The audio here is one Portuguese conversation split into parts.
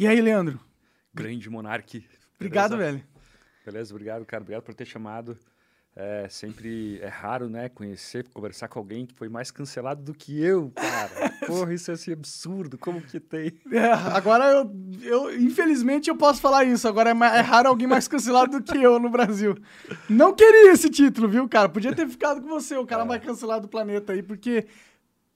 E aí, Leandro? Grande monarque. Obrigado, Beleza? velho. Beleza, obrigado, cara. Obrigado por ter chamado. É sempre é raro, né, conhecer, conversar com alguém que foi mais cancelado do que eu, cara. Porra, isso é assim, absurdo. Como que tem? É, agora eu, eu, infelizmente, eu posso falar isso. Agora é, é raro alguém mais cancelado do que eu no Brasil. Não queria esse título, viu, cara? Podia ter ficado com você, o cara mais cancelado do planeta aí, porque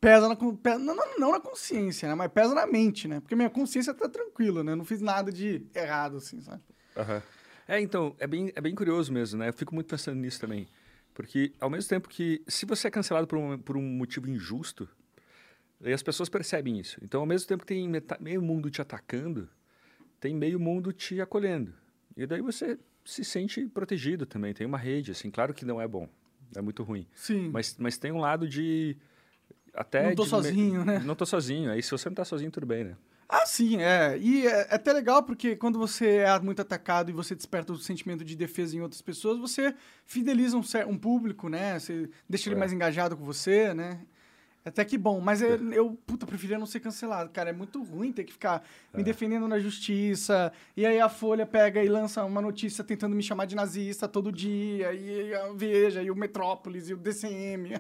pesa na, con- pe- não, não, não na consciência, né? Mas pesa na mente, né? Porque minha consciência tá tranquila, né? Não fiz nada de errado, assim, sabe? Aham. É, então, é bem, é bem curioso mesmo, né? Eu fico muito pensando nisso também. Porque, ao mesmo tempo que, se você é cancelado por um, por um motivo injusto, aí as pessoas percebem isso. Então, ao mesmo tempo que tem meta- meio mundo te atacando, tem meio mundo te acolhendo. E daí você se sente protegido também. Tem uma rede, assim. Claro que não é bom. É muito ruim. Sim. Mas, mas tem um lado de... Até Não tô de sozinho, né? Não tô sozinho. Aí, se você não tá sozinho, tudo bem, né? Ah, sim, é. E é, é até legal porque quando você é muito atacado e você desperta o sentimento de defesa em outras pessoas, você fideliza um, um público, né? Você deixa ele É. mais engajado com você, né? Até que bom, mas é- eu, puta, preferia não ser cancelado, cara. É muito ruim ter que ficar me É. defendendo na justiça. E aí a Folha pega e lança uma notícia tentando me chamar de nazista todo dia. E a Veja, e o Metrópolis, e o DCM.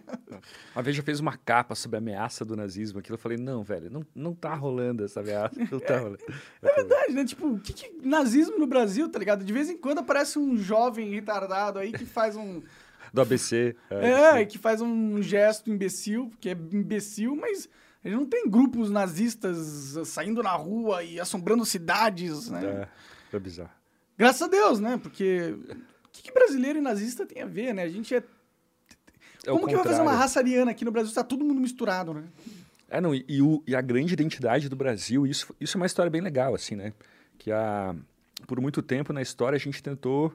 Uma vez já fez uma capa sobre a ameaça do nazismo. Aquilo eu falei, não, velho, não, não tá rolando essa ameaça. Não tá rolando. É verdade, né? Tipo, o que, que nazismo no Brasil, tá ligado? De vez em quando aparece um jovem retardado aí que faz um. Do ABC. É, que faz um gesto imbecil, que é imbecil, mas ele não tem grupos nazistas saindo na rua e assombrando cidades, né? É, é bizarro. Graças a Deus, né? Porque o que, que brasileiro e nazista tem a ver, né? A gente é. É Como que vai fazer uma raça ariana aqui no Brasil? Tá todo mundo misturado, né? É, não, e, e o- e a grande identidade do Brasil, isso, isso é uma história bem legal, assim, né? Que a, por muito tempo na história a gente tentou.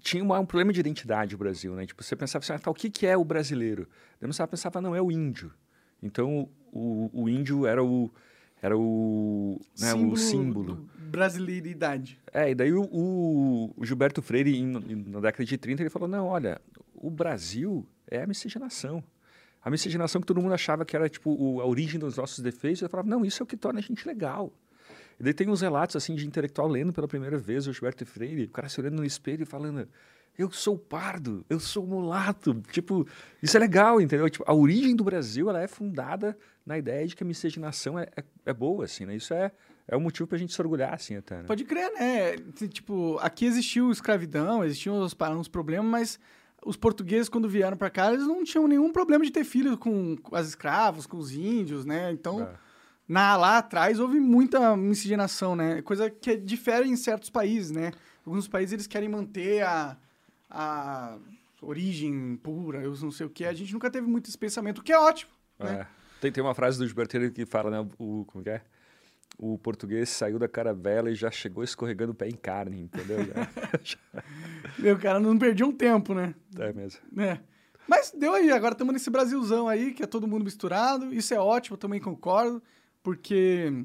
Tinha uma- um problema de identidade o Brasil, né? Tipo, você pensava assim, ah, tá, o que, que é o brasileiro? Daí você pensava, não, é o índio. Então, o, o índio era o. Era o. Né, o símbolo. brasileiridade. É, e daí o, o- o Gilberto Freire, em- em- na década de 30, ele falou: não, olha, o Brasil é a miscigenação. A miscigenação que todo mundo achava que era tipo o- a origem dos nossos defeitos, ele falava: não, isso é o que torna a gente legal. E daí tem uns relatos assim de intelectual lendo pela primeira vez o Gilberto Freire, o cara se olhando no espelho e falando: eu sou pardo, eu sou mulato. Tipo, isso é legal, entendeu? Tipo, a origem do Brasil ela é fundada na ideia de que a miscigenação é, é, é boa, assim, né? Isso é, é um motivo pra gente se orgulhar, assim, até. Né? Pode crer, né? Tipo, aqui existiu escravidão, existiam uns, uns problemas, mas os portugueses, quando vieram pra cá, eles não tinham nenhum problema de ter filhos com, com as escravos, com os índios, né? Então, É. na, lá atrás houve muita miscigenação, né? Coisa que difere em certos países, né? Alguns países eles querem manter a, a origem pura, eu não sei o que. A gente nunca teve muito esse pensamento, o que é ótimo, né? É. Tem, tem uma frase do Gilberto que fala, né? O, como é? O português saiu da caravela e já chegou escorregando o pé em carne, entendeu? Meu cara, não perdi um tempo, né? é mesmo. É. Mas deu aí, agora estamos nesse Brasilzão aí, que é todo mundo misturado. Isso é ótimo, também concordo, porque.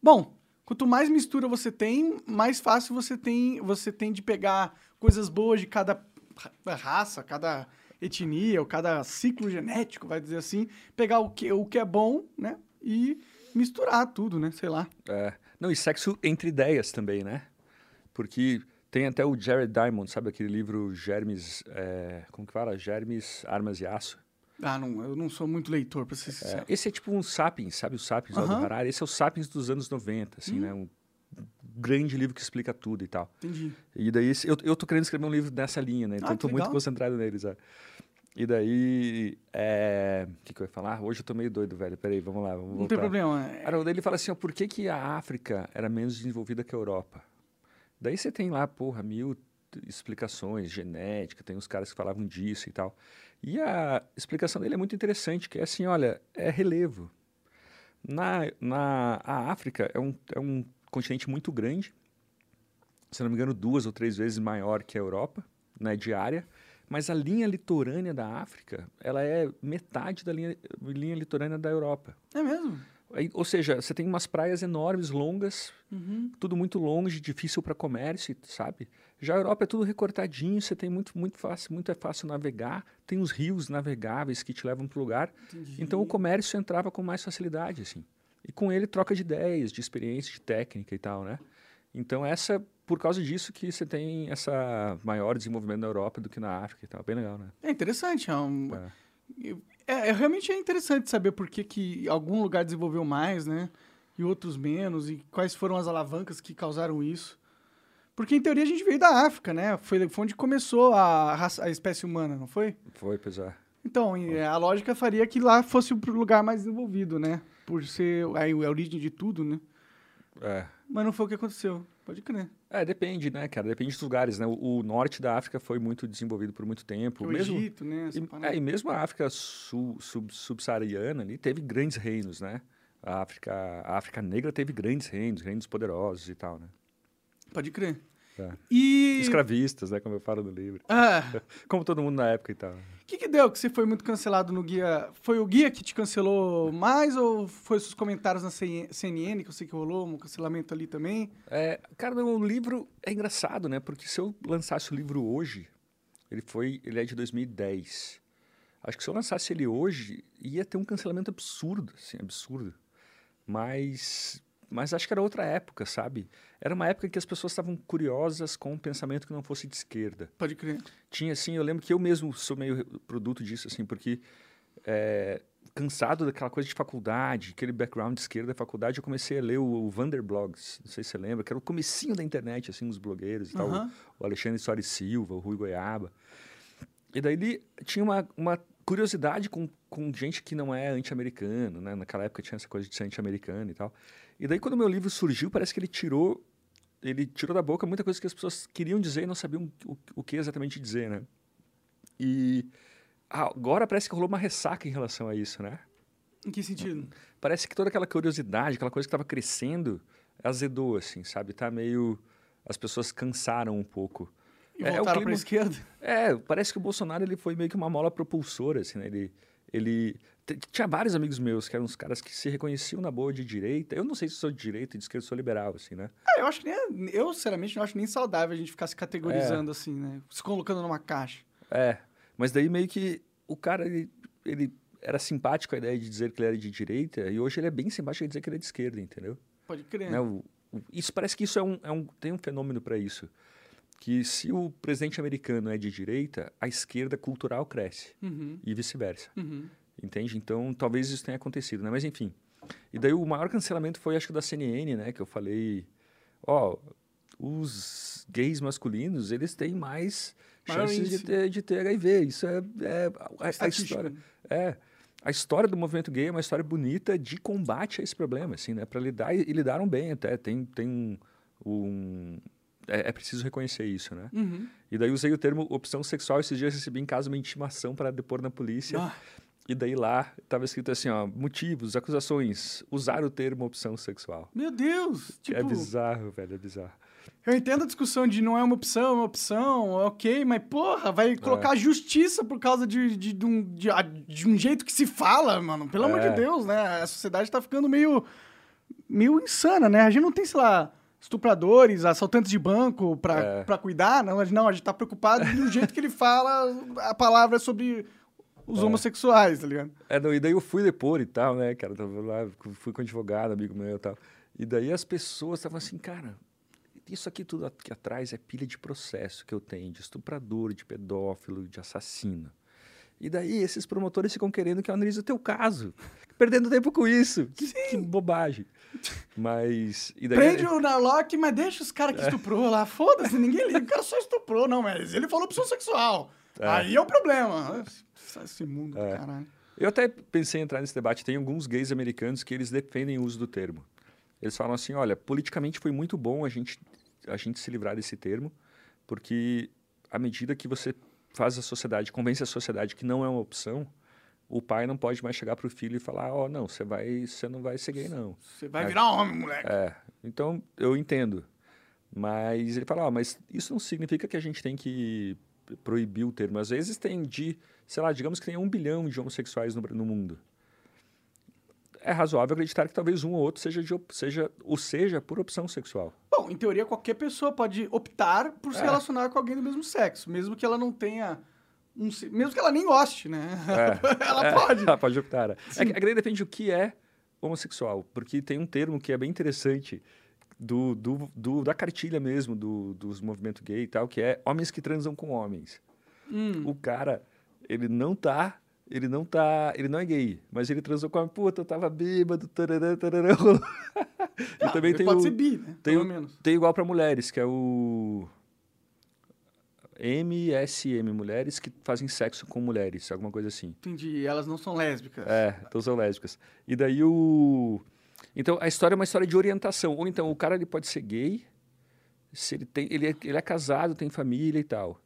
Bom, quanto mais mistura você tem, mais fácil você tem, você tem de pegar coisas boas de cada ra- raça, cada etnia, ou cada ciclo genético, vai dizer assim, pegar o que, o que é bom, né? E misturar tudo, né? Sei lá. É. Não, e sexo entre ideias também, né? Porque tem até o Jared Diamond, sabe aquele livro Germes, é, como que fala? Germes, Armas e Aço. Ah, não, eu não sou muito leitor, pra ser É, sincero. esse é tipo um Sapiens, sabe o Sapiens lá do. Harari? Esse é o Sapiens dos anos 90, assim, né? Um grande livro que explica tudo e tal. Entendi. E daí, eu, eu tô querendo escrever um livro nessa linha, né? Então, Ah, eu tô que muito legal. concentrado neles, é. E daí, é... o que, que eu ia falar? Hoje eu tô meio doido, velho. Peraí, vamos lá, vamos Não voltar. tem problema. é- Cara, daí ele fala assim, ó, por que, que a África era menos desenvolvida que a Europa? Daí você tem lá, porra, mil explicações, genética, tem uns caras que falavam disso e tal. E a explicação dele é muito interessante, que é assim, olha, é relevo. Na, na a África é um, é um continente muito grande, se não me engano, duas ou três vezes maior que a Europa, né, de área, mas a linha litorânea da África, ela é metade da linha, linha litorânea da Europa. É mesmo? Ou seja, você tem umas praias enormes, longas, Uhum. tudo muito longe, difícil para comércio, sabe? Já a Europa é tudo recortadinho, você tem muito, muito fácil, muito é fácil navegar, tem os rios navegáveis que te levam para o lugar. Entendi. Então o comércio entrava com mais facilidade, assim. e com ele troca de ideias, de experiência, de técnica e tal, né? Então essa por causa disso que você tem essa maior desenvolvimento na Europa do que na África e tal, bem legal, né? É interessante, é, um, é. é, é realmente é interessante saber por que, que algum lugar desenvolveu mais, né? E outros menos, e quais foram as alavancas que causaram isso. Porque, em teoria, a gente veio da África, né? Foi, foi onde começou a, raça, a espécie humana, não foi? Foi, pesar. Então, a lógica faria que lá fosse o lugar mais desenvolvido, né? Por ser a, a origem de tudo, né? É. Mas não foi o que aconteceu. Pode crer. É, depende, né, cara? Depende dos lugares, né? O, o norte da África foi muito desenvolvido por muito tempo. O mesmo, Egito, né? E, é, e mesmo a África sub, subsaariana ali teve grandes reinos, né? A África, a África Negra teve grandes reinos, reinos poderosos e tal, né? Pode crer. É. E... Escravistas, né? Como eu falo no livro. Ah. Como todo mundo na época e tal. O que, que deu que você foi muito cancelado no guia? Foi o guia que te cancelou mais ou foi os seus comentários na CNN que eu sei que rolou um cancelamento ali também? É, cara, o livro é engraçado, né? Porque se eu lançasse o livro hoje, ele foi, ele é de 2010. Acho que se eu lançasse ele hoje, ia ter um cancelamento absurdo, assim, absurdo. Mas mas acho que era outra época, sabe? Era uma época que as pessoas estavam curiosas com um pensamento que não fosse de esquerda. Pode crer. Tinha, assim, eu lembro que eu mesmo sou meio produto disso, assim, porque é, cansado daquela coisa de faculdade, aquele background de esquerda da faculdade, eu comecei a ler o, o Vanderblogs, não sei se você lembra, que era o comecinho da internet, assim, os blogueiros e tal, o, o Alexandre Soares Silva, o Rui Goiaba. E daí ele tinha uma, uma curiosidade com, com gente que não é anti-americano, né? Naquela época tinha essa coisa de ser anti-americano e tal. E daí, quando o meu livro surgiu, parece que ele tirou ele tirou da boca muita coisa que as pessoas queriam dizer e não sabiam o, o que exatamente dizer, né? E agora parece que rolou uma ressaca em relação a isso, né? Em que sentido? Parece que toda aquela curiosidade, aquela coisa que estava crescendo, azedou, assim, sabe? Tá meio... As pessoas cansaram um pouco. E é, voltaram é, para a esquerda? É, parece que o Bolsonaro ele foi meio que uma mola propulsora, assim, né? Ele, ele tinha vários amigos meus que eram uns caras que se reconheciam na boa de direita. Eu não sei se sou de direita, de esquerda, sou liberal, assim, né? É, eu acho que nem, eu, sinceramente, não acho nem saudável a gente ficar se categorizando é. assim, né? Se colocando numa caixa. É, mas daí meio que o cara, ele, ele era simpático a ideia de dizer que ele era de direita e hoje ele é bem simpático a dizer que ele é de esquerda, entendeu? Pode crer. Né? O, o, isso parece que isso é um, é um tem um fenômeno para isso que se o presidente americano é de direita, a esquerda cultural cresce uhum. e vice-versa. Uhum. Entende? Então, talvez isso tenha acontecido, né? Mas, enfim. E daí o maior cancelamento foi, acho que, da CNN, né? Que eu falei, ó, os gays masculinos, eles têm mais chances de ter, de ter HIV. Isso é, é a, a, história. É. A história do movimento gay é uma história bonita de combate a esse problema, assim, né? Para lidar, e lidaram bem até. Tem, tem um, um é, é, preciso reconhecer isso, né? Uhum. E daí usei o termo opção sexual. Esses dias recebi em casa uma intimação para depor na polícia. Ah. E daí lá estava escrito assim, ó, motivos, acusações, usar o termo opção sexual. Meu Deus! É tipo, é bizarro, velho, é bizarro. Eu entendo a discussão de não é uma opção, é uma opção, ok, mas porra, vai colocar é. justiça por causa de, de, de, um, de, de, um jeito que se fala, mano. Pelo é. amor de é. Deus, né? A sociedade tá ficando meio, meio insana, né? A gente não tem, sei lá, estupradores, assaltantes de banco pra, é. Pra cuidar, não, não, a gente tá preocupado do jeito que ele fala a palavra sobre os é. homossexuais, tá ligado? É, não, e daí eu fui depor e tal, né, cara? Tava lá, fui com advogado, amigo meu e tal. E daí as pessoas estavam assim, cara, isso aqui tudo aqui atrás é pilha de processo que eu tenho, de estuprador, de pedófilo, de assassino. E daí esses promotores ficam querendo que eu analise o teu caso. Perdendo tempo com isso. Que, que bobagem. Mas. Daí... Prende o Narlock, mas deixa os caras que é. estuprou lá. Foda-se, ninguém liga. O cara só estuprou, não, mas ele falou opção sexual. É. Aí é o problema. Esse mundo, é. caralho. Eu até pensei em entrar nesse debate. Tem alguns gays americanos que eles defendem o uso do termo. Eles falam assim: olha, politicamente foi muito bom a gente, a gente se livrar desse termo, porque à medida que você faz a sociedade, convence a sociedade que não é uma opção, o pai não pode mais chegar para o filho e falar: ó, oh, não, você vai, você não vai ser gay não. Você vai virar homem, moleque. É. Então eu entendo, mas ele fala: ó, oh, mas isso não significa que a gente tem que proibir o termo. Às vezes tem de, sei lá, digamos que tem um bilhão de homossexuais no, no mundo. É razoável acreditar que talvez um ou outro seja, de, seja ou seja por opção sexual. Bom, em teoria, qualquer pessoa pode optar por é. se relacionar com alguém do mesmo sexo, mesmo que ela não tenha. Um, mesmo que ela nem goste, né? É. ela é. pode. Ela pode optar. É. é que, a grande depende do que é homossexual, porque tem um termo que é bem interessante do, do, do da cartilha mesmo do, dos movimentos gay e tal, que é homens que transam com homens. Hum. O cara, ele não tá ele não tá. Ele não é gay, mas ele transou com a puta, eu tava bêbado, tarará, tarará. e também tem pode o, ser bi, né? tem Pelo o- menos. tem igual pra mulheres, que é o. MSM, mulheres que fazem sexo com mulheres, alguma coisa assim. Entendi. Elas não são lésbicas. É, então são lésbicas. E daí o. Então a história é uma história de orientação. Ou então o cara ele pode ser gay, se ele, tem, ele, é, ele é casado, tem família e tal.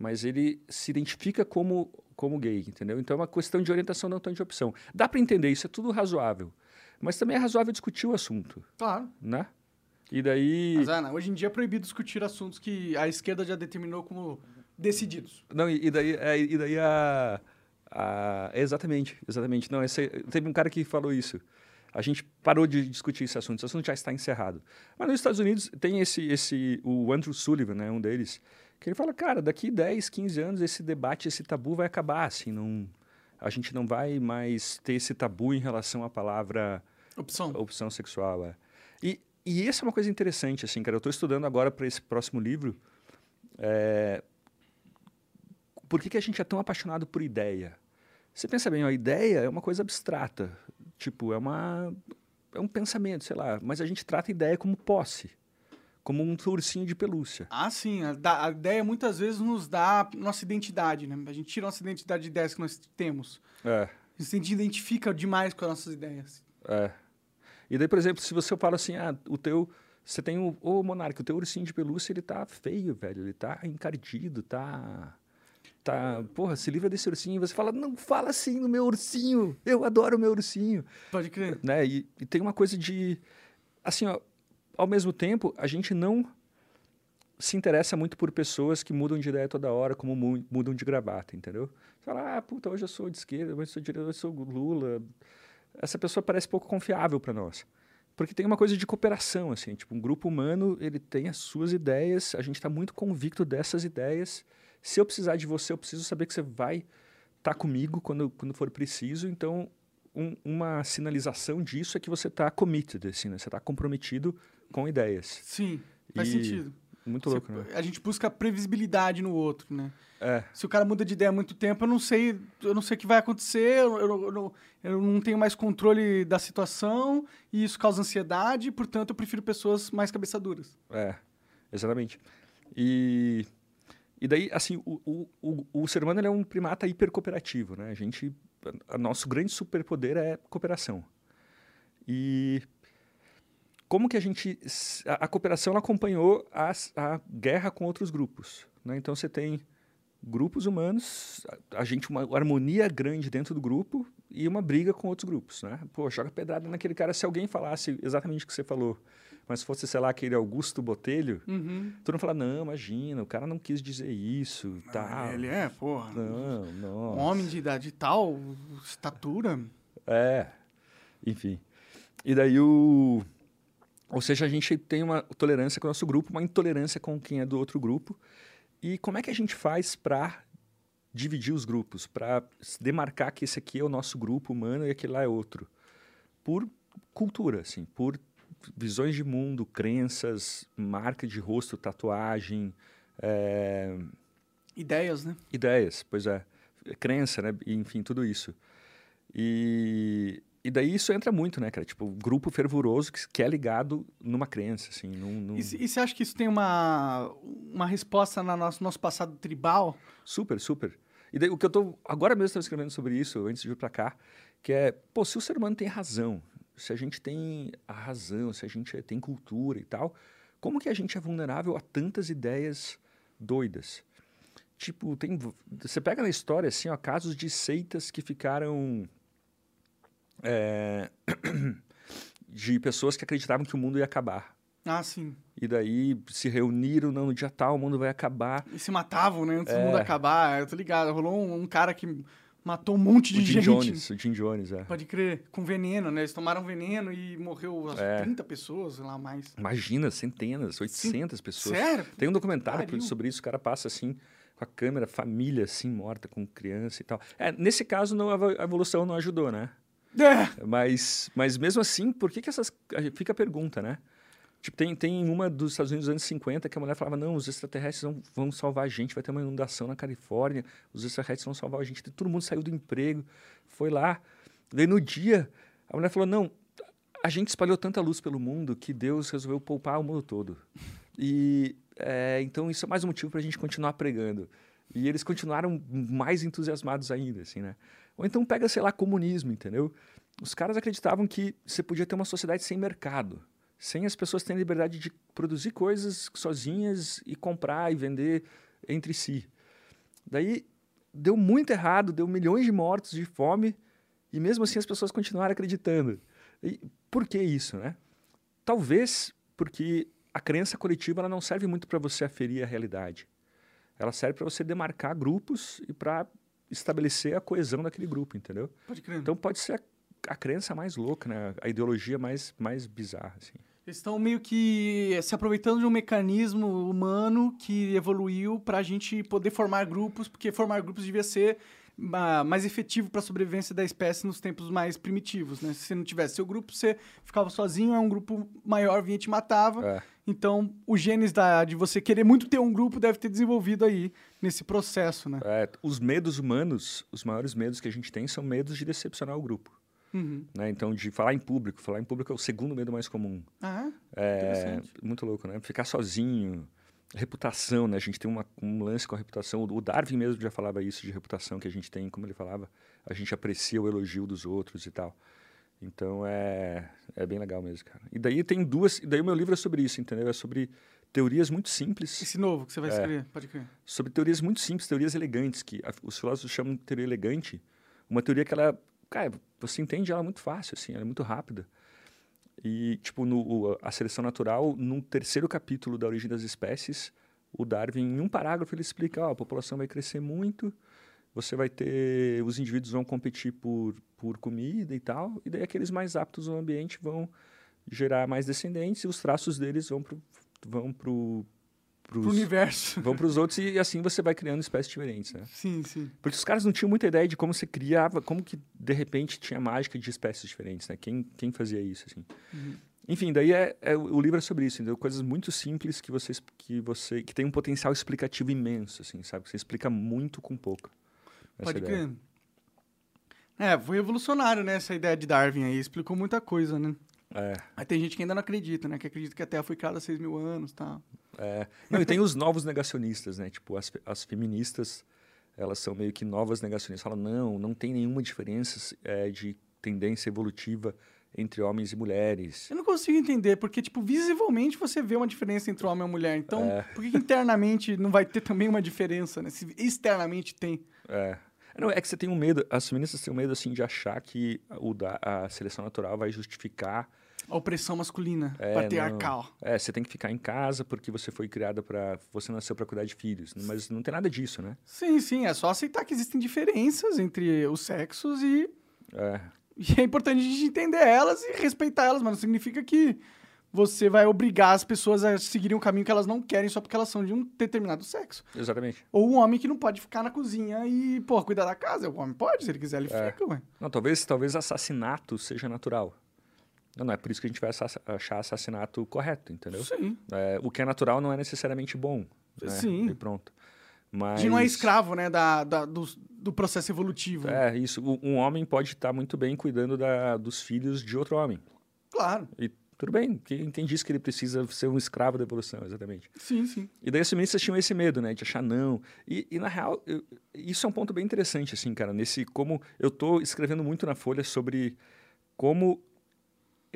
Mas ele se identifica como, como gay, entendeu? Então é uma questão de orientação, não tanto de opção. Dá para entender, isso é tudo razoável. Mas também é razoável discutir o assunto, Claro. né? E daí. Mas, Ana, hoje em dia é proibido discutir assuntos que a esquerda já determinou como decididos. Não, e, e daí, é, e daí a, a- Exatamente, exatamente. Não, esse, teve um cara que falou isso. A gente parou de discutir esse assunto, esse assunto já está encerrado. Mas nos Estados Unidos tem esse, esse o Andrew Sullivan, né, um deles, que ele fala, cara, daqui 10, 15 anos esse debate, esse tabu vai acabar, assim, não, a gente não vai mais ter esse tabu em relação à palavra Opção. opção sexual, é. E, e essa é uma coisa interessante, assim, cara. Eu estou estudando agora para esse próximo livro. é, Por que, que a gente é tão apaixonado por ideia? Você pensa bem, a ideia é uma coisa abstrata. Tipo, é uma é um pensamento, sei lá. Mas a gente trata a ideia como posse, como um ursinho de pelúcia. Ah, sim. A, a ideia muitas vezes nos dá nossa identidade, né? A gente tira nossa identidade de ideias que nós temos. É, A gente se identifica demais com as nossas ideias. é. E daí, por exemplo, se você fala assim, ah, o teu você tem o, ô Monarca, o teu ursinho de pelúcia, ele tá feio, velho, ele tá encardido, tá tá, porra, se livra desse ursinho, você fala, não fala assim no meu ursinho, eu adoro o meu ursinho, Pode crer. né? E, e tem uma coisa de, assim, ó, ao mesmo tempo, a gente não se interessa muito por pessoas que mudam de ideia toda hora, como mu- mudam de gravata, entendeu? Você fala, ah, puta, hoje eu sou de esquerda, hoje eu sou de direita, hoje eu sou Lula. Essa pessoa parece pouco confiável para nós. Porque tem uma coisa de cooperação, assim, tipo, um grupo humano, ele tem as suas ideias, a gente está muito convicto dessas ideias. Se eu precisar de você, eu preciso saber que você vai estar comigo quando, quando for preciso. Então, um- uma sinalização disso é que você está committed, assim, né? Você está comprometido com ideias. Sim, faz E- sentido. Muito Você- louco, né? A gente busca previsibilidade no outro, né? É, Se o cara muda de ideia há muito tempo, eu não sei, eu não sei o que vai acontecer, eu, eu- eu não- eu não tenho mais controle da situação e isso causa ansiedade, portanto eu prefiro pessoas mais cabeçaduras. É, exatamente. E, e daí, assim, o, o, o, o ser humano é um primata hipercooperativo, né? A gente, a, nosso grande superpoder é cooperação. E como que a gente, a, a cooperação acompanhou a guerra com outros grupos, né? Então você tem grupos humanos, a, a gente uma harmonia grande dentro do grupo e uma briga com outros grupos, né? Pô, joga pedrada naquele cara se alguém falasse exatamente o que você falou, mas fosse, sei lá, aquele Augusto Botelho, Uhum. tu não fala, não, imagina, o cara não quis dizer isso e tal. Ele é, porra, Não, não. um homem de idade tal, estatura. É, enfim. E daí o. Ou seja, a gente tem uma tolerância com o nosso grupo, uma intolerância com quem é do outro grupo. E como é que a gente faz para dividir os grupos, para demarcar que esse aqui é o nosso grupo humano e aquele lá é outro? Por cultura, assim, por visões de mundo, crenças, marca de rosto, tatuagem, é, Ideias, né? Ideias, pois é. Crença, né? Enfim, tudo isso. E, e daí isso entra muito, né, cara? Tipo, grupo fervoroso que, que é ligado numa crença, assim. Num, num- E, e você acha que isso tem uma, uma resposta no nosso, nosso passado tribal? Super, super. E daí o que eu tô... Agora mesmo estava escrevendo sobre isso, antes de vir para cá, que é, pô, se o ser humano tem razão, se a gente tem a razão, se a gente tem cultura e tal, como que a gente é vulnerável a tantas ideias doidas? Tipo, tem... Você pega na história, assim, ó, casos de seitas que ficaram... é, de pessoas que acreditavam que o mundo ia acabar. Ah, sim. E daí se reuniram, não, no dia tal o mundo vai acabar. E se matavam, né? Antes do É. mundo acabar. Eu tô ligado. Rolou um, um cara que matou um monte de o Jim gente. Jones, o Jim Jones, é. Pode crer. Com veneno, né? Eles tomaram veneno e morreu acho, É. 30 pessoas, sei lá, mais. Imagina, centenas, 800 pessoas. Sério? Tem um documentário Pariu. sobre isso, o cara passa assim, com a câmera, família assim, morta, com criança e tal. É, nesse caso, não, a evolução não ajudou, né? É. Mas, mas mesmo assim, por que, que essas. Fica a pergunta, né? Tipo, tem, tem uma dos Estados Unidos dos anos 50 que a mulher falava: não, os extraterrestres vão, vão salvar a gente, vai ter uma inundação na Califórnia, os extraterrestres vão salvar a gente. Todo mundo saiu do emprego, foi lá. Daí no dia, a mulher falou: não, a gente espalhou tanta luz pelo mundo que Deus resolveu poupar o mundo todo. E é, então isso é mais um motivo para a gente continuar pregando. E eles continuaram mais entusiasmados ainda, assim, né? Ou então pega, sei lá, comunismo, entendeu? Os caras acreditavam que você podia ter uma sociedade sem mercado, sem as pessoas terem liberdade de produzir coisas sozinhas e comprar e vender entre si. Daí deu muito errado, deu milhões de mortos de fome e mesmo assim as pessoas continuaram acreditando. E por que isso, né? Talvez porque a crença coletiva ela não serve muito para você aferir a realidade. Ela serve para você demarcar grupos e para estabelecer a coesão daquele grupo, entendeu? Pode crer. Então pode ser a, a crença mais louca, né? A ideologia mais, mais bizarra, assim. Eles estão meio que se aproveitando de um mecanismo humano que evoluiu para a gente poder formar grupos, porque formar grupos devia ser ah, mais efetivo para a sobrevivência da espécie nos tempos mais primitivos, né? Se você não tivesse seu grupo, você ficava sozinho, é um grupo maior vinha e te matava. É. Então, o genes da, de você querer muito ter um grupo deve ter desenvolvido aí nesse processo, né? É, os medos humanos, os maiores medos que a gente tem são medos de decepcionar o grupo. Uhum. Né? Então, de falar em público. Falar em público é o segundo medo mais comum. Ah, É muito louco, né? Ficar sozinho. Reputação, né? A gente tem uma, um lance com a reputação. O Darwin mesmo já falava isso de reputação que a gente tem, como ele falava. A gente aprecia o elogio dos outros e tal. Então é, é bem legal mesmo, cara. E daí tem duas. E daí o meu livro é sobre isso, entendeu? É sobre teorias muito simples. esse novo que você vai É. escrever, pode crer. Sobre teorias muito simples, teorias elegantes, que a- os filósofos chamam de teoria elegante. Uma teoria que ela. Cara, você entende ela muito fácil, assim, ela é muito rápida. E, tipo, no, a seleção natural, no terceiro capítulo da origem das espécies, o Darwin, em um parágrafo, ele explica: ó, a população vai crescer muito, você vai ter. Os indivíduos vão competir por, por comida e tal, e daí aqueles mais aptos ao ambiente vão gerar mais descendentes e os traços deles vão pro. Vão pro Pro universo. vão para os outros e assim você vai criando espécies diferentes, né? Sim, sim. Porque os caras não tinham muita ideia de como se criava, como que de repente tinha mágica de espécies diferentes, né? Quem, quem fazia isso, assim. Uhum. Enfim, daí é, é- o livro é sobre isso, entendeu? Coisas muito simples que você que você que tem um potencial explicativo imenso, assim, sabe? Que você explica muito com pouco. Pode crer. É, foi revolucionário, né? Essa ideia de Darwin aí. Explicou muita coisa, né? É, Aí tem gente que ainda não acredita, né? Que acredita que a Terra foi criada há 6 mil anos e tal. é. Não, e tem os novos negacionistas, né? Tipo, as, as feministas, elas são meio que novas negacionistas. Falam, não, não tem nenhuma diferença é, de tendência evolutiva entre homens e mulheres. Eu não consigo entender, porque, tipo, visivelmente você vê uma diferença entre homem e mulher. Então, É. por que, que internamente não vai ter também uma diferença, né? Se externamente tem. É. Não, é que você tem um medo, as feministas têm um medo assim de achar que o da, a seleção natural vai justificar. A opressão masculina, É, patriarcal. É, você tem que ficar em casa porque você foi criada para, você nasceu para cuidar de filhos, mas não tem nada disso, né? Sim, sim. É só aceitar que existem diferenças entre os sexos e É, E é importante a gente entender elas e respeitar elas, mas não significa que você vai obrigar as pessoas a seguirem um caminho que elas não querem só porque elas são de um determinado sexo. exatamente. Ou um homem que não pode ficar na cozinha e, pô, cuidar da casa. O homem pode, se ele quiser, ele É. fica, ué. Não, talvez, talvez assassinato seja natural. Não, não é por isso que a gente vai achar assassinato correto, entendeu? Sim. É, o que é natural não é necessariamente bom. Né? Sim. E pronto. A Mas... gente não é escravo, né, da, da- do, do processo evolutivo. É, isso. Um homem pode estar muito bem cuidando da, dos filhos de outro homem. Claro. E tudo bem, quem, quem disse que ele precisa ser um escravo da evolução, exatamente. Sim, sim. E daí as feministas tinham esse medo, né, de achar não. E, e na real, eu- isso é um ponto bem interessante, assim, cara, nesse como eu tô escrevendo muito na Folha sobre como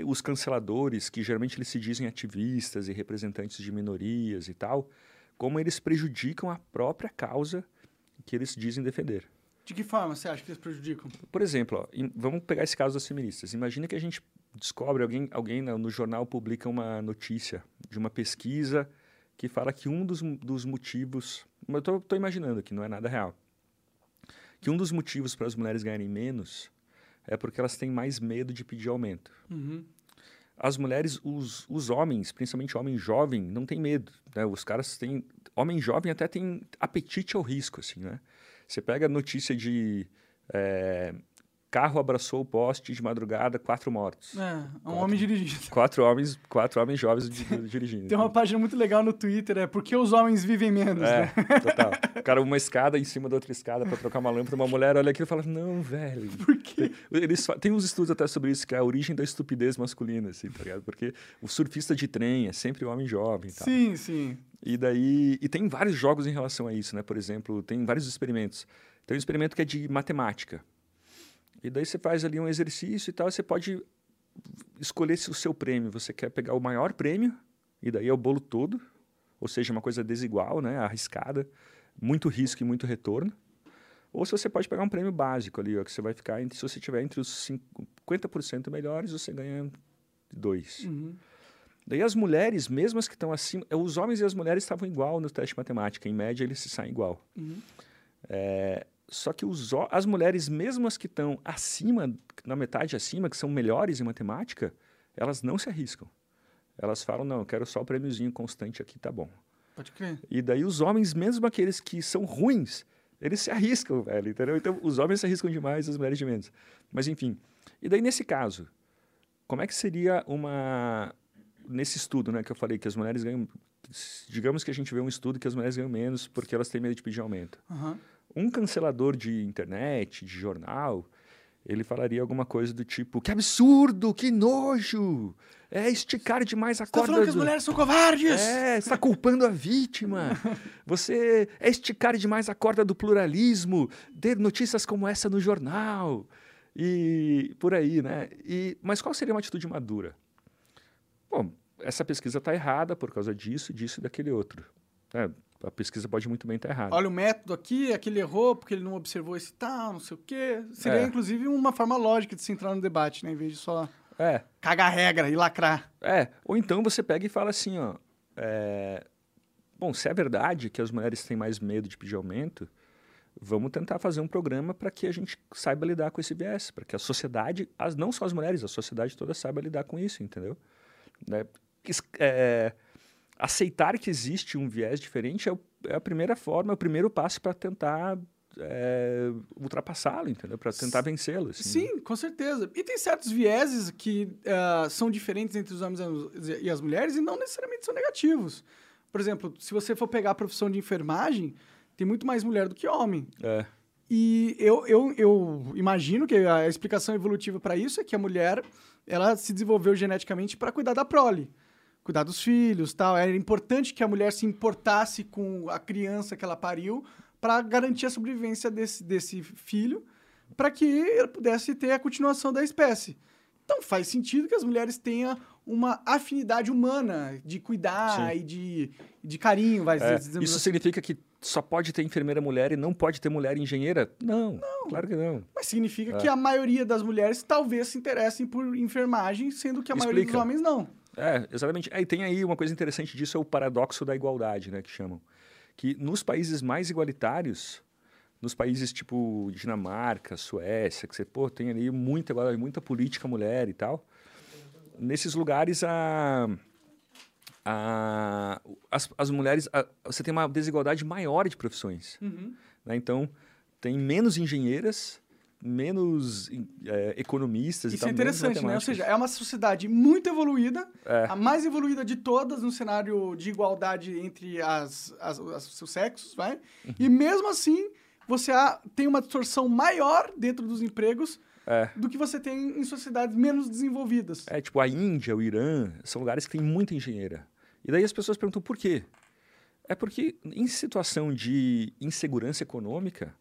os canceladores, que geralmente eles se dizem ativistas e representantes de minorias e tal, como eles prejudicam a própria causa que eles dizem defender. De que forma você acha que eles prejudicam? Por exemplo, ó, em- vamos pegar esse caso das feministas. Imagina que a gente descobre, alguém, alguém no no jornal publica uma notícia de uma pesquisa que fala que um dos, dos motivos. Eu estou imaginando aqui, não é nada real. Que um dos motivos para as mulheres ganharem menos é porque elas têm mais medo de pedir aumento. Uhum. As mulheres, os, os homens, principalmente homem jovem, não tem medo. Né? Os caras têm. Homem jovem até tem apetite ao risco, assim, né? Você pega a notícia de é, carro abraçou o poste de madrugada, quatro mortos. É, um Quatro. homem dirigindo. Quatro homens, quatro homens jovens di- dirigindo. Tem uma página muito legal no Twitter, é Por que os homens vivem menos, É, né? total. Cara, uma escada em cima da outra escada pra trocar uma lâmpada. Uma mulher olha aquilo e fala: Não, velho. Por quê? Eles tem uns estudos até sobre isso, que é a origem da estupidez masculina, assim, tá ligado? Porque o surfista de trem é sempre o homem jovem e tal. Sim, sim. E daí. E tem vários jogos em relação a isso, né? Por exemplo, tem vários experimentos. Tem um experimento que é de matemática. E daí você faz ali um exercício e tal, e você pode escolher se o seu prêmio. Você quer pegar o maior prêmio, e daí é o bolo todo, ou seja, uma coisa desigual, né? Arriscada, muito risco e muito retorno. Ou se você pode pegar um prêmio básico ali, ó, que você vai ficar entre, se você tiver entre os 50% melhores, você ganha dois. Uhum. Daí as mulheres, mesmo as que estão acima, os homens e as mulheres estavam igual no teste de matemática, em média eles se saem igual. Uhum. É, só que os, as mulheres, mesmo as que estão acima, na metade acima, que são melhores em matemática, elas não se arriscam. Elas falam, não, eu quero só o prêmiozinho constante aqui, tá bom. Pode crer. E daí os homens, mesmo aqueles que são ruins, eles se arriscam, velho, entendeu? Então os homens se arriscam demais, as mulheres de menos. Mas enfim. E daí nesse caso, como é que seria uma nesse estudo, né, que eu falei que as mulheres ganham, digamos que a gente vê um estudo que as mulheres ganham menos porque elas têm medo de pedir aumento. Aham. Um cancelador de internet, de jornal, ele falaria alguma coisa do tipo: que absurdo, que nojo, é esticar demais a Você tá corda. falando que as do- mulheres são covardes? é, você está culpando a vítima. Você é esticar demais a corda do pluralismo, ter notícias como essa no jornal e por aí, né? E, mas qual seria uma atitude madura? Bom, essa pesquisa está errada por causa disso, disso e daquele outro. É, a pesquisa pode muito bem estar errada. Olha o método aqui, aquele errou porque ele não observou esse tal, não sei o quê. Seria, É. inclusive, uma forma lógica de se entrar no debate, né? Em vez de só É, cagar regra e lacrar. É, ou então você pega e fala assim, ó. é, Bom, se é verdade que as mulheres têm mais medo de pedir aumento, vamos tentar fazer um programa para que a gente saiba lidar com esse viés, para que a sociedade, as, não só as mulheres, a sociedade toda saiba lidar com isso, entendeu? Né? É, aceitar que existe um viés diferente é, o- é a primeira forma, é o primeiro passo para tentar é, ultrapassá-lo, entendeu? Para tentar vencê-lo. assim, né? Sim, com certeza. E tem certos vieses que ah, são diferentes entre os homens e as mulheres e não necessariamente são negativos. Por exemplo, se você for pegar a profissão de enfermagem, tem muito mais mulher do que homem. É, E eu, eu, eu imagino que a explicação evolutiva para isso é que a mulher ela se desenvolveu geneticamente para cuidar da prole, cuidar dos filhos, tal. Era importante que a mulher se importasse com a criança que ela pariu para garantir a sobrevivência desse, desse filho, para que ele pudesse ter a continuação da espécie. Então faz sentido que as mulheres tenham uma afinidade humana de cuidar Sim. e de, de carinho, vai É, dizemos isso assim. significa que só pode ter enfermeira mulher e não pode ter mulher engenheira? Não, claro que não. Mas significa É. que a maioria das mulheres talvez se interessem por enfermagem, sendo que a maioria dos Explica. homens não. É, exatamente. É, e tem aí uma coisa interessante disso, é o paradoxo da igualdade, né, que chamam. Que nos países mais igualitários, nos países tipo Dinamarca, Suécia, que você, pô, tem ali muita, igualdade, muita política mulher e tal, nesses lugares a... a as, as mulheres, a- você tem uma desigualdade maior de profissões. né? Então, tem menos engenheiras, menos é, economistas e Isso tal, é interessante, né? Ou seja, é uma sociedade muito evoluída, É. a mais evoluída de todas no cenário de igualdade entre as, as, as- os seus sexos, vai? Uhum. E mesmo assim, você há- tem uma distorção maior dentro dos empregos É. do que você tem em sociedades menos desenvolvidas. É, tipo, a Índia, o Irã, são lugares que tem muita engenheira. E daí as pessoas perguntam por quê? É porque em situação de insegurança econômica,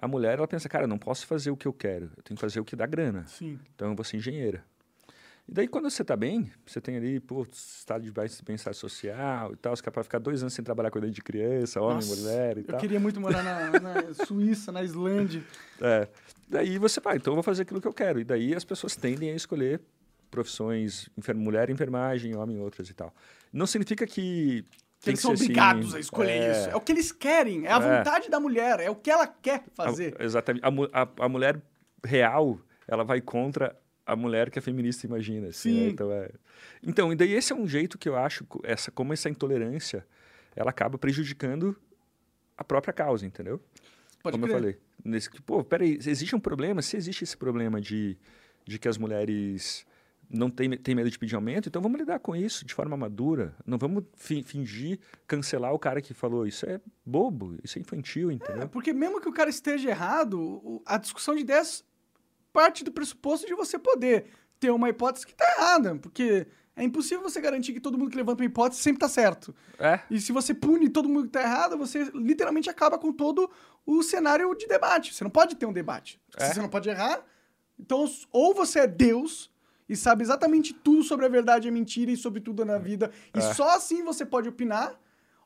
a mulher ela pensa, cara, eu não posso fazer o que eu quero, eu tenho que fazer o que dá grana. Sim. Então eu vou ser engenheira. E daí quando você está bem, você tem ali, pô, estado de bem- bem-estar social e tal, você é capaz de ficar dois anos sem trabalhar cuidando de criança, homem, Nossa, mulher e Eu tal. queria muito morar na, na Suíça, na Islândia. É. Daí você vai, então eu vou fazer aquilo que eu quero. E daí as pessoas tendem a escolher profissões, enfer mulher, enfermagem, homem, outras e tal. Não significa que. Que eles que são ser assim, obrigados a escolher é, isso. É o que eles querem, é a É. vontade da mulher, é o que ela quer fazer. A, exatamente. A, a, a mulher real, ela vai contra a mulher que a feminista imagina. Assim, né? Sim. Então, é... então, e daí esse é um jeito que eu acho, essa, como essa intolerância, ela acaba prejudicando a própria causa, entendeu? Pode como crer. eu falei. nesse pô, peraí, existe um problema? Se existe esse problema de, de que as mulheres não têm, têm medo de pedir aumento, então vamos lidar com isso de forma madura. Não vamos fi, fingir cancelar o cara que falou. Isso é bobo, isso é infantil, entendeu? É, porque mesmo que o cara esteja errado, a discussão de ideias parte do pressuposto de você poder ter uma hipótese que está errada. Porque é impossível você garantir que todo mundo que levanta uma hipótese sempre está certo. É, E se você pune todo mundo que está errado, você literalmente acaba com todo o cenário de debate. Você não pode ter um debate. É. Se você não pode errar, então ou você é Deus e sabe exatamente tudo sobre a verdade e a mentira e sobre tudo na vida, e É. só assim você pode opinar,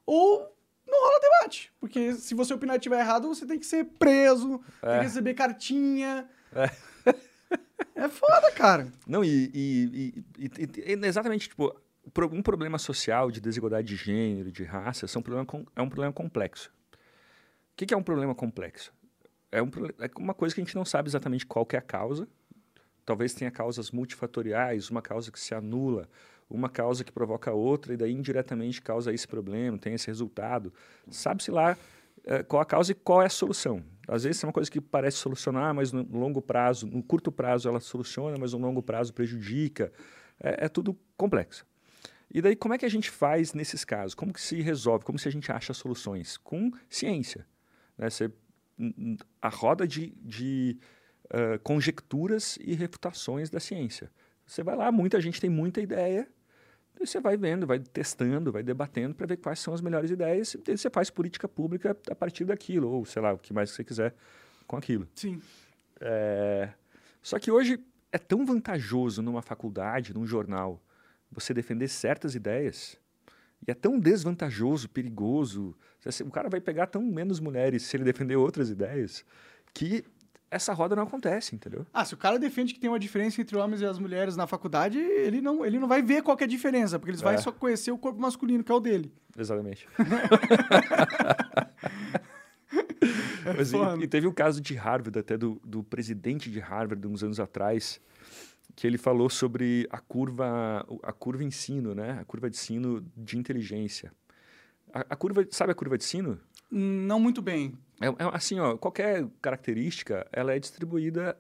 ou não rola debate. Porque se você opinar e estiver errado, você tem que ser preso, tem É. que receber cartinha. É foda, cara. Não, e, e- e- e- exatamente, tipo, um problema social de desigualdade de gênero, de raça, são problema é um problema complexo. O que, que é um problema complexo? É, um, é uma coisa que a gente não sabe exatamente qual que é a causa. Talvez tenha causas multifatoriais, uma causa que se anula, uma causa que provoca outra, e daí indiretamente causa esse problema, tem esse resultado. Sabe-se lá eh, qual a causa e qual é a solução. Às vezes é uma coisa que parece solucionar, mas no longo prazo, no curto prazo ela soluciona, mas no longo prazo prejudica. É, é tudo complexo. E daí como é que a gente faz nesses casos? Como que se resolve? Como se a gente acha soluções? Com ciência. Né? Você, a roda de, de conjecturas e refutações da ciência. Você vai lá, muita gente tem muita ideia, e você vai vendo, vai testando, vai debatendo para ver quais são as melhores ideias, e você faz política pública a partir daquilo, ou sei lá, o que mais você quiser com aquilo. Sim. É, Só que hoje é tão vantajoso numa faculdade, num jornal, você defender certas ideias, e é tão desvantajoso, perigoso. O cara vai pegar tão menos mulheres se ele defender outras ideias, que essa roda não acontece, entendeu? Ah, se o cara defende que tem uma diferença entre homens e as mulheres na faculdade, ele não, ele não vai ver qual é a diferença, porque eles É. vão só conhecer o corpo masculino, que é o dele. Exatamente. Mas, e- foda. e, teve um caso de Harvard, até do, do presidente de Harvard, uns anos atrás, que ele falou sobre a curva, a curva ensino, né? A curva de sino de inteligência. A, a curva, sabe a curva de sino? Não muito bem. É, é assim, ó, qualquer característica, ela é distribuída.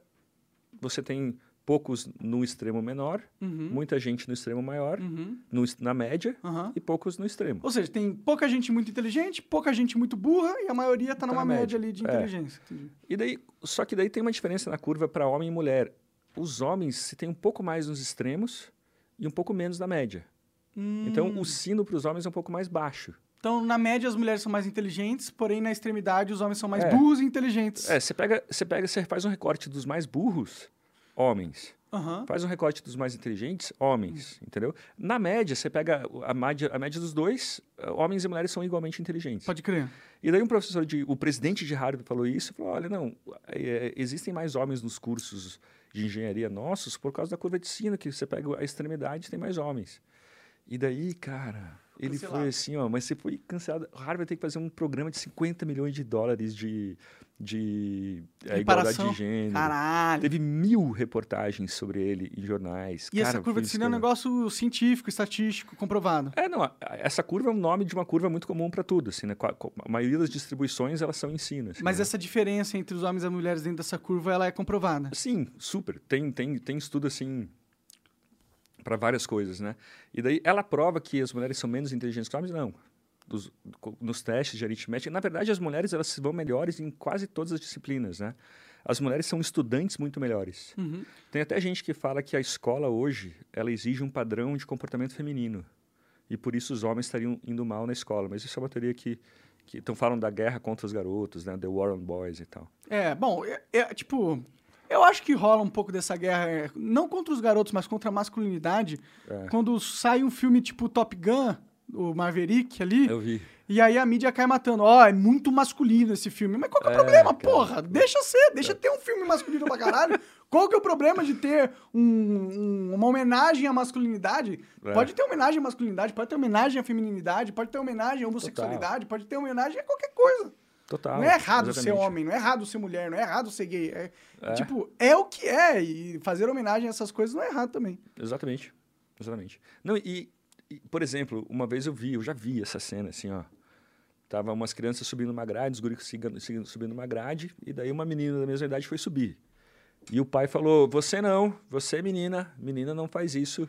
Você tem poucos no extremo menor, Uhum. muita gente no extremo maior, Uhum. no na média Aham. e poucos no extremo. Ou seja, tem pouca gente muito inteligente, pouca gente muito burra e a maioria tá Tá numa média média. ali de É. inteligência. Entendi. E daí, só que daí tem uma diferença na curva para homem e mulher. Os homens se tem um pouco mais nos extremos e um pouco menos na média. Então, Hum. o sino para os homens é um pouco mais baixo. Então, na média, as mulheres são mais inteligentes, porém, na extremidade, os homens são mais É. burros e inteligentes. É, você pega, você pega, você faz um recorte dos mais burros, homens. Aham. Faz um recorte dos mais inteligentes, homens, entendeu? Na média, você pega a média, a média dos dois, eh, homens e mulheres são igualmente inteligentes. Pode crer. E daí um professor de, o presidente de Harvard falou isso, falou, olha, não, é, existem mais homens nos cursos de engenharia nossos por causa da curva de sino, que você pega a extremidade tem mais homens. E daí, cara, ele Cancelado. foi assim, ó, mas você foi cancelado. Harvard vai ter que fazer um programa de 50 milhões de dólares de, de é, igualdade de gênero. Caralho. Teve mil reportagens sobre ele em jornais. E Cara, essa curva de sino é um negócio científico, estatístico, comprovado. É, não, essa curva é um nome de uma curva muito comum para tudo, assim, né? A maioria das distribuições, elas são em sino. assim, Mas né? essa diferença entre os homens e as mulheres dentro dessa curva, ela é comprovada. Sim, super. Tem, tem, tem estudo assim para várias coisas, né? E daí ela prova que as mulheres são menos inteligentes que os homens? Não. Dos- nos testes de aritmética. Na verdade, as mulheres elas vão melhores em quase todas as disciplinas, né? As mulheres são estudantes muito melhores. Uhum. Tem até gente que fala que a escola hoje ela exige um padrão de comportamento feminino e por isso os homens estariam indo mal na escola. Mas isso é uma teoria que que então falam da guerra contra os garotos, né? The War on Boys e tal. É, bom, é, é, tipo, eu acho que rola um pouco dessa guerra, é, não contra os garotos, mas contra a masculinidade. É. Quando sai um filme tipo Top Gun, o Maverick ali, Eu vi. e aí a mídia cai matando. Ó, é muito masculino esse filme. Mas qual que é o É, problema, cara. porra? Deixa ser, deixa ter um filme masculino pra caralho. Qual que é o problema de ter um- um- uma homenagem à masculinidade? É. Pode ter homenagem à masculinidade, pode ter homenagem à feminilidade, pode ter homenagem à homossexualidade, pode ter homenagem a qualquer coisa. Total. Não é errado ser exatamente. homem, não é errado ser mulher, não é errado ser gay. É, É. Tipo, é o que é. E fazer homenagem a essas coisas não é errado também. Exatamente. Exatamente. Não, e, e, por exemplo, uma vez eu vi, eu já vi essa cena assim, ó. Tava umas crianças subindo uma grade, os seguindo, subindo uma grade, e daí uma menina da mesma idade foi subir. E o pai falou: Você não, você é menina, menina não faz isso.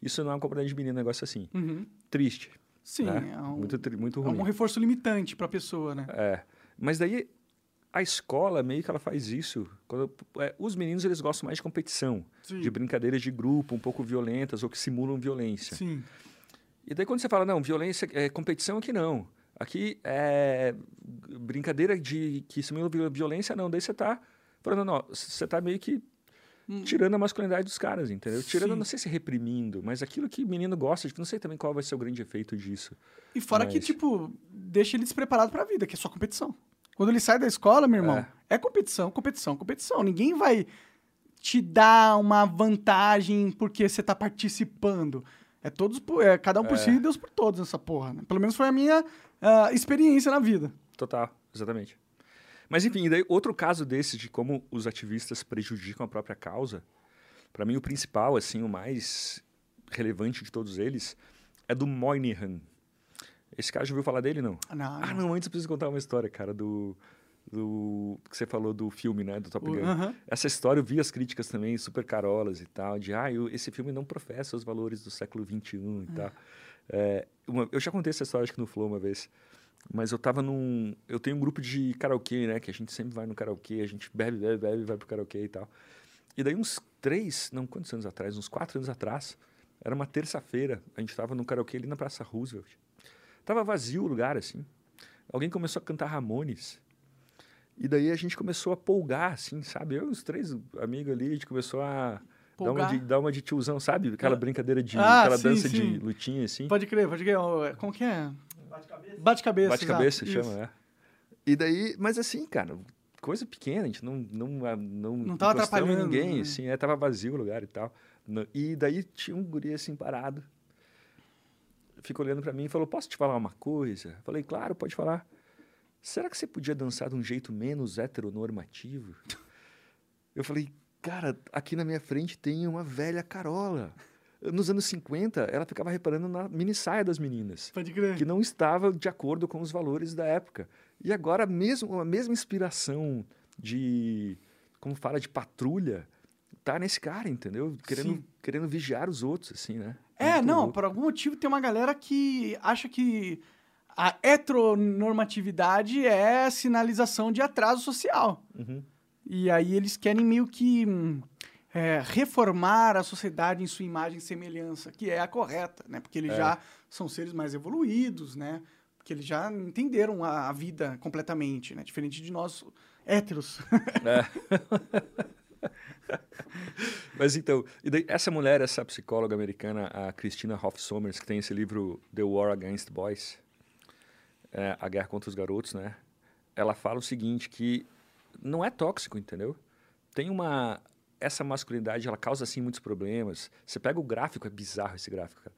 Isso não é um comportamento de menina, um negócio assim. Uhum. Triste. Sim, né? é, um, muito, muito é ruim. um reforço limitante para a pessoa, né? É. Mas daí a escola meio que ela faz isso. Quando, é, os meninos eles gostam mais de competição, Sim. de brincadeiras de grupo, um pouco violentas ou que simulam violência. Sim. E daí quando você fala, não, violência, é, competição aqui não. Aqui é brincadeira de que simula violência, não. Daí você tá falando, não, você tá meio que tirando a masculinidade dos caras, entendeu? Tirando, Sim. não sei se reprimindo, mas aquilo que o menino gosta, tipo, não sei também qual vai ser o grande efeito disso. E fora que, Mas- tipo, deixa ele despreparado pra vida, que é só competição. Quando ele sai da escola, meu irmão, É. é, competição, competição, competição. Ninguém vai te dar uma vantagem porque você tá participando. É todos por, é cada um por É. si e Deus por todos nessa porra, né? Pelo menos foi a minha ah, experiência na vida. Total, exatamente. Mas enfim, daí outro caso desse de como os ativistas prejudicam a própria causa, para mim o principal, assim, o mais relevante de todos eles, é do Moynihan. Esse cara já ouviu falar dele, não? Não, Ah, não, antes eu preciso contar uma história, cara, do, do que você falou do filme, né, do Top Gun. Essa história eu vi as críticas também, super carolas e tal, de ah, eu- esse filme não professa os valores do século XXI e tal. É, uma- eu já contei essa história, acho que no Flow uma vez. Mas eu tava num. Eu tenho um grupo de karaokê, né? Que a gente sempre vai no karaokê, a gente bebe, bebe, bebe, vai pro karaokê e tal. E daí, uns três, não, quantos anos atrás? Uns quatro anos atrás, era uma terça-feira, a gente tava no karaokê ali na Praça Roosevelt. Tava vazio o lugar, assim. Alguém começou a cantar Ramones. E daí a gente começou a polgar, assim, sabe? Eu e os três amigos ali, a gente começou a dar uma, de, dar uma de tiozão, sabe? Aquela brincadeira de. Ah, aquela sim, dança sim. de lutinha, assim. Pode crer, pode crer. Como que é? Bate-cabeça. Bate-cabeça, exato, chama, é. E daí, mas assim, cara, coisa pequena, a gente não não não, Não tava atrapalhando, ninguém, né? assim, é, tava vazio o lugar e tal. E daí tinha um guri assim parado. Ficou olhando pra mim e falou: "Posso te falar uma coisa?" Falei: "Claro, pode falar." Será que você podia dançar de um jeito menos heteronormativo? Eu falei: "Cara, aqui na minha frente tem uma velha Carola." Nos anos 50, ela ficava reparando na mini saia das meninas Pode crer. que não estava de acordo com os valores da época. E agora mesmo a mesma inspiração de como fala de patrulha tá nesse cara, entendeu? Querendo Sim. querendo vigiar os outros assim, né? É, Muito não, louco. por algum motivo tem uma galera que acha que a heteronormatividade é sinalização de atraso social. Uhum. E aí eles querem meio que hum, é, reformar a sociedade em sua imagem e semelhança, que é a correta, né? Porque eles É. já são seres mais evoluídos, né? Porque eles já entenderam a, a vida completamente, né? Diferente de nós héteros. Mas então, daí, essa mulher, essa psicóloga americana, a Christina Hoff Sommers, que tem esse livro The War Against Boys, é, A Guerra contra os Garotos, né? Ela fala o seguinte, que não é tóxico, entendeu? Tem uma... Essa masculinidade, ela causa, assim, muitos problemas. Você pega o gráfico, é bizarro esse gráfico, cara.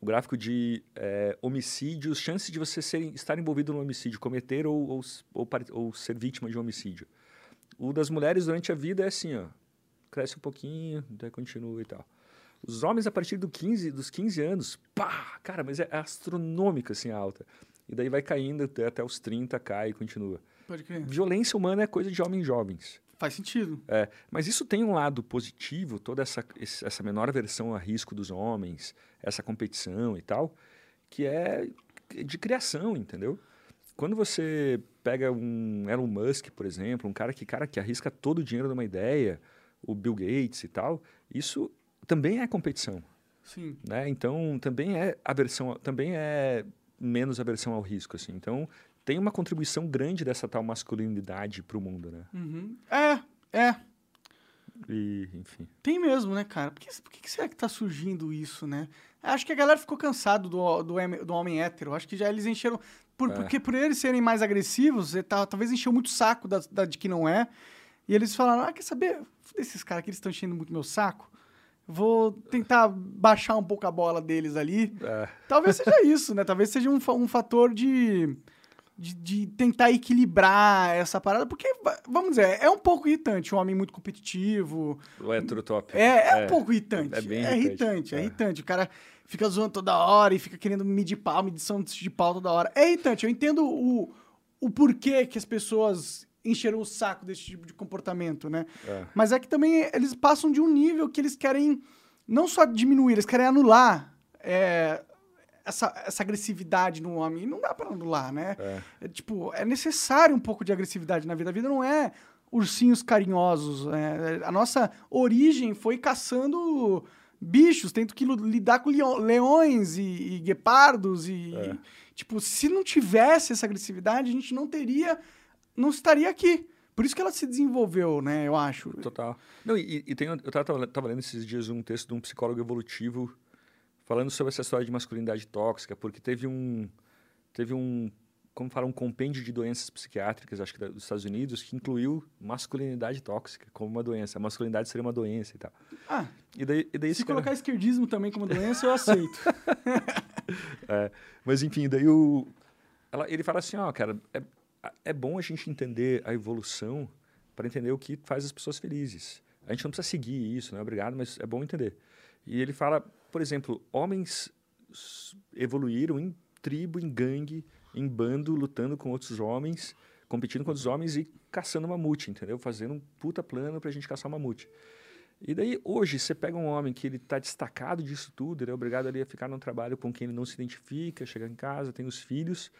O gráfico de é, homicídios, chances de você ser, estar envolvido no homicídio, cometer ou, ou, ou, ou ser vítima de um homicídio. O das mulheres durante a vida é assim, ó cresce um pouquinho, daí continua e tal. Os homens, a partir do 15, dos 15 anos, pá, cara, mas é astronômica assim a alta. E daí vai caindo até, até os 30, cai e continua. Pode crer. Violência humana é coisa de homens jovens. Faz sentido. É, mas isso tem um lado positivo, toda essa, essa menor aversão a risco dos homens, essa competição e tal, que é de criação, entendeu? Quando você pega um Elon Musk, por exemplo, um cara que, cara que arrisca todo o dinheiro numa ideia, o Bill Gates e tal, isso também é competição, Sim. né? Então também é aversão, também é menos aversão ao risco, assim. Então tem uma contribuição grande dessa tal masculinidade para o mundo, né? Uhum. É, é. E enfim. Tem mesmo, né, cara? Por que, por que será que tá surgindo isso, né? Acho que a galera ficou cansado do, do, do homem hétero. Acho que já eles encheram. Por, É. Porque por eles serem mais agressivos, tal, talvez encheu muito o saco da, da- de que não é. E eles falaram: ah, quer saber? Esses caras aqui, eles estão enchendo muito meu saco. Vou tentar baixar um pouco a bola deles ali. É, Talvez seja isso, né? Talvez seja um, um fator de, de, de tentar equilibrar essa parada, porque, va- vamos dizer, é um pouco irritante um homem muito competitivo. o hétero top. É, é, um pouco irritante. é bem É irritante. irritante, é É. irritante. O cara fica zoando toda hora e fica querendo medir pau, medição de pau toda hora. É irritante, eu entendo o, o porquê que as pessoas encheram o saco desse tipo de comportamento, né? É. Mas é que também eles passam de um nível que eles querem não só diminuir, eles querem anular é, essa, essa agressividade no homem. E não dá pra anular, né? É. É, tipo, é necessário um pouco de agressividade na vida. A vida não é ursinhos carinhosos. é, a nossa origem foi caçando bichos, tendo que lidar com leões e, e guepardos e, É. tipo, se não tivesse essa agressividade, a gente não teria, não estaria aqui. Por isso que ela se desenvolveu, né, eu acho. Total. Não, e, e tem, eu tava, tava lendo esses dias um texto de um psicólogo evolutivo falando sobre essa história de masculinidade tóxica, porque teve um, teve um, como fala, um compêndio de doenças psiquiátricas, acho que da- dos Estados Unidos, que incluiu masculinidade tóxica como uma doença. A masculinidade seria uma doença e tal. Ah, E daí, e daí se esse cara- colocar esquerdismo também como doença, eu aceito. É, mas enfim, daí o, ela- ele fala assim, ó, cara, é, é bom a gente entender a evolução para entender o que faz as pessoas felizes. A gente não precisa seguir isso, não é obrigado, mas é bom entender. E ele fala, por exemplo, homens evoluíram em tribo, em gangue, em bando, lutando com outros homens, competindo com outros homens e caçando mamute, entendeu? Fazendo um puta plano pra gente caçar mamute. E daí, hoje, você pega um homem que ele está destacado disso tudo, ele é obrigado ali a ficar num trabalho com quem ele não se identifica, chegar em casa, tem os filhos.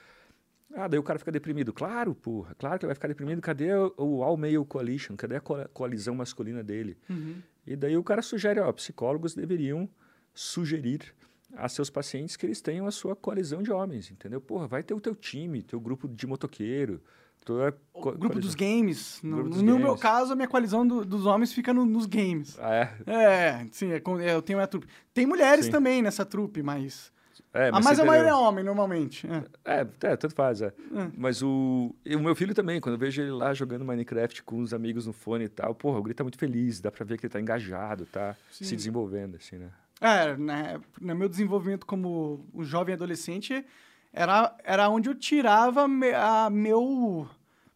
Ah, daí o cara fica deprimido. Claro, porra, claro que ele vai ficar deprimido. Cadê o, o All Male Coalition? Cadê a co- coalizão masculina dele? Uhum. E daí o cara sugere, ó, psicólogos deveriam sugerir a seus pacientes que eles tenham a sua coalizão de homens, entendeu? Porra, vai ter o teu time, teu grupo de motoqueiro, tua O grupo dos games. No, dos no meu games. caso, a minha coalizão do- dos homens fica no- nos games. Ah, é? É, sim, é é, eu tenho a trupe. Tem mulheres Sim. também nessa trupe, mas. É, a mais a sempre- maioria é homem, normalmente. É. É, é, tanto faz, é. É. Mas o, o meu filho também, quando eu vejo ele lá jogando Minecraft com os amigos no fone e tal, porra, o grito tá muito feliz, dá pra ver que ele tá engajado, tá Sim. se desenvolvendo, assim, né? É, né, no meu desenvolvimento como um jovem adolescente, era, era onde eu tirava a meu,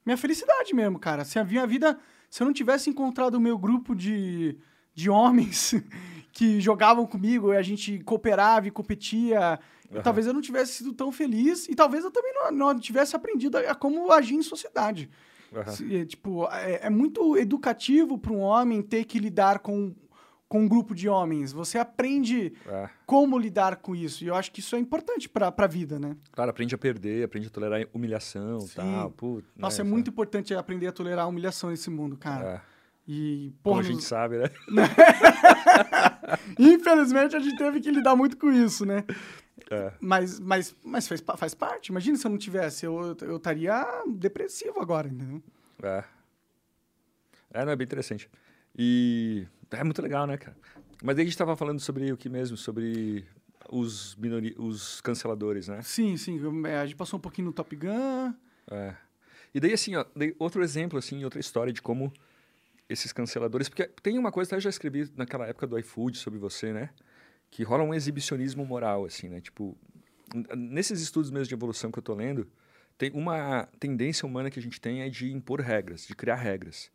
minha felicidade mesmo, cara. Se a minha vida, se eu não tivesse encontrado o meu grupo de, de homens que jogavam comigo e a gente cooperava e competia, Aham. talvez eu não tivesse sido tão feliz e talvez eu também não, não tivesse aprendido a, a como agir em sociedade. Aham. Se- tipo, é, é muito educativo para um homem ter que lidar com, com um grupo de homens. Você aprende É. como lidar com isso. E eu acho que isso é importante para a vida, né? Claro, aprende a perder, aprende a tolerar humilhação e Sim. tal. Pô, Nossa, é né, muito importante aprender a tolerar a humilhação nesse mundo, cara. É. E, Como porra, a gente nos- sabe, né? infelizmente a gente teve que lidar muito com isso, né? É. Mas, mas, mas faz, faz parte. Imagina se eu não tivesse, eu eu estaria depressivo agora, entendeu? É. É, não, é bem interessante. E é muito legal, né, cara? Mas daí a gente tava falando sobre o que mesmo? Sobre os, minori... os canceladores, né? Sim, sim. é, A gente passou um pouquinho no Top Gun. É. E daí, assim, ó, daí outro exemplo, assim, outra história de como esses canceladores... Porque tem uma coisa, até eu já escrevi naquela época do iFood sobre você, né? Que rola um exibicionismo moral, assim, né? Tipo, nesses estudos mesmo de evolução que eu tô lendo, tem uma tendência humana que a gente tem é de impor regras, de criar regras.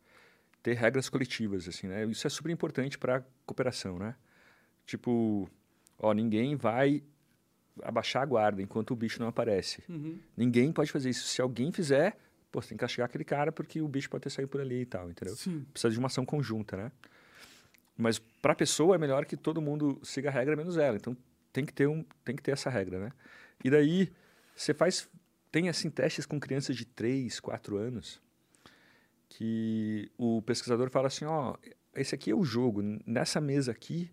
Ter regras coletivas, assim, né? Isso é super importante para cooperação, né? Tipo, ó, ninguém vai abaixar a guarda enquanto o bicho não aparece. Uhum. Ninguém pode fazer isso. Se alguém fizer, pô, você tem que castigar aquele cara porque o bicho pode ter saído por ali e tal, entendeu? Sim. Precisa de uma ação conjunta, né? Mas para a pessoa é melhor que todo mundo siga a regra menos ela. Então tem que ter um, tem que ter essa regra, né? E daí você faz tem assim testes com crianças de 3, 4 anos que o pesquisador fala assim, ó, esse aqui é o jogo. Nessa mesa aqui,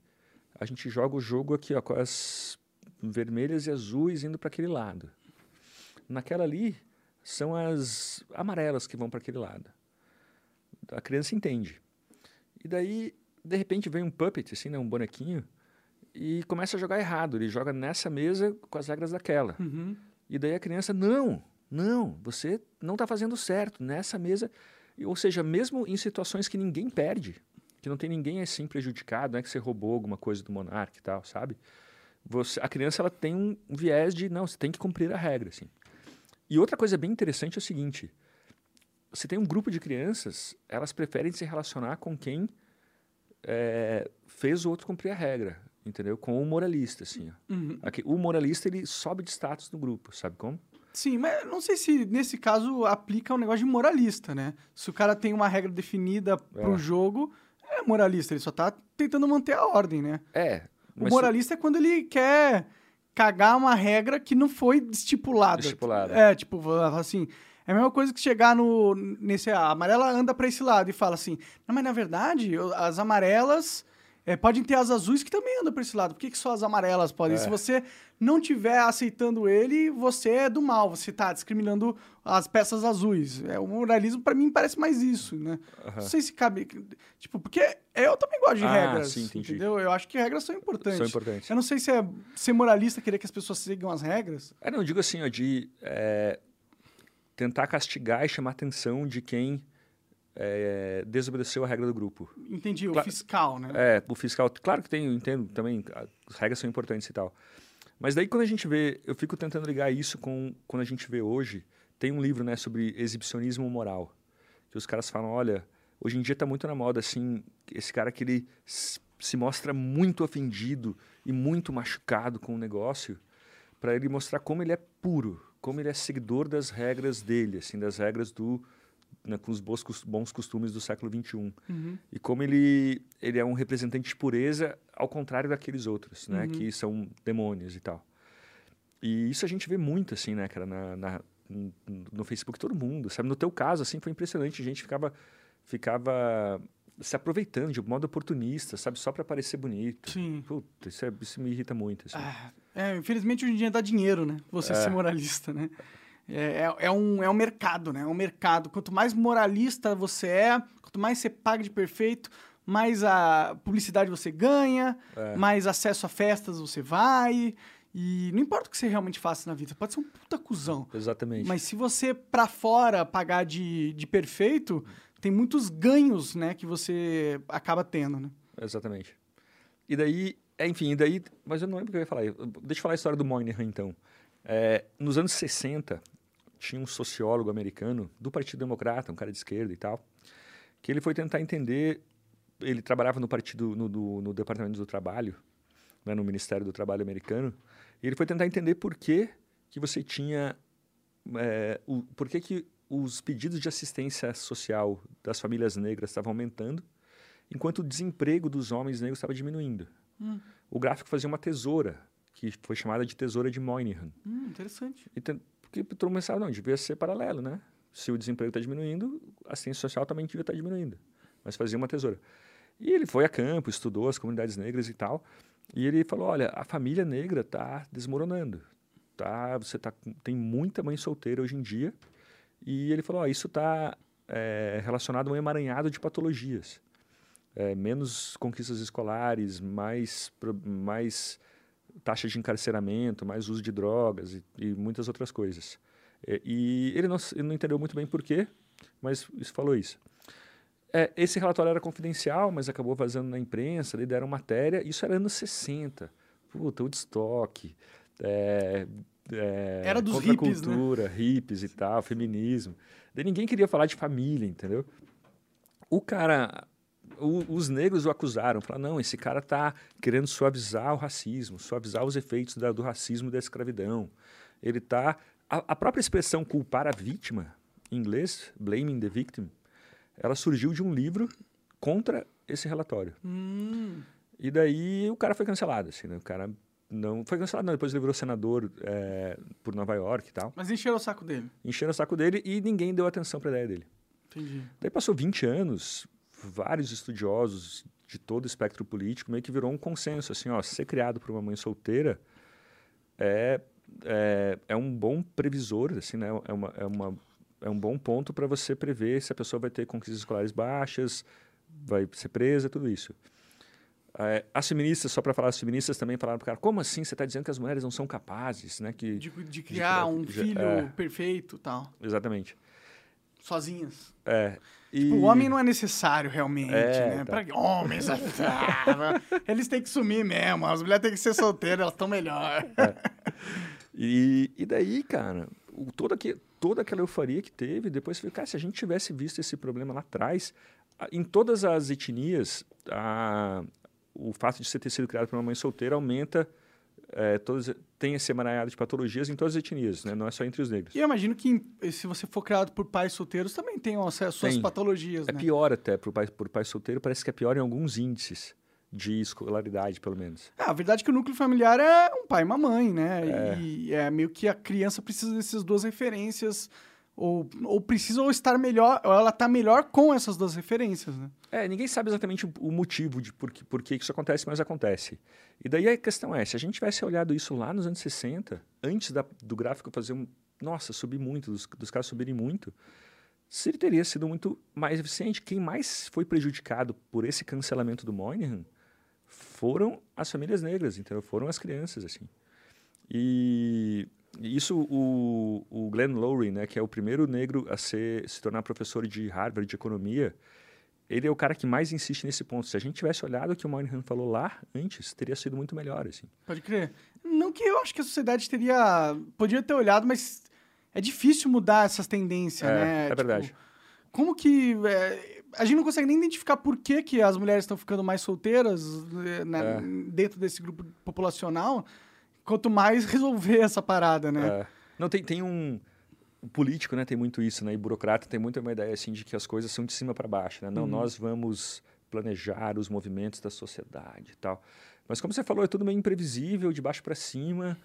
a gente joga o jogo aqui, ó, com as vermelhas e azuis indo para aquele lado. Naquela ali são as amarelas que vão para aquele lado. A criança entende. E daí, de repente, vem um puppet, assim, né, um bonequinho, e começa a jogar errado. Ele joga nessa mesa com as regras daquela. Uhum. E daí a criança, não, não, você não está fazendo certo nessa mesa. Ou seja, mesmo em situações que ninguém perde, que não tem ninguém assim prejudicado, não é que você roubou alguma coisa do monarca e tal, sabe? Você, a criança ela tem um viés de, não, você tem que cumprir a regra, assim. E outra coisa bem interessante é o seguinte, você tem um grupo de crianças, elas preferem se relacionar com quem é, fez o outro cumprir a regra. entendeu? Com o moralista, assim. Uhum. Aqui, o moralista, ele sobe de status no grupo, sabe como? Sim, mas não sei se nesse caso aplica um negócio de moralista, né? Se o cara tem uma regra definida pro É. jogo, é moralista, ele só tá tentando manter a ordem, né? É. O moralista é quando ele quer cagar uma regra que não foi estipulada. Estipulada. É, tipo, assim. É a mesma coisa que chegar no. Nesse. A amarela anda pra esse lado e fala assim. Não, mas na verdade, as amarelas. É, podem ter as azuis que também andam pra esse lado. Por que, que só as amarelas podem? É. Se você não tiver aceitando ele, você é do mal. Você tá discriminando as peças azuis. É, o moralismo, pra mim, parece mais isso, né? Não sei se cabe. Tipo, porque eu também gosto de Ah, regras. sim, entendi. entendeu? Eu acho que regras são importantes. São importantes. Eu não sei se é ser moralista querer que as pessoas sigam as regras. É, não, eu digo assim, ó, de é, tentar castigar e chamar a atenção de quem é, desobedeceu a regra do grupo. Entendi, o Claro. fiscal, né? É, o fiscal, claro que tem, eu entendo também, as regras são importantes e tal. Mas daí quando a gente vê, eu fico tentando ligar isso com quando a gente vê hoje, tem um livro, né, sobre exibicionismo moral, que os caras falam, olha, hoje em dia tá muito na moda assim, esse cara que ele se mostra muito ofendido e muito machucado com o negócio, para ele mostrar como ele é puro, como ele é seguidor das regras dele, assim, das regras do né, com os bons, bons costumes do século XXI. Uhum. E como ele, ele é um representante de pureza, ao contrário daqueles outros, né? Uhum. Que são demônios e tal. E isso a gente vê muito, assim, né, cara? Na, na- no Facebook, todo mundo, sabe? No teu caso, assim, foi impressionante. A gente ficava, ficava se aproveitando de modo oportunista, sabe? Só para parecer bonito. Sim. Puta, isso, é- isso me irrita muito, assim. Ah, é, infelizmente hoje em dia dá dinheiro, né? Você É. ser moralista, né? É, é, é um, é um mercado, né? É um mercado. Quanto mais moralista você é, quanto mais você paga de perfeito, mais a publicidade você ganha, É. mais acesso a festas você vai. E não importa o que você realmente faça na vida, pode ser um puta cuzão. Exatamente. Mas se você pra fora pagar de, de perfeito, tem muitos ganhos, né, que você acaba tendo, né? Exatamente. E daí, enfim, e daí, mas eu não lembro o que eu ia falar. Deixa eu falar a história do Moynihan, então. É, nos anos 60, tinha um sociólogo americano do Partido Democrata, um cara de esquerda e tal, que ele foi tentar entender. Ele trabalhava no partido, no, do- no Departamento do Trabalho, né, no Ministério do Trabalho americano, e ele foi tentar entender por que, que você tinha. é, o, por que, que os pedidos de assistência social das famílias negras estavam aumentando enquanto o desemprego dos homens negros estava diminuindo. Hum. O gráfico fazia uma tesoura, que foi chamada de tesoura de Moynihan. Hum, interessante. E tem- porque todo mundo pensava, não, devia ser paralelo, né? Se o desemprego está diminuindo, a assistência social também devia estar diminuindo. Mas fazia uma tesoura. E ele foi a campo, estudou as comunidades negras e tal, e ele falou, olha, a família negra está desmoronando. Tá, você tá, tem muita mãe solteira hoje em dia, e ele falou, isso está relacionado a um emaranhado de patologias. É, menos conquistas escolares, mais, mais taxa de encarceramento, mais uso de drogas e, e muitas outras coisas. É, e ele não, ele não entendeu muito bem por quê, mas isso falou isso. É, esse relatório era confidencial, mas acabou vazando na imprensa, daí deram matéria, isso era anos 60. Puta, Woodstock, é, é, Era dos hippies, né? contracultura, hippies e tal, feminismo. Daí ninguém queria falar de família, entendeu? O cara, o- os negros o acusaram, falaram, não, esse cara tá querendo suavizar o racismo, suavizar os efeitos da- do racismo e da escravidão. Ele tá... A, a própria expressão culpar a vítima, em inglês, blaming the victim, ela surgiu de um livro contra esse relatório. Hum, E daí o cara foi cancelado, assim, né? O cara não... Foi cancelado, não. Depois ele virou senador é, por Nova York e tal. mas encheram o saco dele. Encheram o saco dele e ninguém deu atenção para a ideia dele. Entendi. Daí passou 20 anos, vários estudiosos de todo o espectro político meio que virou um consenso, assim, ó, ser criado por uma mãe solteira é, é, é um bom previsor, assim, né? É, uma, é, uma, é um bom ponto para você prever se a pessoa vai ter conquistas escolares baixas, vai ser presa, tudo isso. É, as feministas, só para falar, as feministas também falaram para cara, como assim você está dizendo que as mulheres não são capazes, né? Que, De, de criar um já- filho é. perfeito tal. Exatamente. Sozinhas. É, e... Tipo, o homem não é necessário realmente, É, né? tá. Pra homens? ah, eles têm que sumir mesmo. As mulheres têm que ser solteiras, elas estão melhor. E, e daí, cara, o, toda, que, toda aquela euforia que teve, depois foi, cara, se a gente tivesse visto esse problema lá atrás, em todas as etnias, a, o fato de você ter sido criado por uma mãe solteira aumenta é, todas, tem esse emaranhado de patologias em todas as etnias, né? não é só entre os negros. E eu imagino que se você for criado por pais solteiros, também tem suas tem. patologias. É né? pior até por pai, por pai solteiro, parece que é pior em alguns índices de escolaridade, pelo menos. É, a verdade é que o núcleo familiar é um pai e uma mãe, né? É. E é meio que a criança precisa dessas duas referências ou, ou precisa ou estar melhor, ou ela está melhor com essas duas referências, né? É, ninguém sabe exatamente o, motivo de por, por que isso acontece, mas acontece. E daí a questão é, se a gente tivesse olhado isso lá nos anos 60, antes da, do gráfico fazer um, nossa, subir muito, dos, dos casos subirem muito, se ele teria sido muito mais eficiente. Quem mais foi prejudicado por esse cancelamento do Moynihan foram as famílias negras, então foram as crianças, assim. E isso o, o Glenn Lowry, né, que é o primeiro negro a ser, se tornar professor de Harvard de economia, ele é o cara que mais insiste nesse ponto. Se a gente tivesse olhado o que o Moynihan falou lá antes, teria sido muito melhor, assim. Pode crer. Não que eu acho que a sociedade teria... Podia ter olhado, mas é difícil mudar essas tendências, é, né? É tipo, verdade. Como que... É, a gente não consegue nem identificar por que, que as mulheres estão ficando mais solteiras né, é. dentro desse grupo populacional quanto mais resolver essa parada, né? É. Não, tem, tem um... O político, né, tem muito isso, né? E burocrata tem muito uma ideia, assim, de que as coisas são de cima para baixo, né? Não, uhum. nós vamos planejar os movimentos da sociedade e tal. Mas como você falou, é tudo meio imprevisível, de baixo para cima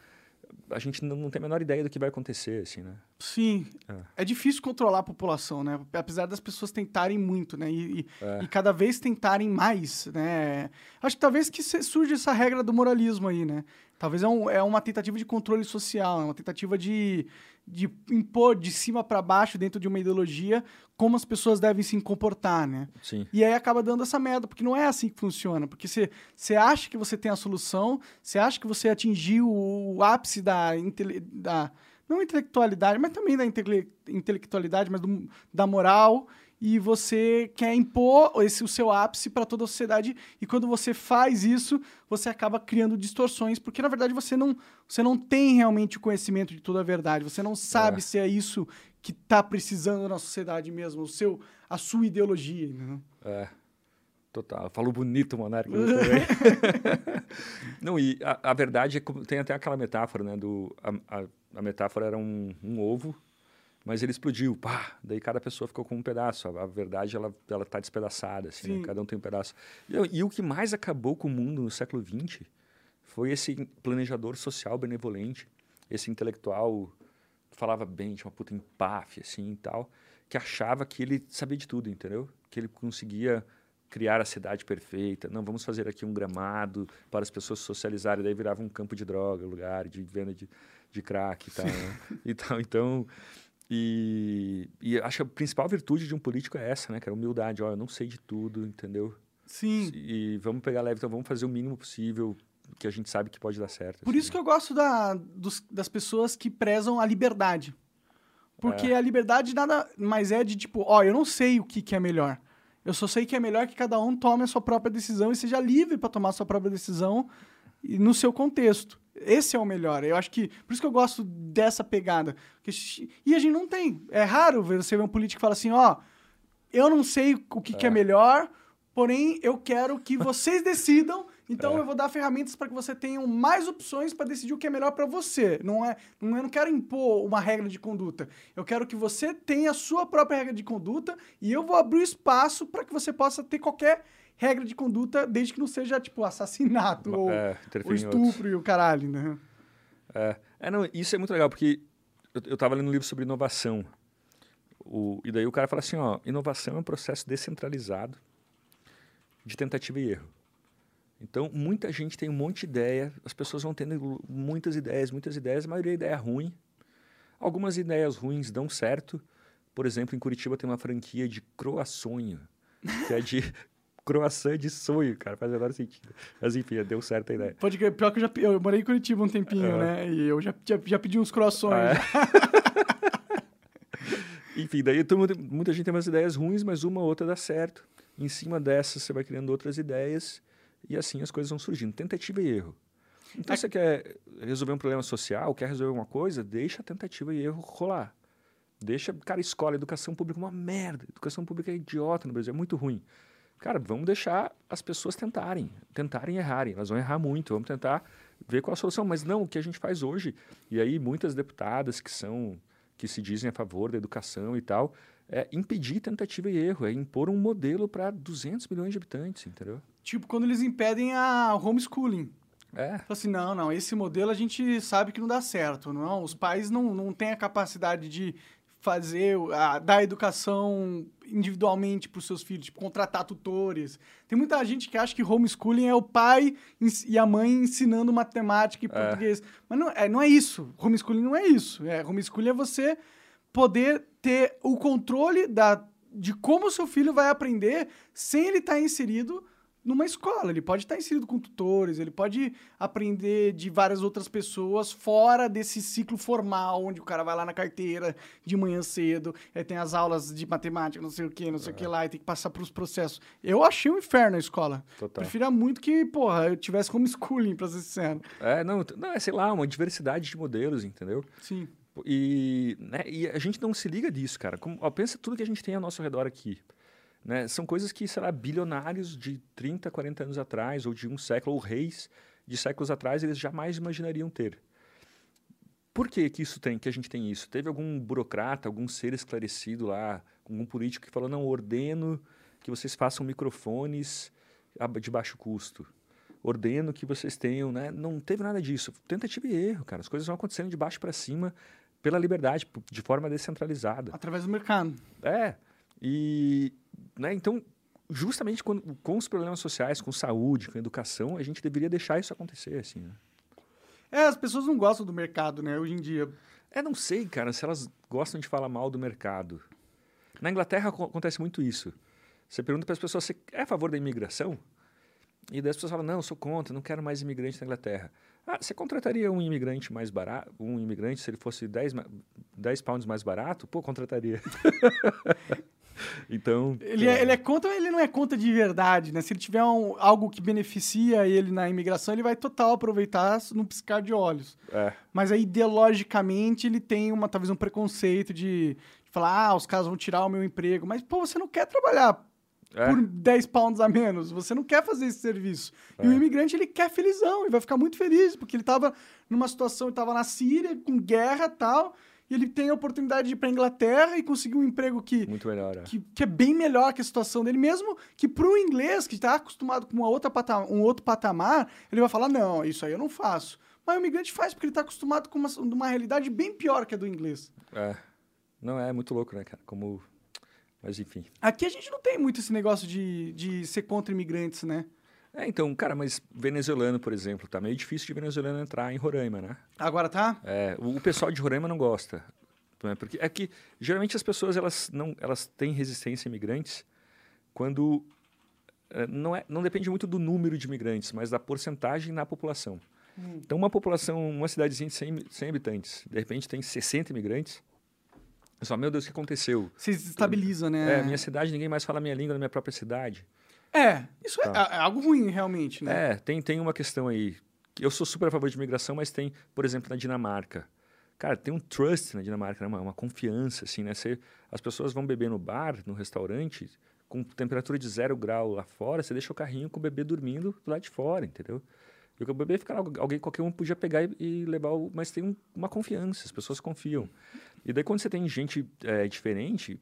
a gente não, tem a menor ideia do que vai acontecer, assim, né? Sim. É. é difícil controlar a população, né? Apesar das pessoas tentarem muito, né? E, e, é. e, cada vez tentarem mais, né? Acho que talvez que surge essa regra do moralismo aí, né? Talvez é, um, é uma tentativa de controle social, é uma tentativa de, de impor de cima para baixo dentro de uma ideologia como as pessoas devem se comportar, né? Sim. E aí acaba dando essa merda, porque não é assim que funciona. Porque você acha que você tem a solução, você acha que você atingiu o, ápice da, da não intelectualidade, mas também da intele, intelectualidade, mas do, da moral e você quer impor esse o seu ápice para toda a sociedade e quando você faz isso, você acaba criando distorções, porque na verdade você não, você não tem realmente o conhecimento de toda a verdade, você não sabe é. se é isso que está precisando na sociedade mesmo, o seu a sua ideologia, né? É. Total. Falou bonito, Monarca. não, e a, a, verdade é que tem até aquela metáfora, né? Do, a, a, a metáfora era um, um ovo mas ele explodiu, pá, daí cada pessoa ficou com um pedaço. A, a verdade, ela, ela tá despedaçada, assim, né? cada um tem um pedaço. E, e, o que mais acabou com o mundo no século XX foi esse planejador social benevolente, esse intelectual falava bem, tinha uma puta empáfia, assim, e tal, que achava que ele sabia de tudo, entendeu? Que ele conseguia criar a cidade perfeita. Não, vamos fazer aqui um gramado para as pessoas socializarem. Daí virava um campo de droga, lugar de venda de, de crack e tal. Né? e tal. Então, e, e acho que a principal virtude de um político é essa, né, cara? Humildade. Ó, eu não sei de tudo, entendeu? Sim. E vamos pegar leve, então vamos fazer o mínimo possível que a gente sabe que pode dar certo. Por assim, isso né? que eu gosto da, dos, das pessoas que prezam a liberdade. Porque é. a liberdade nada mais é de tipo, ó, eu não sei o que, que é melhor. Eu só sei que é melhor que cada um tome a sua própria decisão e seja livre para tomar a sua própria decisão no seu contexto. Esse é o melhor. Eu acho que. Por isso que eu gosto dessa pegada. E a gente não tem. É raro você ver um político que fala assim: ó, eu não sei o que é, que é melhor, porém eu quero que vocês decidam. Então é. eu vou dar ferramentas para que você tenha mais opções para decidir o que é melhor para você. Não é, não, eu não quero impor uma regra de conduta. Eu quero que você tenha a sua própria regra de conduta e eu vou abrir espaço para que você possa ter qualquer regra de conduta, desde que não seja, tipo, assassinato ou, é, ou estupro e o caralho, né? É. é, não, isso é muito legal, porque eu, eu tava lendo um livro sobre inovação. O, e daí o cara fala assim, ó, inovação é um processo descentralizado de tentativa e erro. Então, muita gente tem um monte de ideia, as pessoas vão tendo muitas ideias, muitas ideias, a maioria é ideia ruim. Algumas ideias ruins dão certo. Por exemplo, em Curitiba tem uma franquia de croaçonho, que é de croissant de sonho, cara. Faz o menor sentido. Mas enfim, deu certo a ideia. Pode crer. Pior que eu já eu morei em Curitiba um tempinho, né? E eu já, já, já pedi uns croissants. Ah, é? enfim, daí mundo, muita gente tem umas ideias ruins, mas uma ou outra dá certo. Em cima dessas, você vai criando outras ideias e assim as coisas vão surgindo. Tentativa e erro. Então, é... você quer resolver um problema social, quer resolver uma coisa, deixa a tentativa e erro rolar. Deixa, cara, escola, educação pública é uma merda. Educação pública é idiota no Brasil, é muito ruim. Cara, vamos deixar as pessoas tentarem, tentarem errarem. Elas vão errar muito, vamos tentar ver qual a solução. Mas não, o que a gente faz hoje, e aí muitas deputadas que são, que se dizem a favor da educação e tal, é impedir tentativa e erro, é impor um modelo para 200 milhões de habitantes, entendeu? Tipo, quando eles impedem a homeschooling. É. Fala assim, não, não, esse modelo a gente sabe que não dá certo. Não, os pais não, não têm a capacidade de fazer, a, dar educação individualmente para os seus filhos, tipo, contratar tutores. Tem muita gente que acha que homeschooling é o pai e a mãe ensinando matemática e É. português. Mas não é, não é isso. Homeschooling não é isso. É, homeschooling é você poder ter o controle da, de como o seu filho vai aprender sem ele estar inserido numa escola. Ele pode estar inserido com tutores, ele pode aprender de várias outras pessoas fora desse ciclo formal, onde o cara vai lá na carteira de manhã cedo, aí tem as aulas de matemática, não sei o que, não sei o que lá, e tem que passar pelos processos. Eu achei um inferno a escola. Total. Preferia muito que, porra, eu tivesse homeschooling, pra ser sincero. É, não, não, é, sei lá, uma diversidade de modelos, entendeu? Sim. E, né, e a gente não se liga disso, cara. Como, ó, pensa tudo que a gente tem ao nosso redor aqui. Né? São coisas que, sei lá, bilionários de 30, 40 anos atrás, ou de um século, ou reis de séculos atrás, eles jamais imaginariam ter. Por que, que isso tem, que a gente tem isso? Teve algum burocrata, algum ser esclarecido lá, algum político que falou, não, ordeno que vocês façam microfones de baixo custo. Ordeno que vocês tenham, né? Não teve nada disso. Tentativa e erro, cara. As coisas vão acontecendo de baixo para cima pela liberdade, de forma descentralizada. Através do mercado. É. E, né, então, justamente quando, com os problemas sociais, com saúde, com educação, a gente deveria deixar isso acontecer, assim, né? É, as pessoas não gostam do mercado, né, hoje em dia. É, não sei, cara, se elas gostam de falar mal do mercado. Na Inglaterra aco- acontece muito isso. Você pergunta para as pessoas, você é a favor da imigração? E daí as pessoas falam, não, eu sou contra, não quero mais imigrante na Inglaterra. Ah, você contrataria um imigrante mais barato, um imigrante, se ele fosse 10, ma- 10 pounds mais barato? Pô, contrataria. então... Ele é, ele é contra, ele não é contra de verdade, né? Se ele tiver um- algo que beneficia ele na imigração, ele vai total aproveitar num piscar de olhos. É, Mas aí, ideologicamente, ele tem uma, talvez um preconceito de, de falar, ah, os caras vão tirar o meu emprego. Mas, pô, você não quer trabalhar é, por 10 pounds a menos. Você não quer fazer esse serviço. E o É. imigrante, ele quer felizão, e vai ficar muito feliz, porque ele tava numa situação, ele tava na Síria, com guerra e tal, e ele tem a oportunidade de ir pra Inglaterra e conseguir um emprego que, muito melhor. é. que, que é bem melhor que a situação dele, mesmo que pro inglês, que está acostumado com uma outra pata- um outro patamar, ele vai falar, não, isso aí eu não faço. Mas o imigrante faz, porque ele está acostumado com uma, uma realidade bem pior que a do inglês. É. Não, é muito louco, né, cara? Como... Mas, enfim. Aqui a gente não tem muito esse negócio de, de ser contra imigrantes, né? É, então, cara, mas venezuelano, por exemplo, tá meio difícil de venezuelano entrar em Roraima, né? Agora tá? É, o, o pessoal de Roraima não gosta. né? Porque é que, geralmente, as pessoas elas não, elas têm resistência a imigrantes quando eh, não, é, não depende muito do número de imigrantes, mas da porcentagem na população. Então, uma população, uma cidadezinha de 100, 100 habitantes, de repente tem 60 imigrantes, fala, meu Deus, o que aconteceu? Se estabiliza, né? É, minha cidade, ninguém mais fala minha língua na minha própria cidade. É, isso é, Tá. é algo ruim, realmente, né? É, tem, tem uma questão aí. Eu sou super a favor de imigração, mas tem, por exemplo, na Dinamarca. Cara, tem um trust na Dinamarca, né? uma, uma confiança, assim, né? Você, as pessoas vão beber no bar, no restaurante, com temperatura de zero grau lá fora, você deixa o carrinho com o bebê dormindo do lado de fora, entendeu? E o bebê fica lá, alguém, qualquer um podia pegar e, e levar, o, mas tem um- uma confiança, as pessoas confiam. E daí quando você tem gente é, diferente,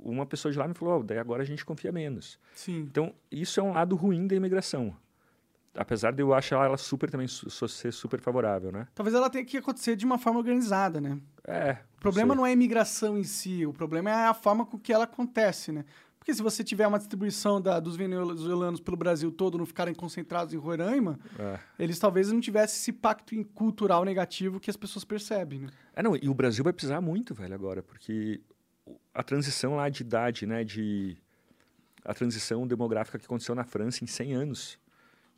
uma pessoa de lá me falou, "Ó, daí agora a gente confia menos. Sim. Então, isso é um lado ruim da imigração. Apesar de eu achar ela super também su- ser super favorável, né? Talvez ela tenha que acontecer de uma forma organizada, né? É. O problema não é a imigração em si, o problema é a forma com que ela acontece, né? Porque se você tiver uma distribuição da- dos venezuelanos pelo Brasil todo, não ficarem concentrados em Roraima, É. eles talvez não tivessem esse pacto cultural negativo que as pessoas percebem, né? É, não, e o Brasil vai precisar muito, velho, agora, porque a transição lá de idade, né, de... A transição demográfica que aconteceu na França em 100 anos,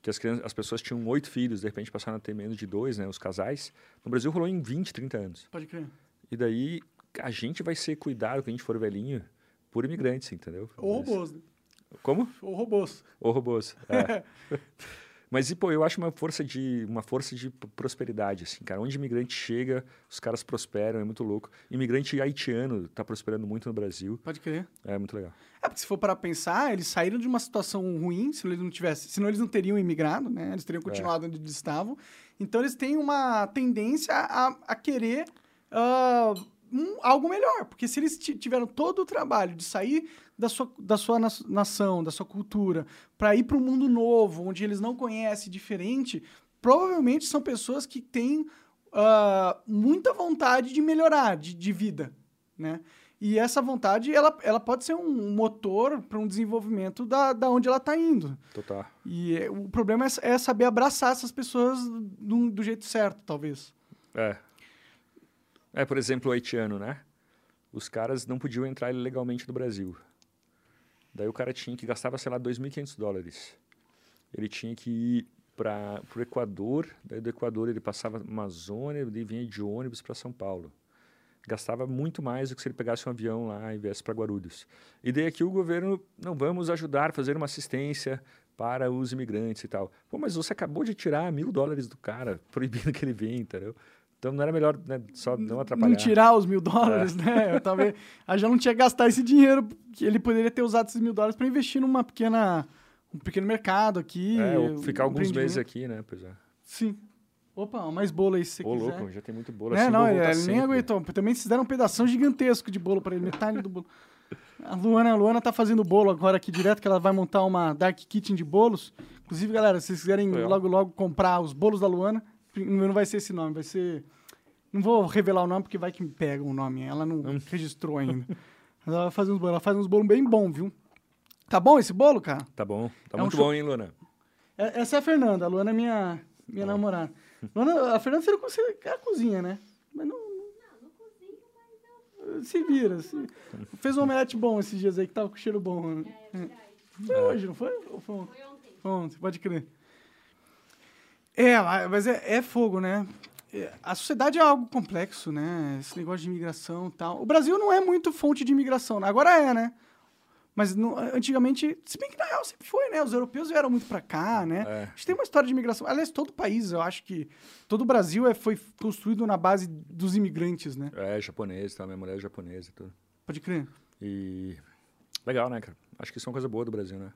que as, crianças, as pessoas tinham oito filhos, de repente passaram a ter menos de dois, né, os casais. No Brasil rolou em 20, 30 anos. Pode crer. E daí a gente vai ser cuidado, quando a gente for velhinho, por imigrantes, entendeu? Ou Mas- robôs, né? Como? Ou robôs. Ou robôs. É. Mas, e, pô, eu acho uma força de uma força de prosperidade, assim, cara. Onde imigrante chega, os caras prosperam, é muito louco. Imigrante haitiano tá prosperando muito no Brasil, Pode crer. é muito legal. É, porque se for para pensar, eles saíram de uma situação ruim, se eles não tivessem, senão eles não teriam imigrado, né? Eles teriam continuado onde eles estavam. Então eles têm uma tendência a, a querer ah, um- algo melhor, porque se eles ti- tiveram todo o trabalho de sair da sua, da sua nação, da sua cultura, para ir para um mundo novo, onde eles não conhecem, diferente, provavelmente são pessoas que têm ah, muita vontade de melhorar de, de vida, né? E essa vontade, ela, ela pode ser um motor para um desenvolvimento da, da onde ela está indo. Total. E é, o problema é, é saber abraçar essas pessoas do, do jeito certo, talvez. É. É, por exemplo, o haitiano, né? Os caras não podiam entrar ilegalmente no Brasil. Daí o cara tinha que gastava, sei lá, 2.500 dólares. Ele tinha que ir para o Equador, daí do Equador ele passava Amazônia, ele vinha de ônibus para São Paulo. Gastava muito mais do que se ele pegasse um avião lá e viesse para Guarulhos. E daí aqui o governo, não, vamos ajudar, fazer uma assistência para os imigrantes e tal. Pô, mas você acabou de tirar mil dólares do cara, proibindo que ele venha, entendeu? Então não era melhor né, só não atrapalhar. Não tirar os mil dólares, né? Eu talvez. A já não tinha gastar esse dinheiro, que ele poderia ter usado esses mil dólares para investir numa pequena. um pequeno mercado aqui. É, ou ficar alguns meses aqui, né? Pois é. Sim. Opa, mais bolo aí se você Ô, quiser. louco, já tem muito bolo É, assim. não, vou ele, nem aguentou. Também vocês deram um pedação gigantesco de bolo pra ele, metade do bolo. A Luana, a Luana tá fazendo bolo agora aqui direto, que ela vai montar uma Dark Kitchen de bolos. Inclusive, galera, se vocês quiserem logo, logo comprar os bolos da Luana, não vai ser esse nome, vai ser... Não vou revelar o nome, porque vai que me pega o nome. Ela não Hum. registrou ainda. Mas ela vai fazer uns bolos. Ela faz uns bolos bem bons, viu? Tá bom esse bolo, cara? Tá bom, tá É um muito show- bom, hein, Luna? É- Essa é a Fernanda. A Luana é minha, minha namorada. Luana, a Fernanda você não consegue é a cozinha, né? Mas não. não Se vira. Se... Fez um omelete bom esses dias aí, que tava com cheiro bom. né? Foi hoje, não foi? Ou foi ontem? Foi ontem, pode crer. É, mas é, é fogo, né? É, A sociedade é algo complexo, né? Esse negócio de imigração e tal. O Brasil não é muito fonte de imigração, né? agora é, né? Mas no- antigamente, se bem que na real sempre foi, né? Os europeus vieram muito pra cá, né? É. A gente tem uma história de imigração. Aliás, todo país, eu acho que todo o Brasil é, foi construído na base dos imigrantes, né? É, japonês, tá? Minha mulher é japonesa e tudo. Pode crer. E. Legal, né, cara? Acho que isso é uma coisa boa do Brasil, né?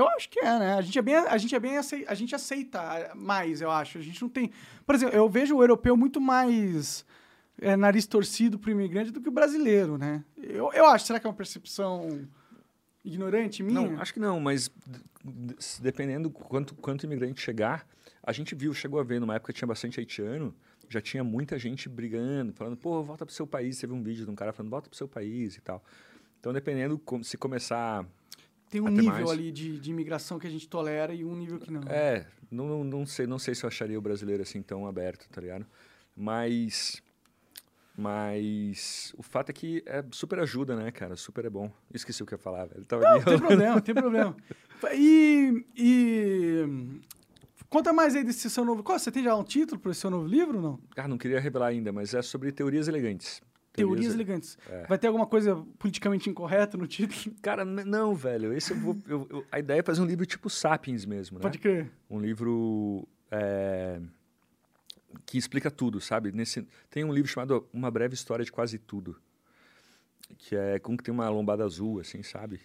Eu acho que é, né? A gente é bem, a gente é bem a gente aceita mais, eu acho. A gente não tem, por exemplo, eu vejo o europeu muito mais é, nariz torcido pro imigrante do que o brasileiro, né? Eu, eu acho. Será que é uma percepção ignorante minha? Não, acho que não, mas dependendo quanto, quanto imigrante chegar, a gente viu, chegou a ver, numa época tinha bastante haitiano, já tinha muita gente brigando, falando, pô, volta pro seu país. Teve um vídeo de um cara falando, volta pro seu país e tal. Então, dependendo, se começar. Tem um até nível mais. ali de, de imigração que a gente tolera e um nível que não. É, não, não, não sei, não sei se eu acharia o brasileiro assim tão aberto, tá ligado? Mas. Mas o fato é que é super ajuda, né, cara? Super é bom. Esqueci o que eu ia falar, velho. Tava Não, tem problema, não tem problema. E, e conta mais aí desse seu novo. Qual, você tem já um título para esse seu novo livro ou não? Ah, não queria revelar ainda, mas é sobre teorias elegantes. Teorias elegantes. é. Vai ter alguma coisa politicamente incorreta no título? Cara, não, velho. Esse eu vou. eu- eu- a ideia é fazer um livro tipo Sapiens mesmo, né? Pode crer. Um livro é, que explica tudo, sabe? Nesse, tem um livro chamado Uma Breve História de Quase Tudo. Que é como que tem uma lombada azul, assim, sabe?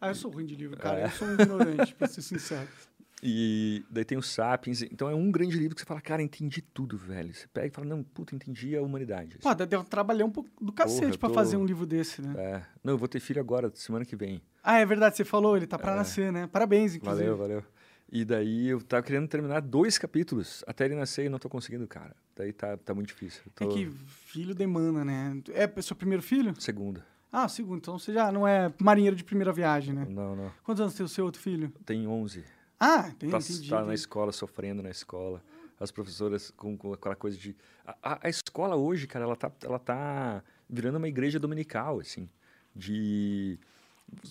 Ah, eu sou ruim de livro, cara. É. Eu sou um ignorante, pra ser sincero. E daí tem o Sapiens. Então é um grande livro que você fala, cara, entendi tudo, velho. Você pega e fala, não, puta, entendi a humanidade. Pô, deve trabalhar um pouco do cacete pra tô- fazer um livro desse, né? É. Não, eu vou ter filho agora, semana que vem. Ah, é verdade, você falou, ele tá pra nascer, né? Parabéns, inclusive. É. Valeu, valeu. E daí eu tava querendo terminar dois capítulos até ele nascer e não tô conseguindo, cara. Daí tá, tá muito difícil. Eu É tô... que filho demanda, né? É seu primeiro filho? Segunda. Ah, segundo. Então você já não é marinheiro de primeira viagem, né? Não, não. Quantos anos tem o seu outro filho? Tem 11. Ah, entendi. tá, entendi, tá na entendi. escola, sofrendo na escola. As professoras com, com aquela coisa de... A, a- escola hoje, cara, ela tá, ela tá virando uma igreja dominical, assim. De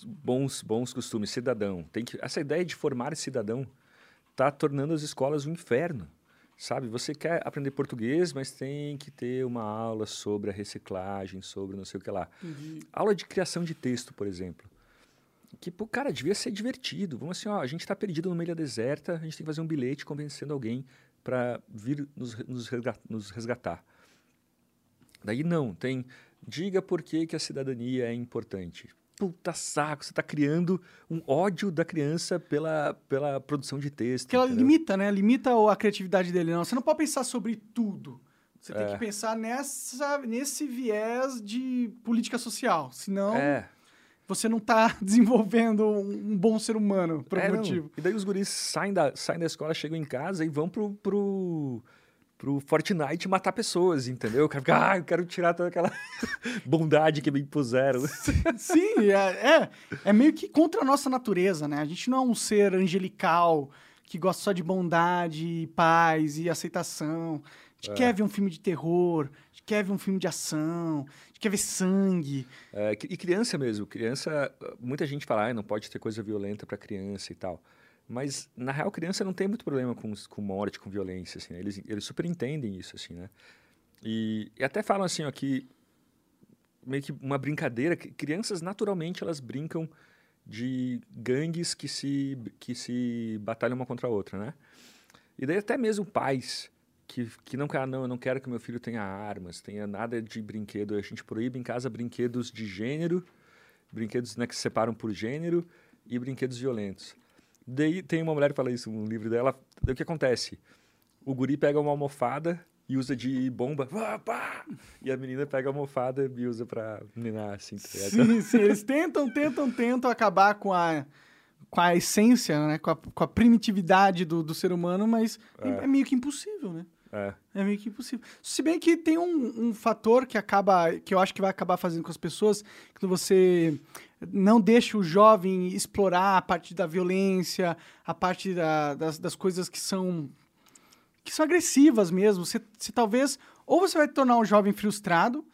bons, bons costumes, cidadão. Tem que, essa ideia de formar cidadão tá tornando as escolas um inferno. Sabe, você quer aprender português, mas tem que ter uma aula sobre a reciclagem, sobre não sei o que lá. Entendi. Aula de criação de texto, por exemplo. Que, pô, cara, devia ser divertido. Vamos assim, ó, a gente está perdido numa ilha deserta, a gente tem que fazer um bilhete convencendo alguém para vir nos, nos, resgatar. Daí não, tem diga por que, que a cidadania é importante. Puta saco, você está criando um ódio da criança pela, pela produção de texto. Que ela entendeu? limita, né? Limita a criatividade dele. Não, você não pode pensar sobre tudo. Você é. tem que pensar nessa, nesse viés de política social. Senão, é. Você não está desenvolvendo um bom ser humano produtivo. É, e daí os guris saem da, saem da escola, chegam em casa e vão pro, pro, pro Fortnite matar pessoas, entendeu? O cara fica, ah, eu quero tirar toda aquela bondade que me impuseram. Sim, é, é, é meio que contra a nossa natureza, né? A gente não é um ser angelical que gosta só de bondade, paz e aceitação gente é. quer ver um filme de terror, a quer ver um filme de ação, a gente quer ver sangue. É, e criança mesmo. Criança, muita gente fala, ah, não pode ter coisa violenta para criança e tal. Mas, na real, criança não tem muito problema com, com morte, com violência, assim, né? eles, eles super entendem isso, assim, né? E, e até falam assim, ó, que meio que uma brincadeira, que crianças naturalmente elas brincam de gangues que se, que se batalham uma contra a outra, né? E daí até mesmo pais que, que não, não, eu não quero que meu filho tenha armas, tenha nada de brinquedo. A gente proíbe em casa brinquedos de gênero, brinquedos né, que se separam por gênero e brinquedos violentos. Daí tem uma mulher que fala isso no livro dela. Daí o que acontece? O guri pega uma almofada e usa de bomba. E a menina pega a almofada e usa pra minar, assim. Tá sim, sim. Eles tentam, tentam, tentam acabar com a com a essência, né? com, a, com a primitividade do, do ser humano, mas é. é meio que impossível, né? É. é meio que impossível. Se bem que tem um, um fator que acaba, que eu acho que vai acabar fazendo com as pessoas, que você não deixa o jovem explorar a parte da violência, a parte da, das, das coisas que são que são agressivas mesmo. Você, você talvez ou você vai tornar um jovem frustrado,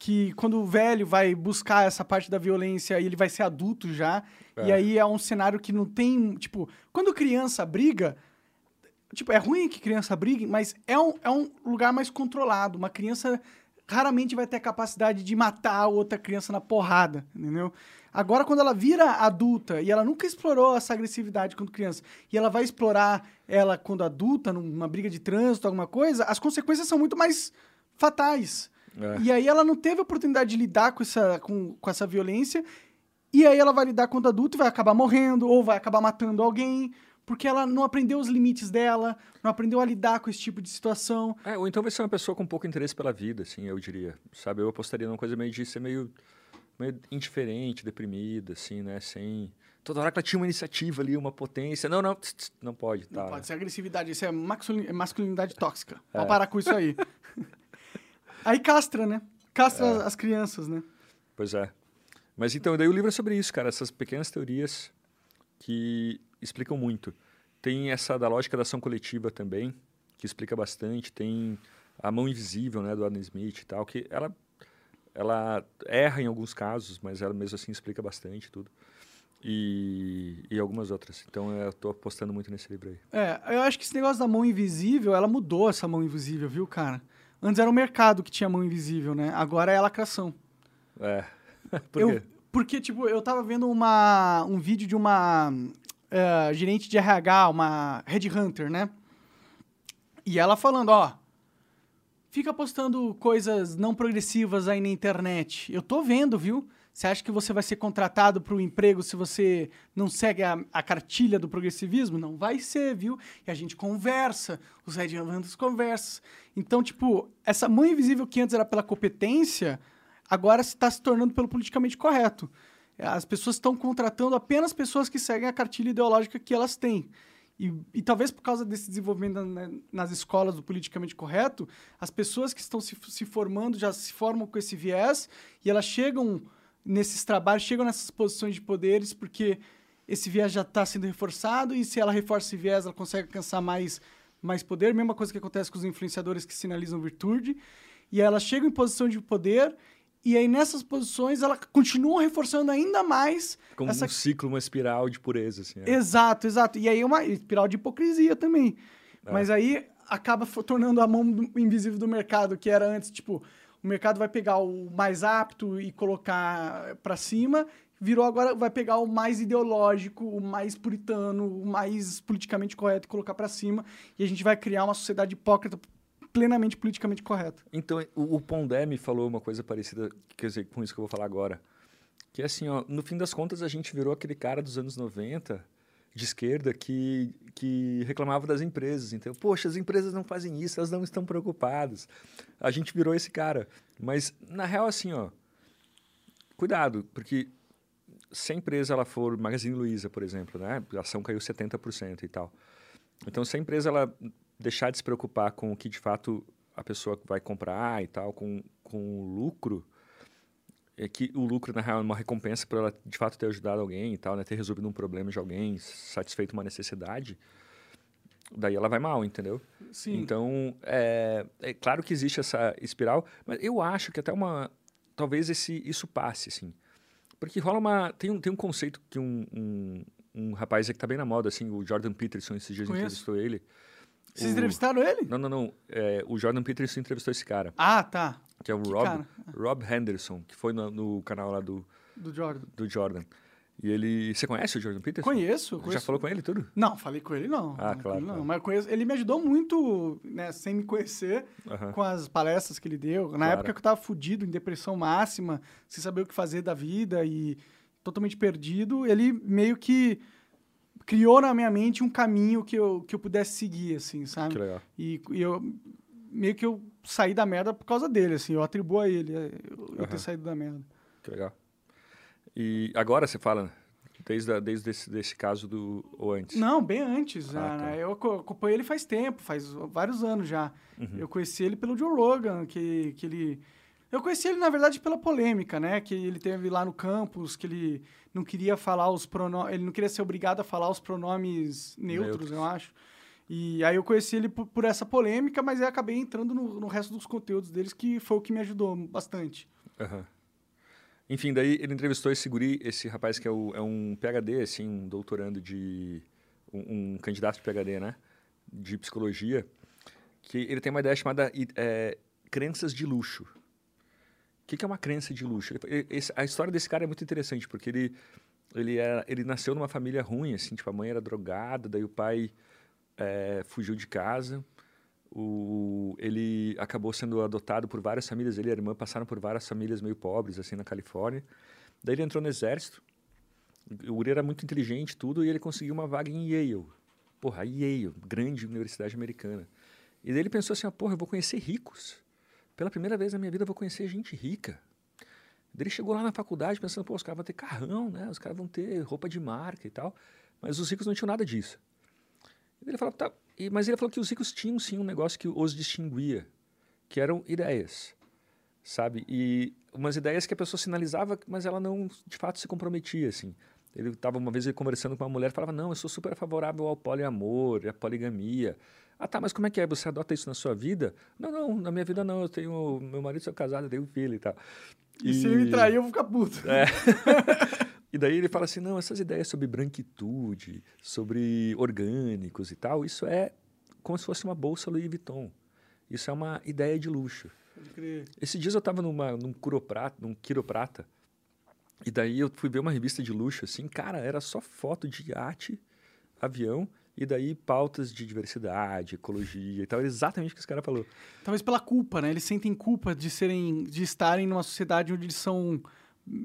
que quando o velho vai buscar essa parte da violência, ele vai ser adulto já. É. E aí é um cenário que não tem. Tipo, quando criança briga. Tipo, é ruim que criança brigue, mas é um, é um lugar mais controlado. Uma criança raramente vai ter a capacidade de matar outra criança na porrada, entendeu? Agora, quando ela vira adulta e ela nunca explorou essa agressividade quando criança, e ela vai explorar ela quando adulta, numa briga de trânsito, alguma coisa, as consequências são muito mais fatais. É. E aí ela não teve a oportunidade de lidar com essa, com, com essa violência. E aí ela vai lidar quando adulto e vai acabar morrendo, ou vai acabar matando alguém, porque ela não aprendeu os limites dela, não aprendeu a lidar com esse tipo de situação. É, ou então vai ser uma pessoa com pouco interesse pela vida, assim, eu diria. Sabe, eu apostaria numa coisa meio de ser meio, meio indiferente, deprimida, assim, né? Sem. Toda hora que ela tinha uma iniciativa ali, uma potência. Não, não, tss, tss, não pode. Tá, não pode ser agressividade, isso é masculinidade tóxica. É. Pode parar com isso aí. Aí castra, né? Castra é. as crianças, né? Pois é. Mas então, daí o livro é sobre isso, cara. Essas pequenas teorias que explicam muito. Tem essa da lógica da ação coletiva também, que explica bastante. Tem a mão invisível, né, do Adam Smith e tal, que ela, ela erra em alguns casos, mas ela mesmo assim explica bastante tudo. E, e algumas outras. Então eu estou apostando muito nesse livro aí. É, eu acho que esse negócio da mão invisível, ela mudou essa mão invisível, viu, cara? Antes era o mercado que tinha mão invisível, né? Agora é a lacração. É. Por eu, quê? Porque, tipo, eu tava vendo uma, um vídeo de uma uh, gerente de RH, uma headhunter, né? E ela falando, ó, fica postando coisas não progressivas aí na internet. Eu tô vendo, viu? Você acha que você vai ser contratado para o emprego se você não segue a, a, cartilha do progressivismo? Não vai ser, viu? E a gente conversa, os headhunters conversam. Então, tipo, essa mão invisível que antes era pela competência, agora está se tornando pelo politicamente correto. As pessoas estão contratando apenas pessoas que seguem a cartilha ideológica que elas têm. E, e, talvez por causa desse desenvolvimento na, nas escolas do politicamente correto, as pessoas que estão se, se formando já se formam com esse viés e elas chegam nesses trabalhos, chegam nessas posições de poderes porque esse viés já está sendo reforçado e se ela reforça esse viés, ela consegue alcançar mais, mais poder. Mesma coisa que acontece com os influenciadores que sinalizam virtude. E elas chegam em posição de poder e aí nessas posições ela continua reforçando ainda mais como essa... um ciclo, uma espiral de pureza assim. É. Exato, exato. E aí uma espiral de hipocrisia também. É. Mas aí acaba tornando a mão invisível do mercado que era antes, tipo, o mercado vai pegar o mais apto e colocar para cima, virou agora, vai pegar o mais ideológico, o mais puritano, o mais politicamente correto e colocar para cima. E a gente vai criar uma sociedade hipócrita plenamente politicamente correta. Então, o, o Pondé me falou uma coisa parecida, quer dizer, com isso que eu vou falar agora. Que é assim, ó, no fim das contas, a gente virou aquele cara dos anos 90 de esquerda que, que reclamava das empresas. Então, poxa, as empresas não fazem isso, elas não estão preocupadas. A gente virou esse cara. Mas, na real, assim, ó, cuidado, porque se a empresa ela for Magazine Luiza, por exemplo, né? A ação caiu 70% e tal. Então, se a empresa ela deixar de se preocupar com o que de fato a pessoa vai comprar e tal, com, com o lucro, é que o lucro, na real, é uma recompensa por ela de fato ter ajudado alguém e tal, né? Ter resolvido um problema de alguém, satisfeito uma necessidade, daí ela vai mal, entendeu? Sim. Então, é, é claro que existe essa espiral, mas eu acho que até uma... Talvez esse, isso passe, assim. Porque rola uma... Tem um, tem um conceito que um, um, um rapaz que está bem na moda, assim, o Jordan Peterson, esses dias Conheço. entrevistou ele. Vocês O- entrevistaram ele? Não, não, não. É, o Jordan Peterson entrevistou esse cara, Ah, tá. Que é o Que Rob, cara? Rob Henderson, que foi no, no canal lá do, Do Jordan. do Jordan. E ele... Você conhece o Jordan Peterson? Conheço, Já conheço. falou com ele tudo? Não, falei com ele não. Ah, com claro, ele Não, claro. mas conheço, ele me ajudou muito, né, sem me conhecer, com as palestras que ele deu. Na Claro. época que eu tava fudido, em depressão máxima, sem saber o que fazer da vida e totalmente perdido, ele meio que criou na minha mente um caminho que eu, que eu pudesse seguir, assim, sabe? Que legal. E, e eu meio que eu saí da merda por causa dele, assim, eu atribuo a ele eh, eu, eu ter saído da merda. Que legal. E agora você fala, desde, a, desde esse, desse caso do... Ou antes? Não, bem antes. Ah, tá. né? Eu aco- acompanho ele faz tempo, faz vários anos já. Uhum. Eu conheci ele pelo Joe Rogan, que, que ele... Eu conheci ele, na verdade, pela polêmica, né? Que ele teve lá no campus, que ele não queria falar os pronomes... Ele não queria ser obrigado a falar os pronomes neutros, Neutros. eu acho. E aí eu conheci ele por, por essa polêmica, mas aí acabei entrando no, no resto dos conteúdos deles, que foi o que me ajudou bastante. Aham. Enfim, daí ele entrevistou esse guri, esse rapaz que é, o- é um PhD, assim, um doutorando de... Um, um candidato de PhD, né? De psicologia. Que ele tem uma ideia chamada é, crenças de luxo. O que, que é uma crença de luxo? Ele- esse- a história desse cara é muito interessante, porque ele, ele, era, ele nasceu numa família ruim, assim, tipo, a mãe era drogada, daí o pai é, fugiu de casa. O, ele acabou sendo adotado por várias famílias. Ele e a irmã passaram por várias famílias meio pobres, assim, na Califórnia. Daí ele entrou no exército. O Uri era muito inteligente, tudo, e ele conseguiu uma vaga em Yale. Porra, Yale, grande universidade americana. E daí ele pensou assim, ah, porra, eu vou conhecer ricos. Pela primeira vez na minha vida eu vou conhecer gente rica. Daí ele chegou lá na faculdade pensando, pô, os caras vão ter carrão, né? Os caras vão ter roupa de marca e tal. Mas os ricos não tinham nada disso. E ele falou, tá. E, mas ele falou que os ricos tinham sim um negócio que os distinguia, que eram ideias, sabe? E umas ideias que a pessoa sinalizava, mas ela não, de fato, se comprometia, assim. Ele estava uma vez conversando com uma mulher, falava, não, eu sou super favorável ao poliamor, à poligamia. Ah, tá, mas como é que é? Você adota isso na sua vida? Não, não, na minha vida não, eu tenho, meu marido sou casado, eu tenho um filho e tal. E, se ele me trair, eu vou ficar puto. É. E daí ele fala assim, não, essas ideias sobre branquitude, sobre orgânicos e tal, isso é como se fosse uma bolsa Louis Vuitton. Isso é uma ideia de luxo. Pode crer. Esses dias eu estava numa, num quiroprata, num quiroprata, e daí eu fui ver uma revista de luxo, assim, cara, era só foto de iate, avião, e daí pautas de diversidade, ecologia e tal. Era exatamente o que esse cara falou. Talvez pela culpa, né? Eles sentem culpa de serem, de estarem numa sociedade onde eles são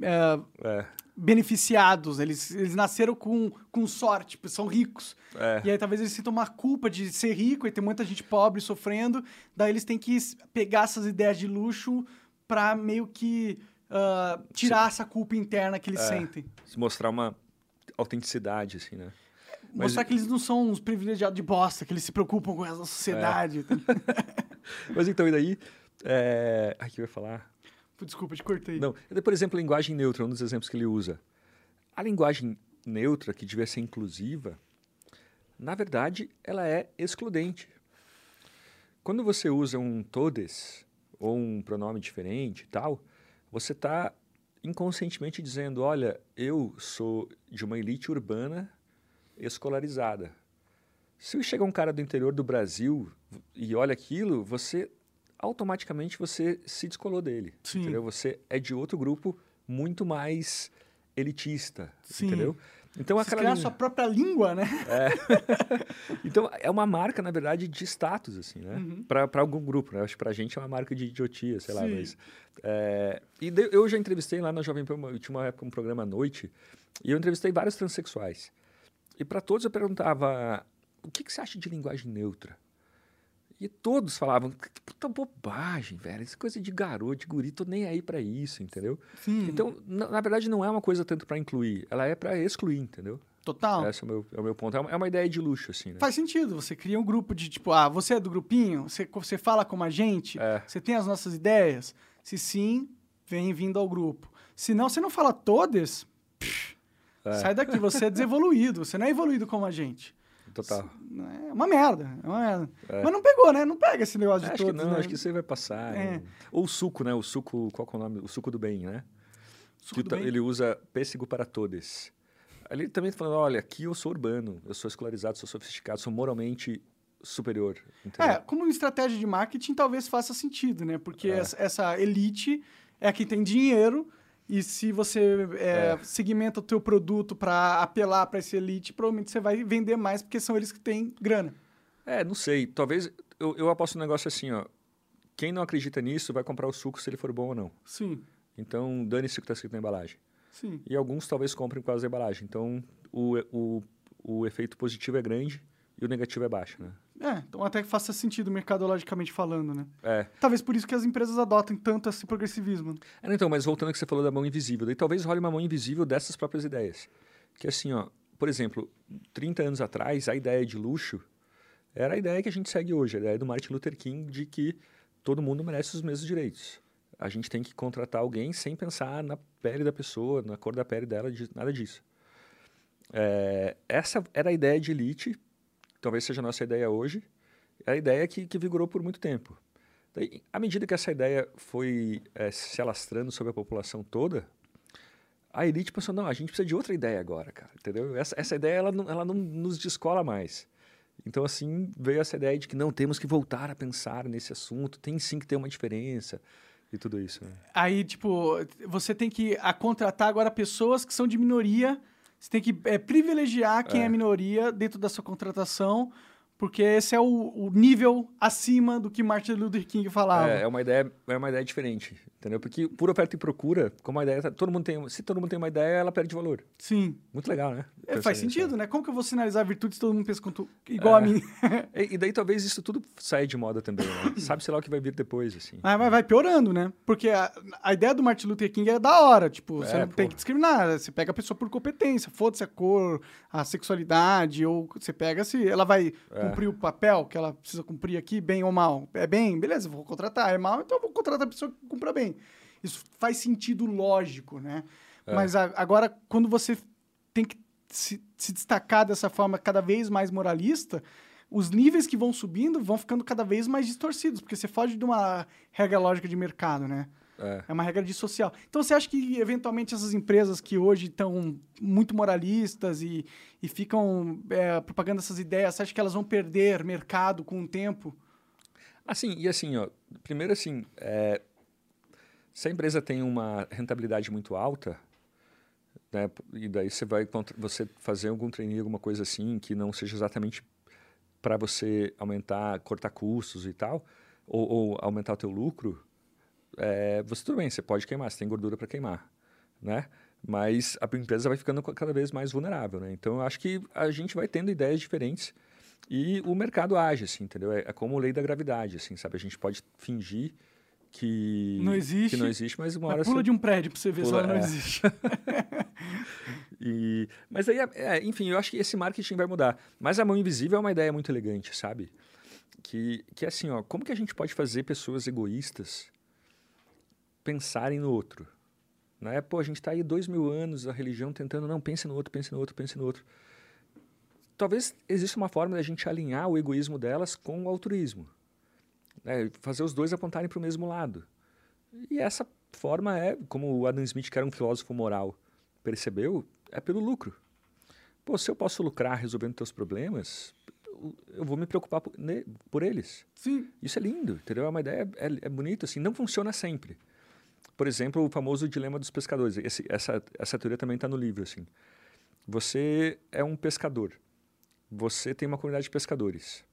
é, É, beneficiados. Eles, eles nasceram com, com sorte, tipo, são ricos. é. E aí talvez eles sintam uma culpa de ser rico e ter muita gente pobre sofrendo. Daí eles têm que pegar essas ideias de luxo pra meio que ah, tirar essa culpa interna que eles É. sentem. Se mostrar uma autenticidade, assim, né? Mas- Mostrar que eles não são uns privilegiados de bosta, que eles se preocupam com a sociedade. Mas então, e daí... É... Ai, o que eu ia falar? Desculpa, te cortei. Não, por exemplo, linguagem neutra, um dos exemplos que ele usa. A linguagem neutra, que devia ser inclusiva, na verdade, ela é excludente. Quando você usa um todes ou um pronome diferente e tal, você está inconscientemente dizendo, olha, eu sou de uma elite urbana escolarizada. Se chega um cara do interior do Brasil e olha aquilo, você automaticamente você se descolou dele. Sim. Entendeu? Você é de outro grupo muito mais elitista, Sim. entendeu? Então aquela linha- sua própria língua, né? Então é uma marca, na verdade, de status, assim, né? Para algum grupo, né? Acho que pra gente é uma marca de idiotia, sei lá, Sim. mas... é, E daí eu já entrevistei lá na Jovem Pan, eu tinha uma época um programa à noite, e eu entrevistei vários transexuais. E para todos eu perguntava, o que, que você acha de linguagem neutra? E todos falavam, que puta bobagem, velho, essa coisa de garoto, de guri, tô nem aí para isso, entendeu? Sim. Então, na, na verdade, não é uma coisa tanto para incluir, ela é para excluir, entendeu? Total. Esse é o meu, é o meu ponto. É uma, é uma ideia de luxo, assim, né? Faz sentido. Você cria um grupo de tipo, ah, você é do grupinho? Você, você fala como a gente? É. Você tem as nossas ideias? Se sim, vem vindo ao grupo. Se não, você não fala todas, psh, É. sai daqui. Você é desevoluído. Você não é evoluído como a gente. Total. É uma merda. É uma merda. Mas não pegou, né? Não pega esse negócio de Acho todos, que não, né? acho que isso aí vai passar. É. né? Ou o suco, né? O suco, qual é o nome? O suco do bem, né? Suco Que bem. Ele usa pêssego para todos. Ali ele também tá falando, olha, aqui eu sou urbano, eu sou escolarizado, sou sofisticado, sou moralmente superior. Entendeu? É, como estratégia de marketing talvez faça sentido, né? Porque É. essa, essa elite é quem tem dinheiro e se você é, É. segmenta o teu produto para apelar para essa elite, provavelmente você vai vender mais porque são eles que têm grana. É, não sei. Talvez eu, eu aposto um negócio assim, ó. Quem não acredita nisso vai comprar o suco se ele for bom ou não. Sim, Então, dane-se o que está escrito na embalagem. sim. E alguns talvez comprem por causa da embalagem. Então, o, o, o efeito positivo é grande e o negativo é baixo, né? É, então até que faça sentido mercadologicamente falando, né? É. Talvez por isso que as empresas adotem tanto esse progressivismo. É, Então, mas voltando ao que você falou da mão invisível, daí talvez role uma mão invisível dessas próprias ideias. Que assim, ó, por exemplo, 30 anos atrás, a ideia de luxo era a ideia que a gente segue hoje, a ideia do Martin Luther King de que todo mundo merece os mesmos direitos. A gente tem que contratar alguém sem pensar na pele da pessoa, na cor da pele dela, de- nada disso. É, essa era a ideia de elite, talvez seja a nossa ideia hoje, é a ideia que, que vigorou por muito tempo. Daí, à medida que essa ideia foi eh, se alastrando sobre a população toda, a elite pensou, não, a gente precisa de outra ideia agora, cara, entendeu? Essa, essa ideia, ela não, ela não nos descola mais. Então, assim, veio essa ideia de que não, temos que voltar a pensar nesse assunto, tem sim que ter uma diferença e tudo isso. Né? Aí, tipo, você tem que a contratar agora pessoas que são de minoria. Você tem que é, privilegiar quem é. É. minoria dentro da sua contratação, porque esse é o, o nível acima do que Martin Luther King falava. É, é uma ideia, é uma ideia diferente, entendeu? Porque por oferta e procura, como a ideia, tá- todo mundo tem, se todo mundo tem uma ideia, ela perde valor. Sim. Muito legal, né? É, faz sentido, né? Como que eu vou sinalizar virtudes se todo mundo pensa quanto, igual a É. mim? E, daí talvez isso tudo saia de moda também, né? Sabe, sei lá o que vai vir depois, assim. Mas vai, piorando, né? Porque a, a ideia do Martin Luther King é da hora. Tipo, você É, não tem pô. que discriminar. Você pega a pessoa por competência. Foda-se a cor, a sexualidade. Ou você pega se ela vai É. cumprir o papel que ela precisa cumprir aqui, bem ou mal. É bem, beleza, vou contratar. É mal, então eu vou contratar a pessoa que cumpra bem. Isso faz sentido lógico, né? É. Mas a- agora, quando você tem que se, se destacar dessa forma cada vez mais moralista, os níveis que vão subindo vão ficando cada vez mais distorcidos, porque você foge de uma regra lógica de mercado, né? É. É uma regra de social. Então você acha que, eventualmente, essas empresas que hoje estão muito moralistas e, e ficam é, propagando essas ideias, você acha que elas vão perder mercado com o tempo? Assim, e assim, ó, primeiro assim, é, se a empresa tem uma rentabilidade muito alta, né, e daí você vai você fazer algum treininho, alguma coisa assim, que não seja exatamente para você aumentar, cortar custos e tal, ou, ou aumentar o teu lucro, é, você tudo bem, você pode queimar, você tem gordura para queimar, né? Mas a empresa vai ficando cada vez mais vulnerável, né? Então, eu acho que a gente vai tendo ideias diferentes e o mercado age, assim, entendeu? É, é como a lei da gravidade, assim, sabe? A gente pode fingir que Não existe, que não existe, mas uma hora Mas pula você- de um prédio pra você ver se Pula, ela não é. existe. E, mas aí, é- é, enfim, eu acho que esse marketing vai mudar. Mas a mão invisível é uma ideia muito elegante, sabe? Que, que é assim, ó, como que a gente pode fazer pessoas egoístas pensarem no outro? Né? Pô, a gente está aí dois mil anos, a religião tentando, não, pense no outro, pense no outro, pense no outro. Talvez exista uma forma da gente alinhar o egoísmo delas com o altruísmo. Né? Fazer os dois apontarem para o mesmo lado. E essa forma é, como o Adam Smith, que era um filósofo moral, percebeu, é pelo lucro. Pô, se eu posso lucrar resolvendo teus problemas, eu- eu vou me preocupar por, ne- por eles. Sim. Isso é lindo, entendeu? É uma ideia, é, é bonito, assim, não funciona sempre. Por exemplo, o famoso dilema dos pescadores. Esse, essa, essa teoria também está no livro. Assim. Você é um pescador. Você tem uma comunidade de pescadores.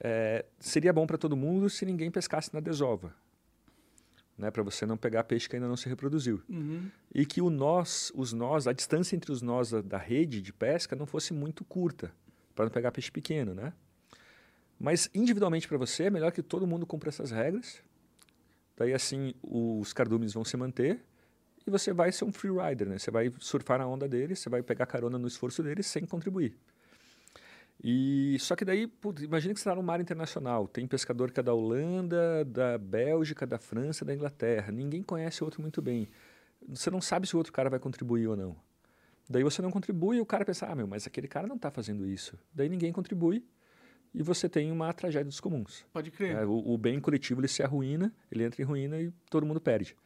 É, seria bom para todo mundo se ninguém pescasse na desova. Né, para você não pegar peixe que ainda não se reproduziu. Uhum. E que o nós, os nós, a distância entre os nós da, da rede de pesca não fosse muito curta, para não pegar peixe pequeno, né? Mas individualmente para você é melhor que todo mundo cumpra essas regras. Daí assim os cardumes vão se manter e você vai ser um free rider, né? Você vai surfar na onda deles, você vai pegar carona no esforço deles sem contribuir. E só que daí, imagina que você está no mar internacional, tem pescador que é da Holanda, da Bélgica, da França, da Inglaterra. Ninguém conhece o outro muito bem. Você não sabe se o outro cara vai contribuir ou não. Daí você não contribui e o cara pensa, ah, meu, mas aquele cara não está fazendo isso. Daí ninguém contribui e você tem uma tragédia dos comuns. Pode crer. É, o, o, bem coletivo ele se arruína, ele entra em ruína e todo mundo perde.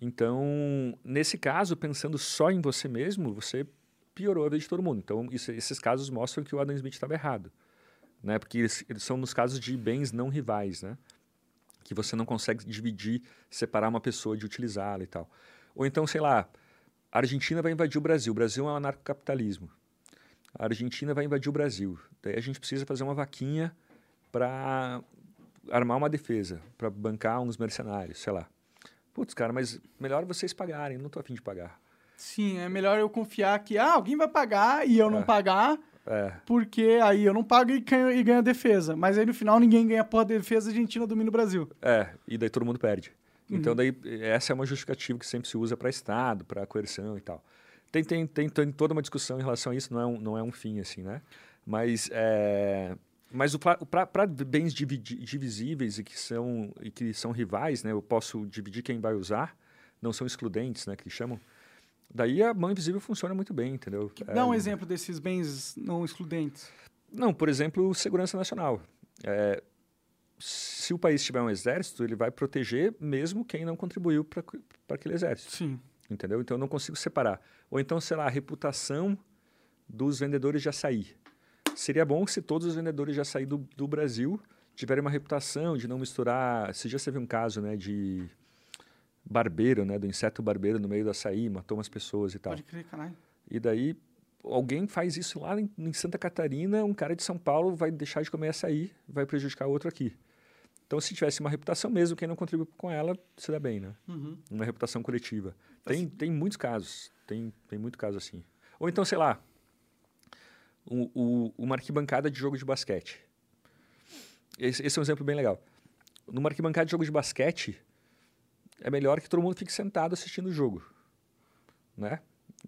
Então, nesse caso, pensando só em você mesmo, você piorou a vida de todo mundo. Então, isso, esses casos mostram que o Adam Smith estava errado. Né? Porque eles, eles, são nos casos de bens não rivais, né? que você não consegue dividir, separar uma pessoa de utilizá-la e tal. Ou então, sei lá, a Argentina vai invadir o Brasil. O Brasil é um anarcocapitalismo. A Argentina vai invadir o Brasil. Daí a gente precisa fazer uma vaquinha para armar uma defesa, para bancar uns mercenários, sei lá. Putz, cara, mas melhor vocês pagarem, não estou afim de pagar. Sim, é melhor eu confiar que ah, alguém vai pagar e eu não É. pagar, É, porque aí eu não pago e ganho, e ganho a defesa. Mas aí no final ninguém ganha a porra da defesa, a Argentina domina o Brasil. é, e daí todo mundo perde. Então daí essa é uma justificativa que sempre se usa para Estado, para coerção e tal. Tem, tem, tem, tem toda uma discussão em relação a isso, não é um, não é um fim assim, né? Mas é, mas para bens divisíveis e que são e que são rivais, né? Eu posso dividir quem vai usar, não são excludentes, né? Que chamam. Daí a mão invisível funciona muito bem, entendeu? Dá um É, exemplo desses bens não excludentes. Não, por exemplo, segurança nacional. É, se o país tiver um exército, ele vai proteger mesmo quem não contribuiu para aquele exército, Sim. Entendeu? Então eu não consigo separar. Ou então, sei lá, a reputação dos vendedores de açaí. Seria bom se todos os vendedores de açaí do, do Brasil tiverem uma reputação de não misturar. Se já teve um caso, né, de barbeiro, né, do inseto barbeiro no meio do açaí, matou umas pessoas e tal. Pode crer, caralho. E daí alguém faz isso lá em, em Santa Catarina, um cara de São Paulo vai deixar de comer açaí, vai prejudicar outro aqui. Então, se tivesse uma reputação mesmo, quem não contribui com ela se dá bem, né? Uhum. Uma reputação coletiva. Tem, tem muitos casos, tem, tem muito caso assim. Ou então, sei lá, o, o, uma arquibancada de jogo de basquete. Esse, esse é um exemplo bem legal. Numa arquibancada de jogo de basquete, é melhor que todo mundo fique sentado assistindo o jogo, né?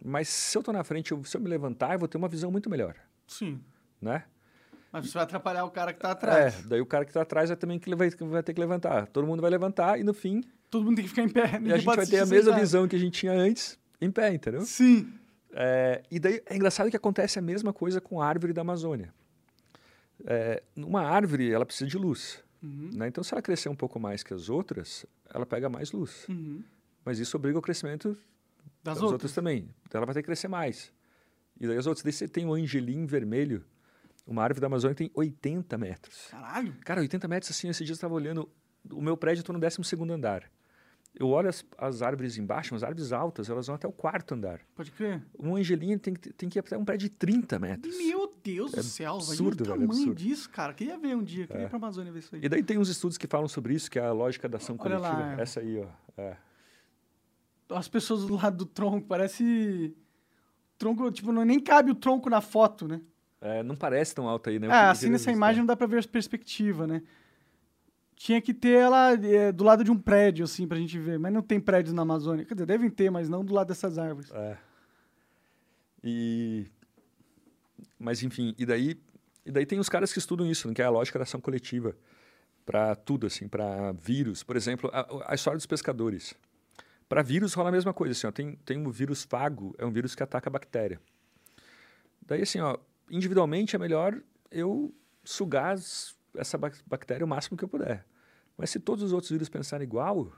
Mas se eu estou na frente, eu- se eu me levantar, eu vou ter uma visão muito melhor, Sim. né? Mas você vai atrapalhar o cara que tá atrás. É, daí o cara que está atrás vai também que vai, vai ter que levantar. Todo mundo vai levantar e no fim Todo mundo tem que ficar em pé. e a gente vai ter a mesma visão que a gente tinha antes em pé, entendeu? Sim. É, e daí é engraçado que acontece a mesma coisa com a árvore da Amazônia. É, uma árvore, ela precisa de luz. Uhum. Né? Então, se ela crescer um pouco mais que as outras, ela pega mais luz. Uhum. Mas isso obriga o crescimento Das das outras. outras também. Então, ela vai ter que crescer mais. E daí as outras. Daí você tem o angelim vermelho. Uma árvore da Amazônia tem 80 metros. Caralho. Cara, 80 metros assim, esse dia eu estava olhando. O meu prédio, eu estou no 12 andar. Eu olho as, as árvores embaixo, as árvores altas, elas vão até o quarto andar. Pode crer. Um angelim tem, que- tem que ir até um prédio de 30 metros. Meu Deus do É céu. absurdo, Imagina o velho, é tamanho absurdo. disso, cara. Queria ver um dia. Queria É. ir pra Amazônia ver isso aí. E daí tem uns estudos que falam sobre isso, que é a lógica da ação Olha lá, coletiva. é. Essa aí, ó. É. As pessoas do lado do tronco, parece... Tronco, tipo, não, nem cabe o tronco na foto, né? É, não parece tão alto aí, né? Eu queria assim nessa imagem não dá pra ver a perspectiva, né? Tinha que ter ela é, do lado de um prédio, assim, pra gente ver. Mas não tem prédios na Amazônia. Quer dizer, devem ter, mas não do lado dessas árvores. É. E... Mas, enfim, e daí, e daí tem os caras que estudam isso, né, que é a lógica da ação coletiva. Para tudo, assim, para vírus. Por exemplo, a, a história dos pescadores. Para vírus rola a mesma coisa, assim, ó, tem, tem um vírus fago, é um vírus que ataca a bactéria. Daí, assim, ó, individualmente é melhor eu sugar essa bac- bactéria o máximo que eu puder. Mas se todos os outros vírus pensarem igual,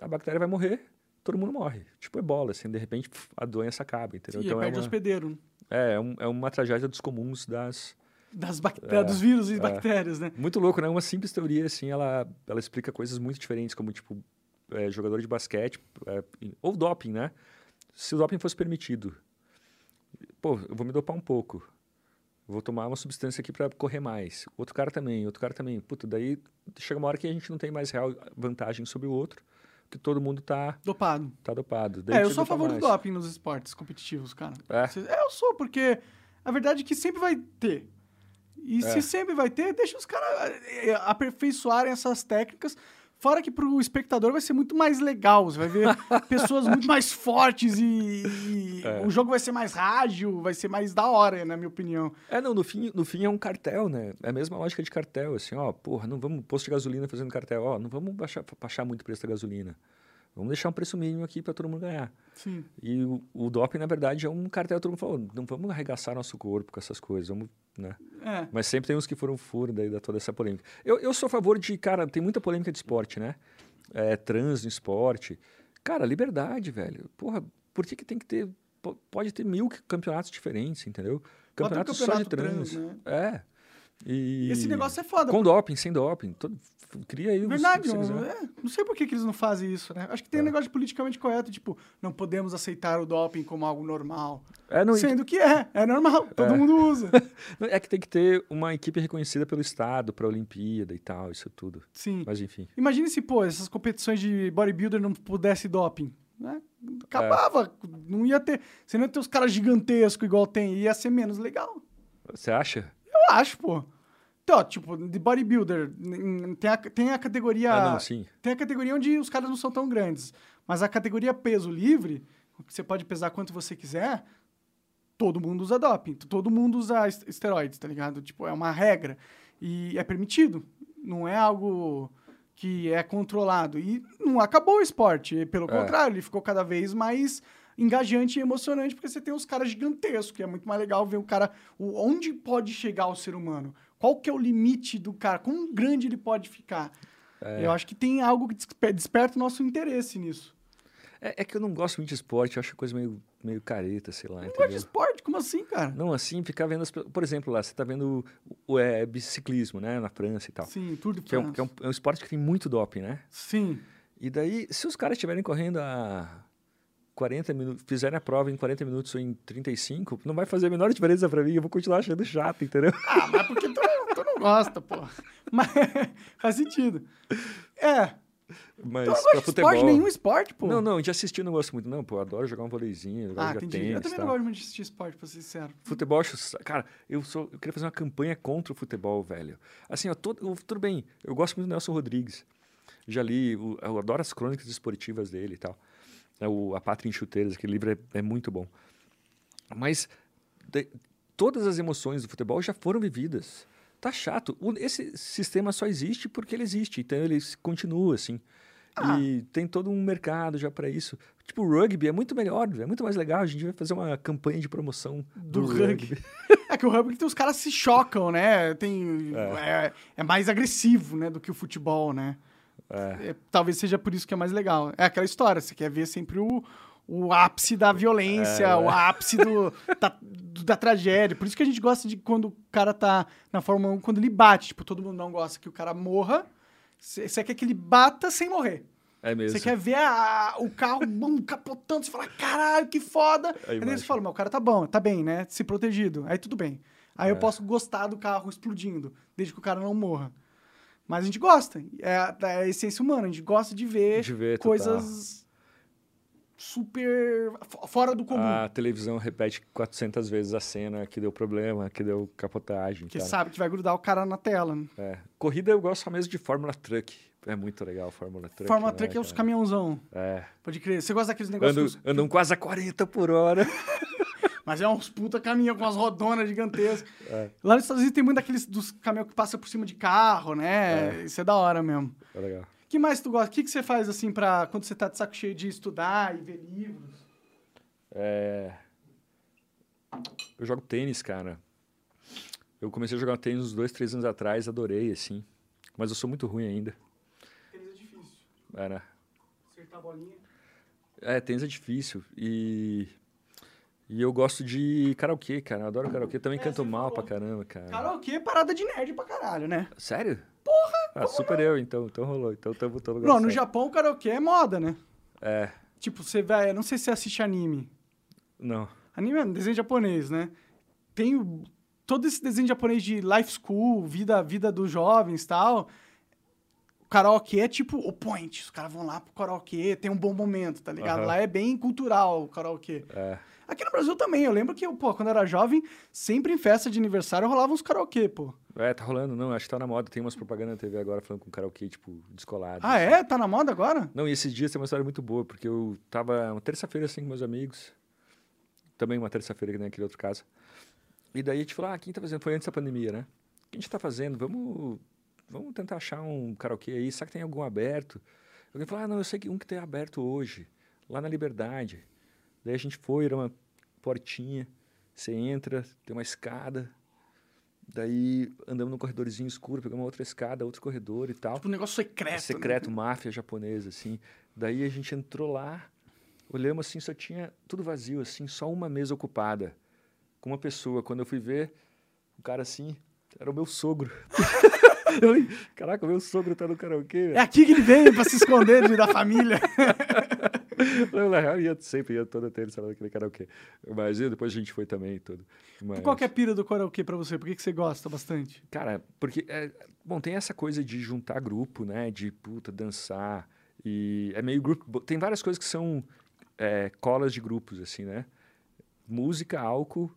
a bactéria vai morrer, todo mundo morre. Tipo ebola, assim, de repente a doença acaba, entendeu? Sim, então é perde uma, hospedeiro. né? é, é, um- é uma tragédia dos comuns das... Das bactérias, É, dos vírus e é. bactérias, né? Muito louco, né? Uma simples teoria, assim, ela, ela explica coisas muito diferentes, como, tipo, é, jogador de basquete, é, ou doping, né? Se o doping fosse permitido, pô, eu vou me dopar um pouco. Vou tomar uma substância aqui para correr mais. Outro cara também, outro cara também. Puta, daí chega uma hora que a gente não tem mais real vantagem sobre o outro, que todo mundo tá Dopado. tá dopado. Daí É, eu sou a favor do mais. doping nos esportes competitivos, cara. É? É, eu sou, porque a verdade é que sempre vai ter. E É. se sempre vai ter, deixa os caras é, aperfeiçoarem essas técnicas. Fora que pro espectador vai ser muito mais legal. Você vai ver pessoas muito mais fortes e, e É. o jogo vai ser mais ágil, vai ser mais da hora, na minha opinião. É, não, no fim, no fim é um cartel, né? É a mesma lógica de cartel, assim, ó, porra, não vamos, posto de gasolina fazendo cartel, ó, não vamos baixar, baixar muito o preço da gasolina. Vamos deixar um preço mínimo aqui para todo mundo ganhar. Sim. E o, o doping, na verdade, é um cartel, todo mundo falou, não vamos arregaçar nosso corpo com essas coisas, vamos, né? É. Mas sempre tem uns que foram furo daí da toda essa polêmica. Eu, eu sou a favor de, cara, tem muita polêmica de esporte, né? É, trans no esporte. Cara, liberdade, velho. Porra, por que, que tem que ter. po- Pode ter mil campeonatos diferentes, entendeu? Um Campeonato só de trans. trans, né? É. E Esse negócio é foda. Com doping, sem doping. Todo, cria aí os- Verdade, o que você não, quiser. é, não sei por que, que eles não fazem isso, né? Acho que tem um É. negócio de politicamente correto, tipo, não podemos aceitar o doping como algo normal. É, não, Sendo que é, é normal, todo É. mundo usa. é que tem que ter uma equipe reconhecida pelo Estado, para a Olimpíada e tal, isso tudo. Sim. Mas enfim. Imagine se, pô, essas competições de bodybuilder não pudesse doping. Né? Acabava, não ia ter. Você não ia ter os caras gigantescos igual tem, ia ser menos legal. Você acha? Eu acho, pô. Então, tipo, de bodybuilder, tem a, tem a categoria. Ah, não, sim. Tem a categoria onde os caras não são tão grandes. Mas a categoria peso livre, que você pode pesar quanto você quiser, todo mundo usa doping. Todo mundo usa est- esteroides, tá ligado? Tipo, é uma regra. E é permitido. Não é algo que é controlado. E não acabou o esporte. Pelo É. contrário, ele ficou cada vez mais engajante e emocionante, porque você tem uns caras gigantescos, que é muito mais legal ver o cara... o- onde pode chegar o ser humano? Qual que é o limite do cara? Quão grande ele pode ficar? É. Eu acho que tem algo que despe- desperta o nosso interesse nisso. É, é que eu não gosto muito de esporte, eu acho coisa meio, meio careta, sei lá, Não gosta de esporte? Como assim, cara? Não, assim, ficar vendo... As, por exemplo, lá, você tá vendo o, o, é, biciclismo, né, na França e tal. Sim, Tour de Que, é um, que é, um, é um esporte que tem muito doping, né? Sim. E daí, se os caras estiverem correndo a 40 minutos, fizerem a prova em 40 minutos ou em 35, não vai fazer a menor diferença pra mim, eu vou continuar achando chato, entendeu? Ah, mas porque tu, tu não gosta, pô. Mas faz sentido. É. Mas Tu não gosta de futebol... esporte, nenhum esporte, pô. Não, não, de assistir eu não gosto muito, não, pô, eu adoro jogar um vôleizinho, Ah, jogar entendi. tênis eu também não gosto muito de assistir esporte, pra ser sincero. Futebol, cara, eu, sou, eu queria fazer uma campanha contra o futebol, velho. Assim, ó, todo, tudo bem, eu gosto muito do Nelson Rodrigues. Já li, eu adoro as crônicas esportivas dele e tal. É o A Pátria em Chuteiras, aquele livro é, é muito bom. Mas de- todas as emoções do futebol já foram vividas. Tá chato. O- esse sistema só existe porque ele existe, então ele continua assim. Ah. E tem todo um mercado já para isso. Tipo, o rugby é muito melhor, é muito mais legal. A gente vai fazer uma campanha de promoção Do do, rugby. rugby. É que o rugby tem os caras se chocam, né? Tem, é. é mais agressivo, né, do que o futebol, né? É. É, talvez seja por isso que é mais legal. É aquela história, você quer ver sempre o, o ápice da violência, É. o ápice do, da, do- da tragédia. Por isso que a gente gosta de quando o cara tá na Fórmula 1, quando ele bate. Tipo, todo mundo não gosta que o cara morra. Você quer que ele bata sem morrer. É mesmo. Você quer ver a- o carro bum, capotando, você fala, caralho, que foda. A Aí você fala, mas o cara tá bom, tá bem, né? Se protegido. Aí tudo bem. Aí eu É. posso gostar do carro explodindo, desde que o cara não morra. Mas a gente gosta. É a, é a essência humana. A gente gosta de ver, De ver, coisas super fo- fora do comum. A televisão repete 400 vezes a cena que deu problema, que deu capotagem. Tal. sabe que vai grudar o cara na tela. Né? É. Corrida eu gosto mesmo de Fórmula Truck. É muito legal a Fórmula Truck. Fórmula né, Truck é os caminhãozão. É. Pode crer. Você gosta daqueles negócios... Andam, que andam quase a 40 por hora. Mas é uns puta caminhão com as rodonas gigantescas. É. Lá nos Estados Unidos tem muito daqueles dos caminhões que passa por cima de carro, né? Isso é da hora mesmo. É legal. O que mais tu gosta? O que, que você faz, assim, pra quando você tá de saco cheio de estudar e ver livros? É... Eu jogo tênis, cara. Eu comecei a jogar tênis uns dois, três anos atrás, adorei, assim. Mas eu sou muito ruim ainda. Tênis é difícil. É, né? Acertar a bolinha. É, tênis é difícil. E... E eu gosto de karaokê, cara. Eu adoro karaokê. Também É, canto mal falou. pra caramba, cara. Karaokê é parada de nerd pra caralho, né? Sério? Porra! Ah, super eu, então. Então rolou. Então tamo todo lugar Não, no. Japão o karaokê é moda, né? É, Tipo, você vai. eu Não sei se você assiste anime. não. Anime é um desenho japonês, né? Tem o- todo esse desenho japonês de life school, vida, vida dos jovens e tal. O karaokê é tipo o point. Os caras vão lá pro karaokê, tem um bom momento, tá ligado? Aham. Lá é bem cultural o karaokê. É. Aqui no Brasil também. Eu lembro que, pô, quando eu era jovem, sempre em festa de aniversário rolava uns karaokê, pô. É, tá rolando, não, acho que tá na moda. Tem umas propagandas na TV agora falando com karaokê, tipo, descolado. Ah, é? Tá na moda agora? Não, e esses dias tem uma história muito boa, porque eu tava uma terça-feira assim com meus amigos, também uma terça-feira que nem aquele outro caso. E daí a gente falou, ah, quem tá fazendo? Foi antes da pandemia, né? O que a gente tá fazendo? Vamos, vamos tentar achar um karaokê aí, será que tem algum aberto? Alguém falou, ah, não, eu sei que um que tem aberto hoje, lá na Liberdade. Daí a gente foi, era uma portinha, você entra, tem uma escada, daí andamos num corredorzinho escuro, pegamos outra escada, outro corredor e tal. Tipo um negócio secreto. É né? secreto, máfia japonesa, assim. Daí a gente entrou lá, olhamos assim, só tinha tudo vazio, assim, só uma mesa ocupada, com uma pessoa. Quando eu fui ver, o cara assim, era o meu sogro. eu falei, caraca, o meu sogro tá no karaokê, velho. É aqui que ele vem pra se esconder de- da família. Eu, na real, ia sempre, ia toda terça lá naquele karaokê. Mas depois a gente foi também, e tudo. Mas, Qual que é a pira do karaokê pra você? Por que, que você gosta bastante? Cara, porque, é, bom, tem essa coisa de juntar grupo, né? De, puta, dançar. E é meio grupo. Tem várias coisas que são é, colas de grupos, assim, né? Música, álcool.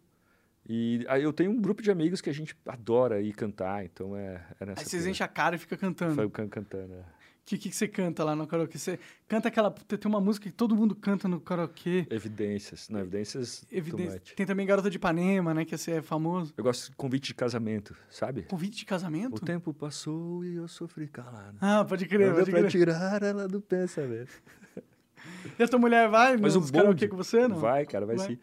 E aí eu tenho um grupo de amigos que a gente adora ir cantar, então é, é nessa Aí vocês enchem a cara e fica cantando. Foi can cantando, é. Que, que, que você canta lá no karaokê? Você canta aquela. Tem uma música que todo mundo canta no karaokê. Evidências. Não, evidências. too Evidência. much. Tem também Garota de Ipanema, né? Que esse é famoso. Eu gosto de convite de casamento, sabe? Convite de O casamento? tempo passou e eu sofri calado. Ah, pode crer, Não pode pra crer. tirar ela do pensamento. E a tua mulher vai Mas o nos karaokê com você, não? Vai, cara, vai, Vai. sim.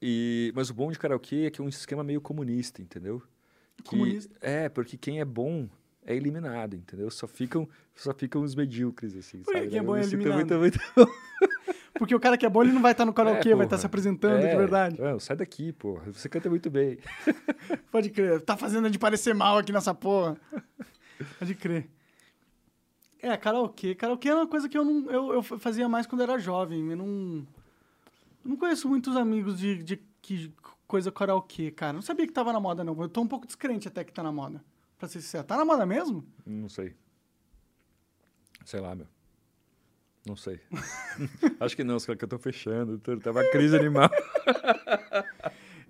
E, mas o bom de karaokê é que é um esquema meio comunista, entendeu? Que- Comunista? É, porque quem é bom é eliminado, entendeu? Só ficam, só ficam os medíocres, assim, Por que sabe? quem é bom é eliminado? Muito, muito... Porque o cara que é bom, ele não vai estar no karaokê, É, vai estar porra. se apresentando de É, verdade. não, sai daqui, pô. Você canta muito bem. Pode crer. Tá fazendo de parecer mal aqui nessa porra. Pode crer. É, karaokê. Karaokê é uma coisa que eu não. Eu, eu fazia mais quando era jovem. Eu não. eu não conheço muitos amigos de, de que coisa karaokê, cara. Não sabia que tava na moda, não. Eu tô um pouco descrente até que tá na moda. Pra ser sincero. Tá na moda mesmo? Não sei. Sei lá, meu. Não sei. Acho que não, os caras que eu tô fechando. uma crise animal.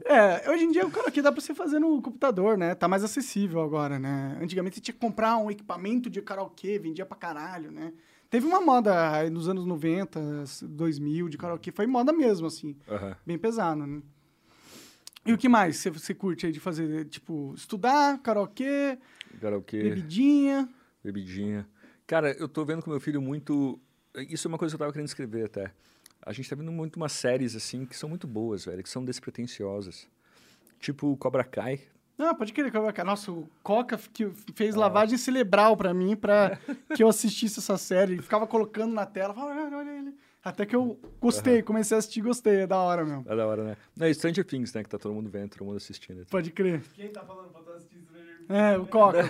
É, hoje em dia o karaokê dá pra você fazer no computador, né? Tá mais acessível agora, né? Antigamente você tinha que comprar um equipamento de karaokê, vendia pra caralho, né? Teve uma moda aí nos anos 90, 2000 de karaokê, foi moda mesmo, assim, Aham. bem pesado, né? E o que mais você, você curte aí de fazer? Tipo, estudar, karaokê, Karaokê. bebidinha. Bebidinha. Cara, eu tô vendo com meu filho muito. Isso é uma coisa que eu tava querendo escrever até. A gente tá vendo muito umas séries, assim, que são muito boas, velho, que são despretensiosas. Tipo Cobra Kai. Ah, pode querer, Coca. Nossa, o Coca que fez lavagem cerebral pra mim, pra que eu assistisse essa série. Ele ficava colocando na tela, falava, olha, olha ele. Até que eu gostei, comecei a assistir e gostei, é da hora mesmo. É da hora, né? Não, e Stranger Things, né? Que tá todo mundo vendo, todo mundo assistindo. Pode crer. Quem tá falando pra tu assistir Stranger Things? É, o Coca.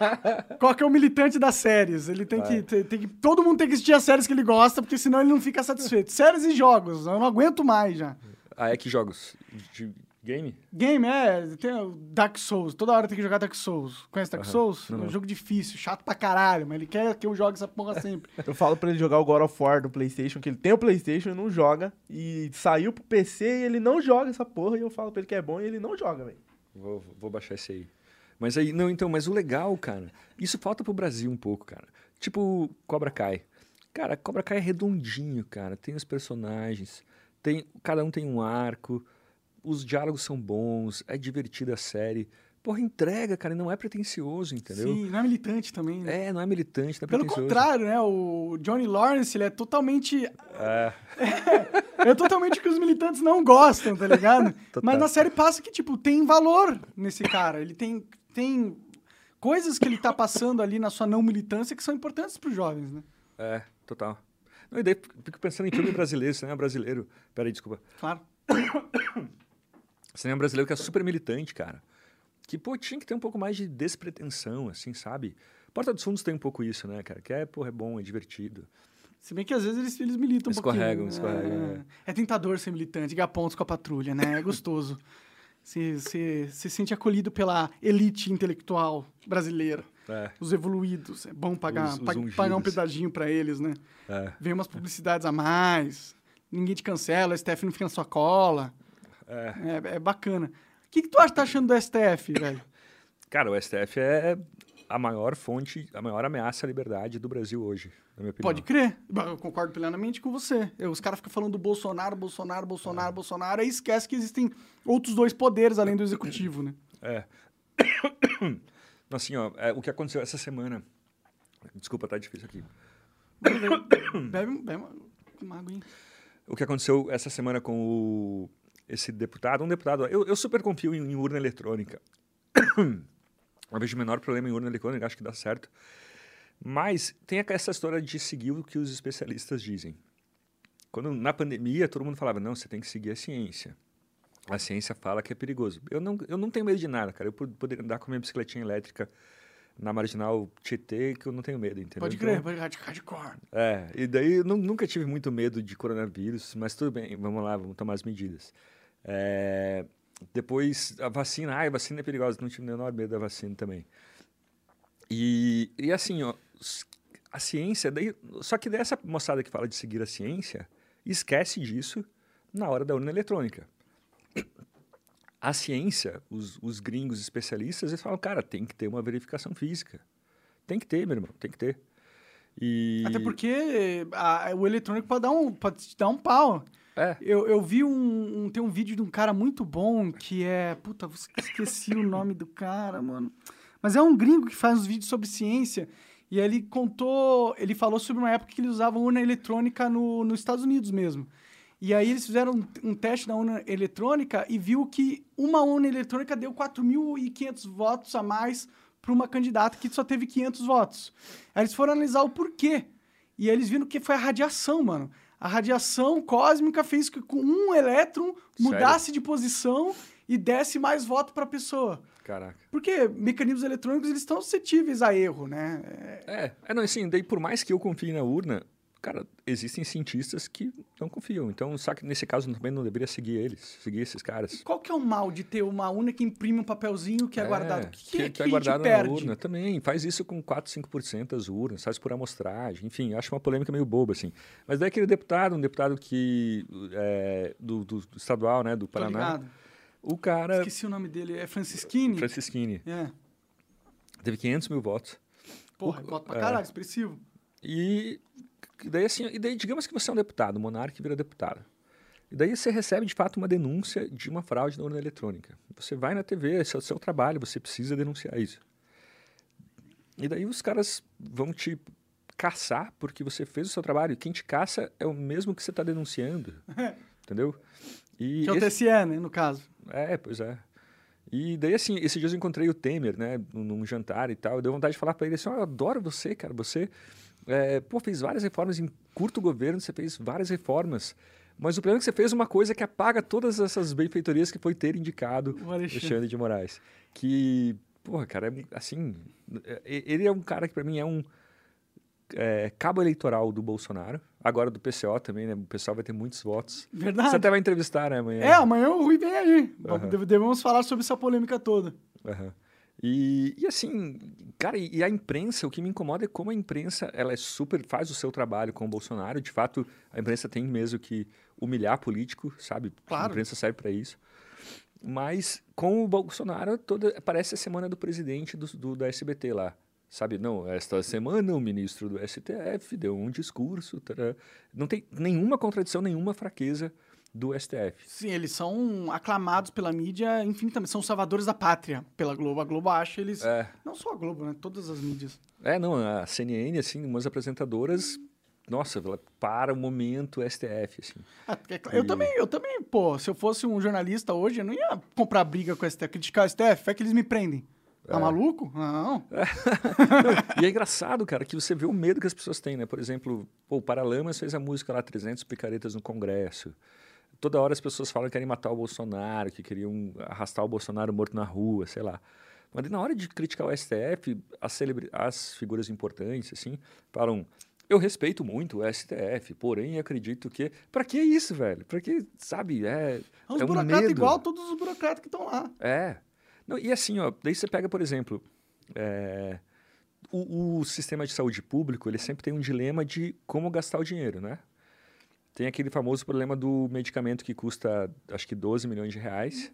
Coca é o militante das séries. Ele tem que, tem, tem que. Todo mundo tem que assistir as séries que ele gosta, porque senão ele não fica satisfeito. Séries e jogos, eu não aguento mais já. Ah, é que jogos? De game? Game é. Tem o Dark Souls. Toda hora tem que jogar Dark Souls. Conhece Dark Aham. Souls? Não, É um não. jogo difícil, chato pra caralho, mas ele quer que eu jogue essa porra sempre. Eu falo pra ele jogar o God of War do PlayStation, que ele tem o PlayStation e não joga. E saiu pro PC e ele não joga essa porra. E eu falo pra ele que é bom e ele não joga, velho. Vou, vou baixar esse aí. Mas aí, não, então, mas o legal, cara, isso falta pro Brasil um pouco, cara. Tipo Cobra Kai. Cara, Cobra Kai é redondinho, cara. Tem os personagens, tem, cada um tem um arco, os diálogos são bons, é divertida a série. Porra, entrega, cara, e não é pretencioso, entendeu? Sim, não é militante também, né? É, não é militante, não é Pelo contrário, né? O Johnny Lawrence, ele é totalmente. É, É totalmente o que os militantes não gostam, tá ligado? Total. Mas na série passa que, tipo, tem valor nesse cara. Ele tem, tem coisas que ele tá passando ali na sua não militância que são importantes pros jovens, né? é, total. Não, e daí fico pensando em filme brasileiro, cinema brasileiro. Peraí, desculpa. Claro. Cinema brasileiro que é super militante, cara. Que, pô, tinha que ter um pouco mais de despretensão, assim, sabe? Porta dos Fundos tem um pouco isso, né, cara? Que é, porra, é bom, é divertido. Se bem que às vezes eles, eles militam um Escorregam, pouquinho. escorregam, É, é tentador ser militante, ganhar pontos com a patrulha, né? É gostoso. Você se, se sente acolhido pela elite intelectual brasileira. É, Os evoluídos. É bom pagar, Os- os pa- pagar um pedadinho pra eles, né? é, Vem umas publicidades a mais. Ninguém te cancela, o STF não fica na sua cola. É. É, é bacana. O que, que tu acha tá achando do STF, velho? Cara, o STF é a maior fonte, a maior ameaça à liberdade do Brasil hoje, na minha opinião. Pode crer. Eu concordo plenamente com você. Eu- os caras ficam falando do Bolsonaro, Bolsonaro, Bolsonaro, Bolsonaro, e esquece que existem outros dois poderes além do executivo, né? É. Assim, ó, é, o que aconteceu essa semana. Desculpa, tá difícil aqui. Bebe, um- bebe uma, uma hein? O que aconteceu essa semana com o, esse deputado, um deputado. Eu, eu super confio em, em urna eletrônica. Eu vejo o menor problema em urna eletrônica, acho que dá certo. Mas tem essa história de seguir o que os especialistas dizem. Quando na pandemia todo mundo falava, não, você tem que seguir a ciência. A ciência fala que é perigoso. Eu não, eu não tenho medo de nada, cara. Eu pod- poderia andar com a minha bicicletinha elétrica na marginal Tietê, que eu não tenho medo, entendeu? Pode Então, crer, pode hard- hardcore. é, e daí eu nu- nunca tive muito medo de coronavírus, mas tudo bem, vamos lá, vamos tomar as medidas. É, depois, a vacina, ai, a vacina é perigosa, não tive o menor medo da vacina também. E, e assim, ó, a ciência, daí, só que dessa moçada que fala de seguir a ciência, esquece disso na hora da urna eletrônica. A ciência, os, os gringos especialistas, eles falam, cara, tem que ter uma verificação física. Tem que ter, meu irmão, tem que ter. E... Até porque a- o eletrônico pode dar um, pode te dar um pau. É, Eu, eu vi um, um- Tem um vídeo de um cara muito bom que é. Puta, esqueci o nome do cara, mano. Mas é um gringo que faz uns vídeos sobre ciência. E ele contou. Ele falou sobre uma época que eles usavam urna eletrônica no, nos Estados Unidos mesmo. E aí eles fizeram um, um teste na urna eletrônica e viu que uma urna eletrônica deu 4.500 votos a mais para uma candidata que só teve 500 votos. Aí eles foram analisar o porquê. E aí eles viram que foi a radiação, mano. A radiação cósmica fez que com um elétron mudasse de posição e desse mais voto para a pessoa. caraca. Porque mecanismos eletrônicos eles estão suscetíveis a erro, né? É, É, é não, assim, daí por mais que eu confie na urna, cara, existem cientistas que não confiam. Então, só que nesse caso também não deveria seguir eles, seguir esses caras. Qual que é o mal de ter uma urna que imprime um papelzinho que é, guardado? O que, que, que, que é a gente guardado na perde? urna também. Faz isso com 4, 5% das urnas, faz por amostragem. Enfim, acho uma polêmica meio boba, assim. Mas daí aquele deputado, um deputado que é, do, do- do estadual, né, do Paraná, o cara, Esqueci o nome dele. É Francisquini? Francisquini, É. teve 500 mil votos. Porra, O- voto pra é. caralho, expressivo. E e daí assim, e daí digamos que você é um deputado, o monarca vira deputado. E daí você recebe de fato uma denúncia de uma fraude na urna eletrônica. Você vai na TV, esse é o seu trabalho, você precisa denunciar isso. E daí os caras vão te caçar porque você fez o seu trabalho. E quem te caça é o mesmo que você está denunciando. entendeu? E Que é o esse- TSE, né, no caso. é, pois é. E daí, assim, esses dias eu encontrei o Temer, né, num, jantar e tal. Deu vontade de falar pra ele assim: "Ó, eu adoro você, cara. Você, é, pô, fez várias reformas em curto governo, você fez várias reformas. Mas o problema é que você fez uma coisa que apaga todas essas benfeitorias que foi ter indicado O Alexandre. Alexandre de Moraes. Que, porra, cara, é, assim, é, ele é um cara que pra mim é um é, cabo eleitoral do Bolsonaro. Agora do PCO também, né? O pessoal vai ter muitos votos. Verdade. Você até vai entrevistar, né, amanhã? É, amanhã o Rui vem aí. Deve- Devemos falar sobre essa polêmica toda. Aham. E, e assim, cara, e e a imprensa, o que me incomoda é como a imprensa, ela é super, faz o seu trabalho com o Bolsonaro, de fato, a imprensa tem mesmo que humilhar político, sabe? Claro. A imprensa serve para isso. Mas com o Bolsonaro, toda, parece a semana do presidente do, do- da SBT lá. Sabe, não, esta semana o ministro do STF deu um discurso, tará. não tem nenhuma contradição, nenhuma fraqueza do STF. Sim, eles são aclamados pela mídia infinitamente. São salvadores da pátria pela Globo. A Globo acha eles. É, Não só a Globo, né? Todas as mídias. É, não, a CNN, assim, umas apresentadoras, nossa, para o momento STF, assim. Ah, é claro. Eu E- também, eu também, pô, se eu fosse um jornalista hoje, eu não ia comprar briga com o STF, criticar o STF, é que eles me prendem. Tá maluco? Não. E é engraçado, cara, que você vê o medo que as pessoas têm, né? Por exemplo, pô, o Paralamas fez a música lá, 300 picaretas no Congresso. Toda hora as pessoas falam que querem matar o Bolsonaro, que queriam arrastar o Bolsonaro morto na rua, sei lá. Mas na hora de criticar o STF, as, celebri- as figuras importantes, assim, falam. Eu respeito muito o STF, porém acredito que. Pra que isso, velho? Pra que, sabe? É, É uns é um burocratas medo. igual todos os burocratas que estão lá. É. Não, e assim, ó, daí você pega, por exemplo, é, o, o sistema de saúde público, ele sempre tem um dilema de como gastar o dinheiro, né? Tem aquele famoso problema do medicamento que custa, acho que 12 milhões de reais,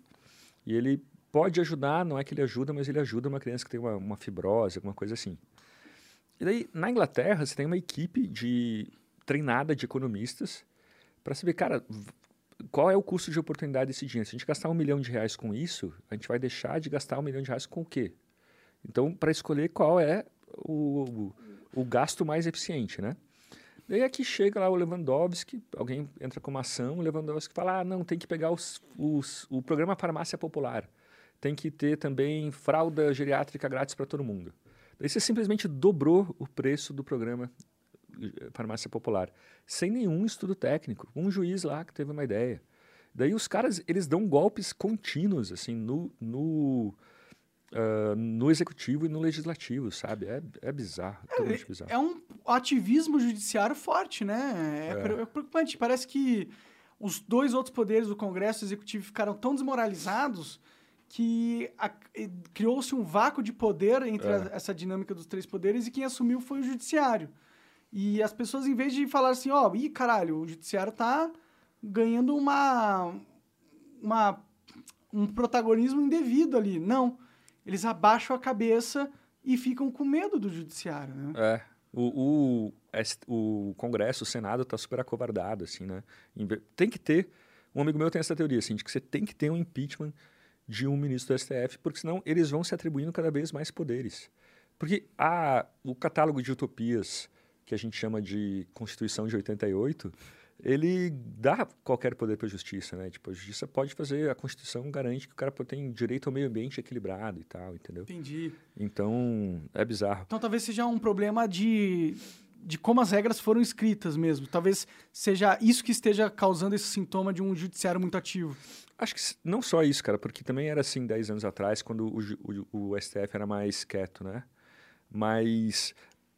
e ele pode ajudar, não é que ele ajuda, mas ele ajuda uma criança que tem uma, uma fibrose, alguma coisa assim. E daí, na Inglaterra, você tem uma equipe de treinada de economistas para saber, cara, qual é o custo de oportunidade desse dinheiro? Se a gente gastar um milhão de reais com isso, a gente vai deixar de gastar um milhão de reais com o quê? Então, para escolher qual é o, o gasto mais eficiente, né? Daí aqui chega lá o Lewandowski, alguém entra com uma ação, o Lewandowski fala, ah, não, tem que pegar os, os- o programa Farmácia Popular. Tem que ter também fralda geriátrica grátis para todo mundo. Daí você simplesmente dobrou o preço do programa Farmácia Popular, sem nenhum estudo técnico. Um juiz lá que teve uma ideia. Daí os caras, eles dão golpes contínuos, assim, no, no, ah, no executivo e no legislativo, sabe? É, é bizarro, totalmente bizarro. É um ativismo judiciário forte, né? É, É. é preocupante. Parece que os dois outros poderes do Congresso e do Executivo ficaram tão desmoralizados que criou-se um vácuo de poder entre É. a- essa dinâmica dos três poderes e quem assumiu foi o Judiciário. E as pessoas, em vez de falar assim, ó, ih, caralho, o Judiciário tá ganhando uma, uma um protagonismo indevido ali. Não. Eles abaixam a cabeça e ficam com medo do Judiciário, né? É. O, o, o Congresso, o Senado está super acovardado, assim, né? Tem que ter. Um amigo meu tem essa teoria, assim, de que você tem que ter um impeachment de um ministro do STF, porque senão eles vão se atribuindo cada vez mais poderes. Porque a, o catálogo de utopias, que a gente chama de Constituição de 88, ele dá qualquer poder para a justiça, né? Tipo, a justiça pode fazer, a Constituição garante que o cara tem direito ao meio ambiente equilibrado e tal, entendeu? Entendi. Então, é bizarro. Então talvez seja um problema de, de como as regras foram escritas mesmo. Talvez seja isso que esteja causando esse sintoma de um judiciário muito ativo. Acho que não só isso, cara, porque também era assim 10 anos atrás, quando o, o, o STF era mais quieto, né? Mas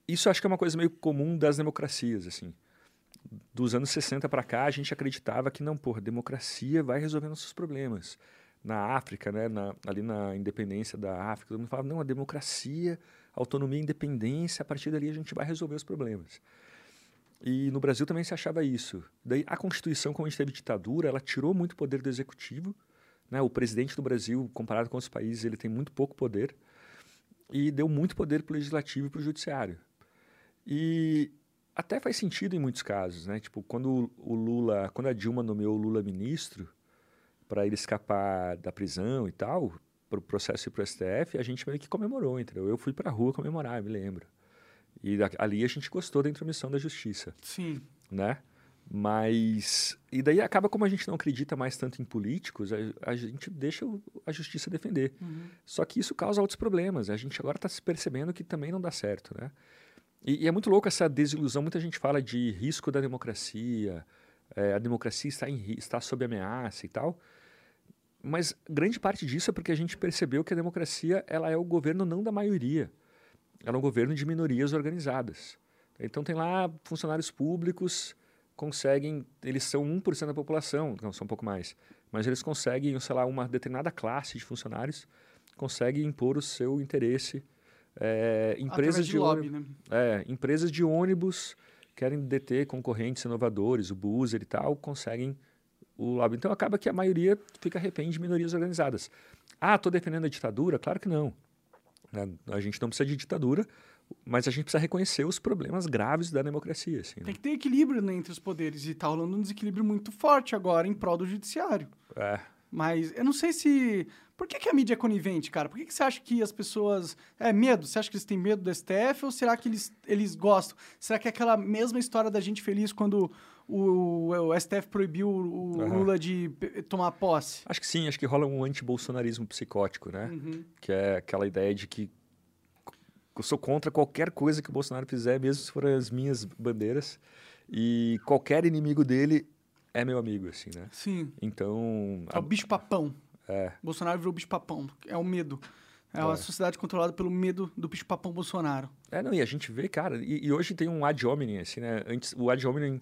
isso acho que é uma coisa meio comum das democracias, assim. Dos anos 60 para cá, a gente acreditava que não, porra, democracia vai resolver nossos problemas. Na África, né, na- ali na independência da África, todo mundo falava, não, a democracia, autonomia independência, a partir dali a gente vai resolver os problemas. E no Brasil também se achava isso. Daí a Constituição, como a gente teve ditadura, ela tirou muito poder do executivo. Né? O presidente do Brasil, comparado com outros países, ele tem muito pouco poder. E deu muito poder para o legislativo e para o judiciário. E até faz sentido em muitos casos, né? Tipo, quando o Lula, quando a Dilma nomeou o Lula ministro para ele escapar da prisão e tal, para o processo ir para o STF, a gente meio que comemorou, entendeu? Eu fui para a rua comemorar, me lembro. E ali a gente gostou da intromissão da justiça Sim. né? Mas. E daí acaba como a gente não acredita mais tanto em políticos, a, a gente deixa o- a justiça defender. Só que isso causa outros problemas. A gente agora está se percebendo que também não dá certo, né? E, e é muito louco essa desilusão. Muita gente fala de risco da democracia, é, a democracia está, em, está sob ameaça e tal. Mas grande parte disso é porque a gente percebeu que a democracia ela é o governo não da maioria. Ela é um governo de minorias organizadas. Então tem lá funcionários públicos conseguem, eles são 1% da população, não são um pouco mais, mas eles conseguem, sei lá, uma determinada classe de funcionários consegue impor o seu interesse. É, empresas de, de, lobby, ônibus, né? é, empresas de ônibus querem deter concorrentes inovadores, o Boozer e tal, conseguem o lobby. Então acaba que a maioria fica refém de minorias organizadas. Ah, estou defendendo a ditadura? Claro que não. né? A gente não precisa de ditadura, mas a gente precisa reconhecer os problemas graves da democracia. Assim, né? Tem que ter equilíbrio né, entre os poderes. E tá rolando um desequilíbrio muito forte agora em prol do judiciário. É. Mas eu não sei se. Por que, que a mídia é conivente, cara? Por que, que você acha que as pessoas. É medo? Você acha que eles têm medo do STF ou será que eles, eles gostam? Será que é aquela mesma história da gente feliz quando o, o STF proibiu o Aham. Lula de tomar posse? Acho que sim, acho que rola um anti-bolsonarismo psicótico, né? Uhum. Que é aquela ideia de que eu sou contra qualquer coisa que o Bolsonaro fizer, mesmo se forem as minhas bandeiras. E qualquer inimigo dele é meu amigo, assim, né? Sim. Então. É o bicho papão. É. Bolsonaro virou bicho papão. É o medo. É uma sociedade controlada pelo medo do bicho-papão Bolsonaro. É, não, e a gente vê, cara, e, e hoje tem um ad hominem, assim, né? Antes, o ad hominem,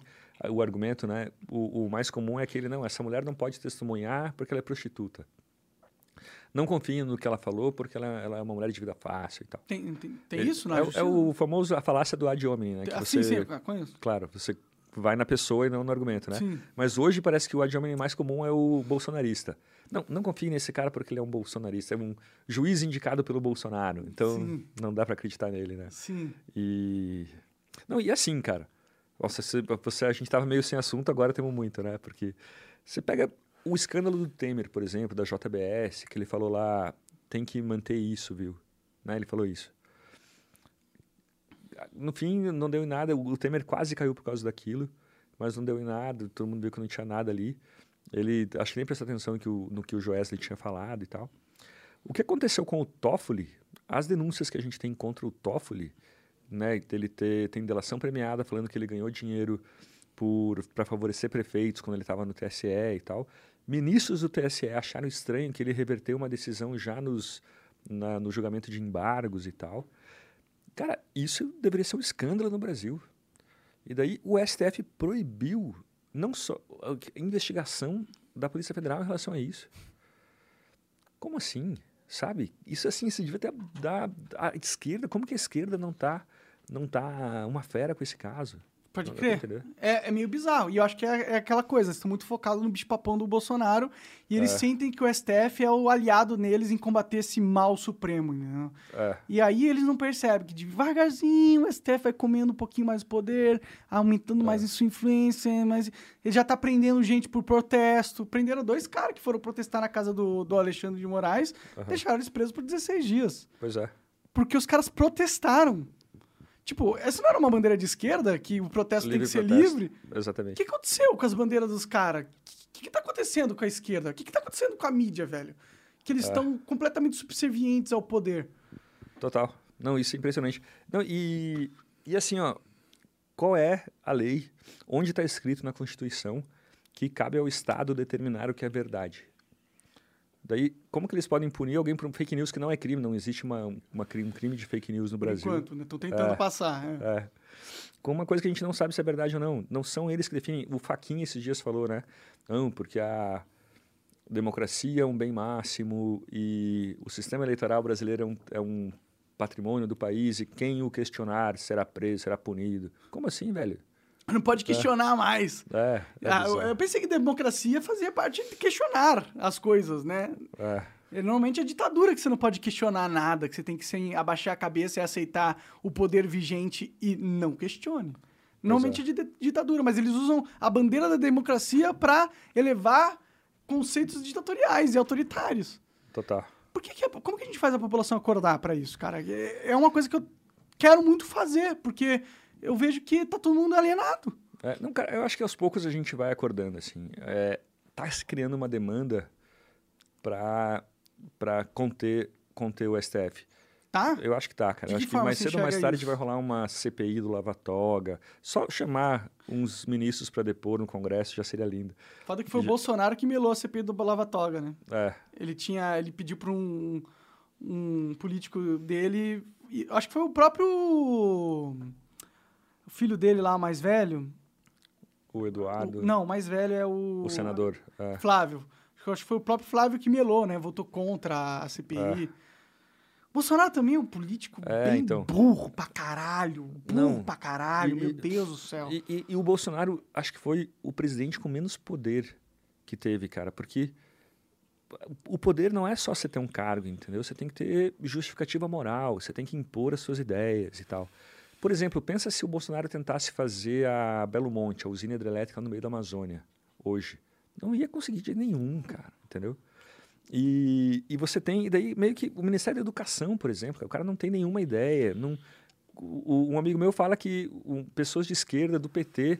o argumento, né? O, o mais comum é aquele, não, essa mulher não pode testemunhar porque ela é prostituta. Não confiem no que ela falou porque ela, ela é uma mulher de vida fácil e tal. Tem, tem, tem Ele- isso na é, justiça? é o famoso, a falácia do ad hominem, né? Que Ah, você, Sim, sim, conheço. Claro, você vai na pessoa e não no argumento, né? Sim. Mas hoje parece que o ad hominem mais comum é o bolsonarista. Não, não confie nesse cara porque ele é um bolsonarista. É um juiz indicado pelo Bolsonaro. Então, Sim. não dá pra acreditar nele, né? Sim. E. Não, e assim, cara. Nossa, você, você- a gente tava meio sem assunto, agora temos muito, né? Porque você pega o escândalo do Temer, por exemplo, da JBS, que ele falou lá, tem que manter isso, viu? Né? Ele falou isso. No fim, não deu em nada. O Temer quase caiu por causa daquilo, mas não deu em nada. Todo mundo viu que não tinha nada ali. Ele, acho que nem prestou atenção no que o, no que o Joesley tinha falado e tal. O que aconteceu com o Toffoli, as denúncias que a gente tem contra o Toffoli, né, dele ter tem delação premiada falando que ele ganhou dinheiro para favorecer prefeitos quando ele estava no TSE e tal. Ministros do TSE acharam estranho que ele reverteu uma decisão já nos, na- no julgamento de embargos e tal. Cara, isso deveria ser um escândalo no Brasil. E daí o STF proibiu não só a investigação da Polícia Federal em relação a isso. Como assim? Sabe? Isso assim, se devia ter da esquerda, como que a esquerda não tá não tá uma fera com esse caso? Pode Não crer. É, é meio bizarro. E eu acho que é, é aquela coisa, eles estão muito focados no bicho-papão do Bolsonaro e eles É. sentem que o STF é o aliado neles em combater esse mal supremo, entendeu? É, E aí eles não percebem que devagarzinho o STF vai comendo um pouquinho mais poder, aumentando mais sua influência, mas ele já tá prendendo gente por protesto. Prenderam dois caras que foram protestar na casa do, do Alexandre de Moraes, deixaram eles presos por 16 dias. pois é. Porque os caras protestaram. Tipo, essa não era uma bandeira de esquerda, que o protesto tem que ser protesto. livre? O Exatamente. que aconteceu com as bandeiras dos caras? O que, que tá acontecendo com a esquerda? O que, que tá acontecendo com a mídia, velho? Que É. eles estão completamente subservientes ao poder. Total. Não, isso é impressionante. Não, e, e assim, ó, qual é a lei, onde está escrito na Constituição que cabe ao Estado determinar o que é verdade? Daí, como que eles podem punir alguém por um fake news que não é crime? Não existe uma, uma, cri- um crime de fake news no Por Brasil. enquanto, né? Estão tentando É. passar. é. É. Com uma coisa que a gente não sabe se é verdade ou não. Não são eles que definem. O Faquinha esses dias falou, né? Não, porque a democracia é um bem máximo e o sistema eleitoral brasileiro é um, é um patrimônio do país e quem o questionar será preso, será punido. Como assim, velho? Não pode questionar mais. É, é Ah, eu, pensei que democracia fazia parte de questionar as coisas, né? É, E, Normalmente é ditadura que você não pode questionar nada, que você tem que sem, abaixar a cabeça e aceitar o poder vigente e não questione. Normalmente é. de ditadura, mas eles usam a bandeira da democracia para elevar conceitos ditatoriais e autoritários. total. Por que que como que a gente faz a população acordar para isso, cara? É é uma coisa que eu quero muito fazer, porque eu vejo que tá todo mundo alienado. É, não, cara, eu acho que aos poucos a gente vai acordando, assim. É, tá se criando uma demanda para conter, conter o STF. Tá? Eu acho que tá, cara. De Eu que acho que forma mais cedo ou mais tarde isso? vai rolar uma CPI do Lava Toga. Só chamar uns ministros para depor no Congresso já seria lindo. Foda que foi o Já- Bolsonaro que melou a CPI do Lava Toga, né? É, Ele tinha. Ele pediu para um, um político dele. acho que foi o próprio. Filho dele lá, mais velho. o Eduardo, O- não, o mais velho é o. o senador. é. Flávio. Acho que- foi o próprio Flávio que melou, né? Votou contra a CPI. Bolsonaro também é um político É, bem então. burro pra caralho. Burro Não. pra caralho, E- meu Deus do céu. E, e- e o Bolsonaro, acho que foi o presidente com menos poder que teve, cara, porque o poder não é só você ter um cargo, entendeu? Você tem que ter justificativa moral, você tem que impor as suas ideias e tal. Por exemplo, pensa se o Bolsonaro tentasse fazer a Belo Monte, a usina hidrelétrica no meio da Amazônia, hoje. Não ia conseguir de nenhum, cara, entendeu? E, e você tem, e daí meio que o Ministério da Educação, por exemplo, o cara não tem nenhuma ideia. Não, o- um amigo meu fala que um, pessoas de esquerda do PT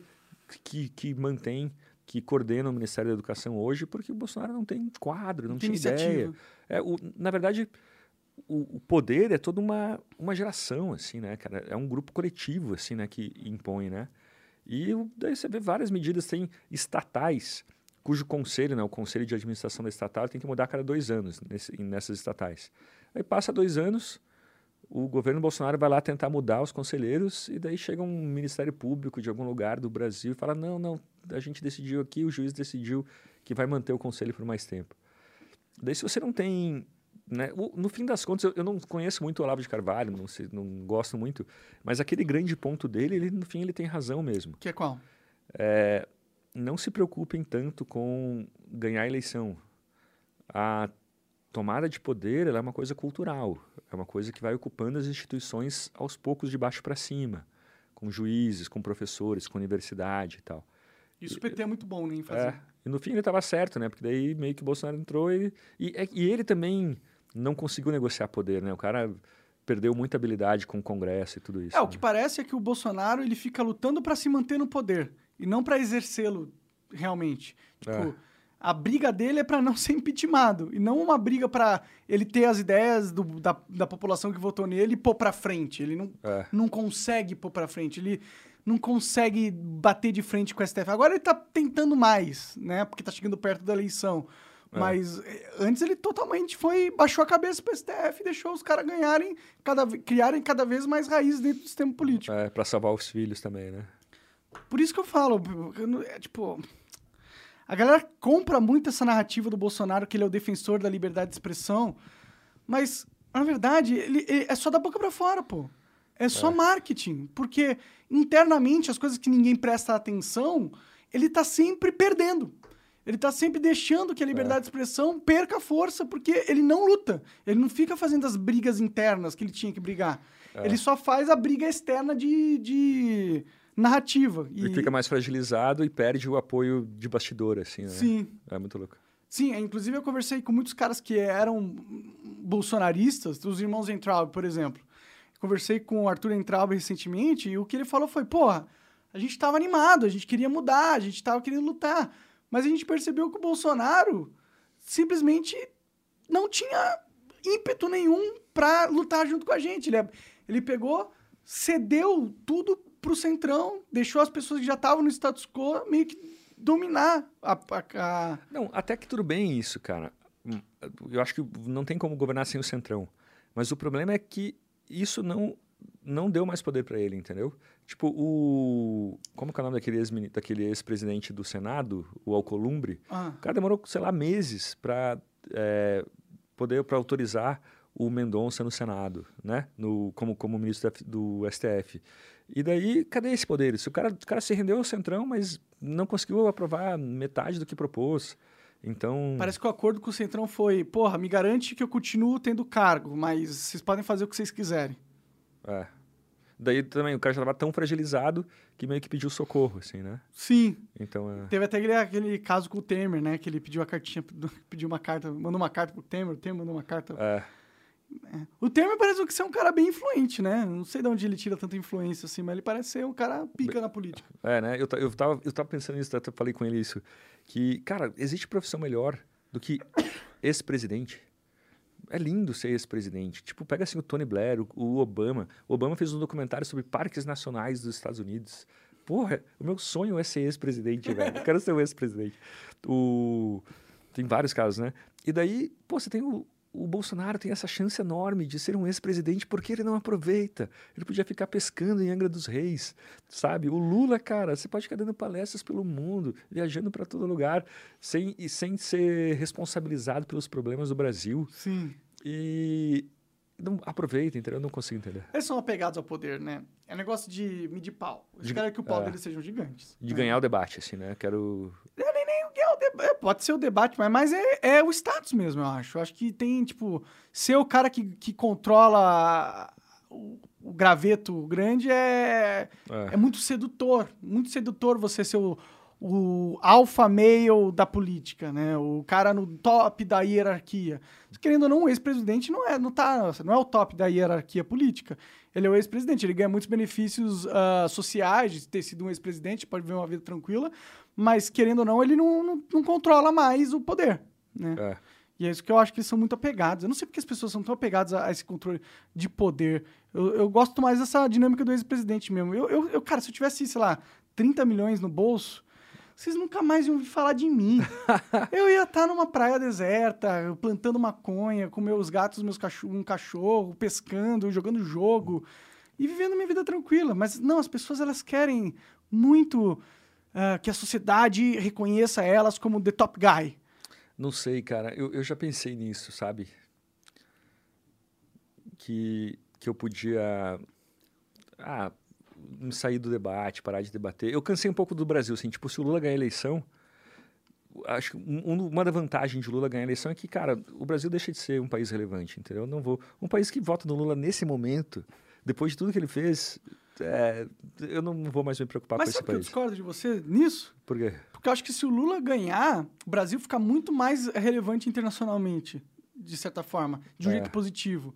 que, que mantém, que coordenam o Ministério da Educação hoje, porque o Bolsonaro não tem quadro, não Tem tinha ideia. É, o, na verdade, o, o poder é toda uma, uma geração, assim, né, cara? É um grupo coletivo, assim, né, que impõe, né? E daí você vê várias medidas, tem estatais, cujo conselho, né, o conselho de administração da estatal tem que mudar a cada dois anos nesse- nessas estatais. Aí passa dois anos, o governo Bolsonaro vai lá tentar mudar os conselheiros e daí chega um ministério público de algum lugar do Brasil e fala: não, não, a gente decidiu aqui, o juiz decidiu que vai manter o conselho por mais tempo. Daí, se você não tem. Né, o- no fim das contas, eu, eu não conheço muito o Olavo de Carvalho, não, não gosto muito, mas aquele grande ponto dele, ele, no fim, ele tem razão mesmo. Que é qual? É, não se preocupem tanto com ganhar a eleição. A tomada de poder é uma coisa cultural, é uma coisa que vai ocupando as instituições aos poucos de baixo para cima, com juízes, com professores, com universidade e tal. Isso o PT é muito bom né, em fazer. É, e no fim ele estava certo, né? Porque daí meio que o Bolsonaro entrou e, e, e ele também não conseguiu negociar poder, né? O cara perdeu muita habilidade com o Congresso e tudo isso. É, o né? que parece é que o Bolsonaro ele fica lutando para se manter no poder e não para exercê-lo realmente. Tipo, É. a briga dele é para não ser impeachmentado e não uma briga para ele ter as ideias do- da, da população que votou nele e pôr para frente. Ele não, É. não consegue pôr para frente. Ele não consegue bater de frente com o STF. Agora ele tá tentando mais, né? Porque tá chegando perto da eleição. É. Mas eh, antes ele totalmente foi, baixou a cabeça pro STF e deixou os caras ganharem, cada, criarem cada vez mais raízes dentro do sistema político. É, para salvar os filhos também, né? Por isso que eu falo, é, tipo, a galera compra muito essa narrativa do Bolsonaro que ele é o defensor da liberdade de expressão, mas na verdade ele, ele- é só da boca pra fora, pô. É só marketing, porque internamente as coisas que ninguém presta atenção, ele tá sempre perdendo. Ele tá sempre deixando que a liberdade de expressão perca força, porque ele não luta. Ele não fica fazendo as brigas internas que ele tinha que brigar. Ele só faz a briga externa de, de narrativa. E fica mais fragilizado e perde o apoio de bastidor, assim, né? Sim. É muito louco. Sim, é, inclusive eu conversei com muitos caras que eram bolsonaristas, os irmãos Entraub, por exemplo. Conversei com o Arthur Entraub recentemente e o que ele falou foi, porra, a gente tava animado, a gente queria mudar, a gente tava querendo lutar, mas a gente percebeu que o Bolsonaro simplesmente não tinha ímpeto nenhum pra lutar junto com a gente. Ele, é- ele pegou, cedeu tudo pro Centrão, deixou as pessoas que já estavam no status quo meio que dominar a- a- a Não, até que tudo bem isso, cara. Hum, Eu acho que não tem como governar sem o Centrão. Mas o problema é que isso não não deu mais poder para ele, entendeu? Tipo, o... Como é o nome daquele ex-mini- daquele ex-presidente do Senado, o Alcolumbre? Ah, O cara demorou, sei lá, meses para poder para autorizar o Mendonça no Senado, né? No, como, como ministro do STF. E daí, cadê esse poder? Se o cara, o cara se rendeu ao Centrão, mas não conseguiu aprovar metade do que propôs. Então, parece que o acordo com o Centrão foi, porra, me garante que eu continuo tendo cargo, mas vocês podem fazer o que vocês quiserem. É. Daí também o cara já estava tão fragilizado que meio que pediu socorro, assim, né? Sim, Então, é... teve até aquele, aquele caso com o Temer, né? Que ele pediu a cartinha, pediu uma carta, mandou uma carta pro Temer, o Temer mandou uma carta. é. O Temer parece que ser um cara bem influente, né? Não sei de onde ele tira tanta influência assim, mas ele parece ser um cara pica na política. É, né? Eu, eu, tava, eu tava pensando nisso, até falei com ele isso. Que, cara, existe profissão melhor do que ex-presidente. É lindo ser ex-presidente. Tipo, pega assim o Tony Blair, o, o Obama. O Obama fez um documentário sobre parques nacionais dos Estados Unidos. Porra, o meu sonho é ser ex-presidente, velho. Eu quero ser o ex-presidente. O... Tem vários casos, né? E daí, pô, você tem o, o Bolsonaro tem essa chance enorme de ser um ex-presidente, porque ele não aproveita? Ele podia ficar pescando em Angra dos Reis, sabe? O Lula, cara, você pode ficar dando palestras pelo mundo, viajando para todo lugar, sem, e sem ser responsabilizado pelos problemas do Brasil. Sim. E não aproveita, entendeu? Eu não consigo entender. Eles são apegados ao poder, né? É negócio de medir pau. Eles De- querem que o pau é. deles sejam gigantes. De né? ganhar o debate, assim, né? Quero. É, nem, nem é o deba- é, pode ser o debate, mas, mas é, é o status mesmo, eu acho. Eu acho que tem, tipo, ser o cara que, que controla o, o graveto grande é, É. é muito sedutor. Muito sedutor você ser o, o alfa male da política, né? O cara no top da hierarquia. Querendo ou não, o ex-presidente não é, não, tá, não é o top da hierarquia política. Ele é o ex-presidente, ele ganha muitos benefícios ah, sociais de ter sido um ex-presidente, pode viver uma vida tranquila, mas querendo ou não, ele não, não, não controla mais o poder, né? É. E é isso que eu acho que eles são muito apegados. Eu não sei porque as pessoas são tão apegadas a, a esse controle de poder. Eu, eu gosto mais dessa dinâmica do ex-presidente mesmo. Eu, eu, eu, cara, se eu tivesse, sei lá, 30 milhões no bolso, vocês nunca mais iam falar de mim. eu ia estar numa praia deserta, plantando maconha, com meus gatos, meus cachorro, um cachorro, pescando, jogando jogo e vivendo minha vida tranquila. Mas não, as pessoas elas querem muito uh, que a sociedade reconheça elas como the top guy. Não sei, cara. Eu, eu já pensei nisso, sabe? Que, que eu podia. Ah, me sair do debate, parar de debater. Eu cansei um pouco do Brasil, assim, tipo, se o Lula ganhar a eleição, acho que um, uma da vantagem de Lula ganhar a eleição é que, cara, o Brasil deixa de ser um país relevante, entendeu? Eu não vou. Um país que vota no Lula nesse momento, depois de tudo que ele fez, é, eu não vou mais me preocupar Mas com esse sabe que eu país. discordo de você nisso? Por quê? Porque eu acho que se o Lula ganhar, o Brasil fica muito mais relevante internacionalmente, de certa forma, de um É. jeito positivo.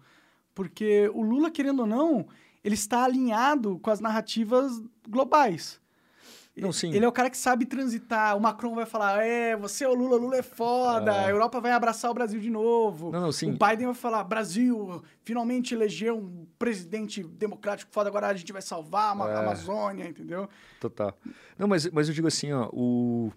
Porque o Lula, querendo ou não, ele está alinhado com as narrativas globais. Não. Ele é o cara que sabe transitar. O Macron vai falar: é, você é o Lula, Lula é foda. É. A Europa vai abraçar o Brasil de novo. Não, não. O Biden vai falar: Brasil finalmente elegeu um presidente democrático foda, agora a gente vai salvar a É. Amazônia, entendeu? Total. Não, mas, mas eu digo assim, ó, o...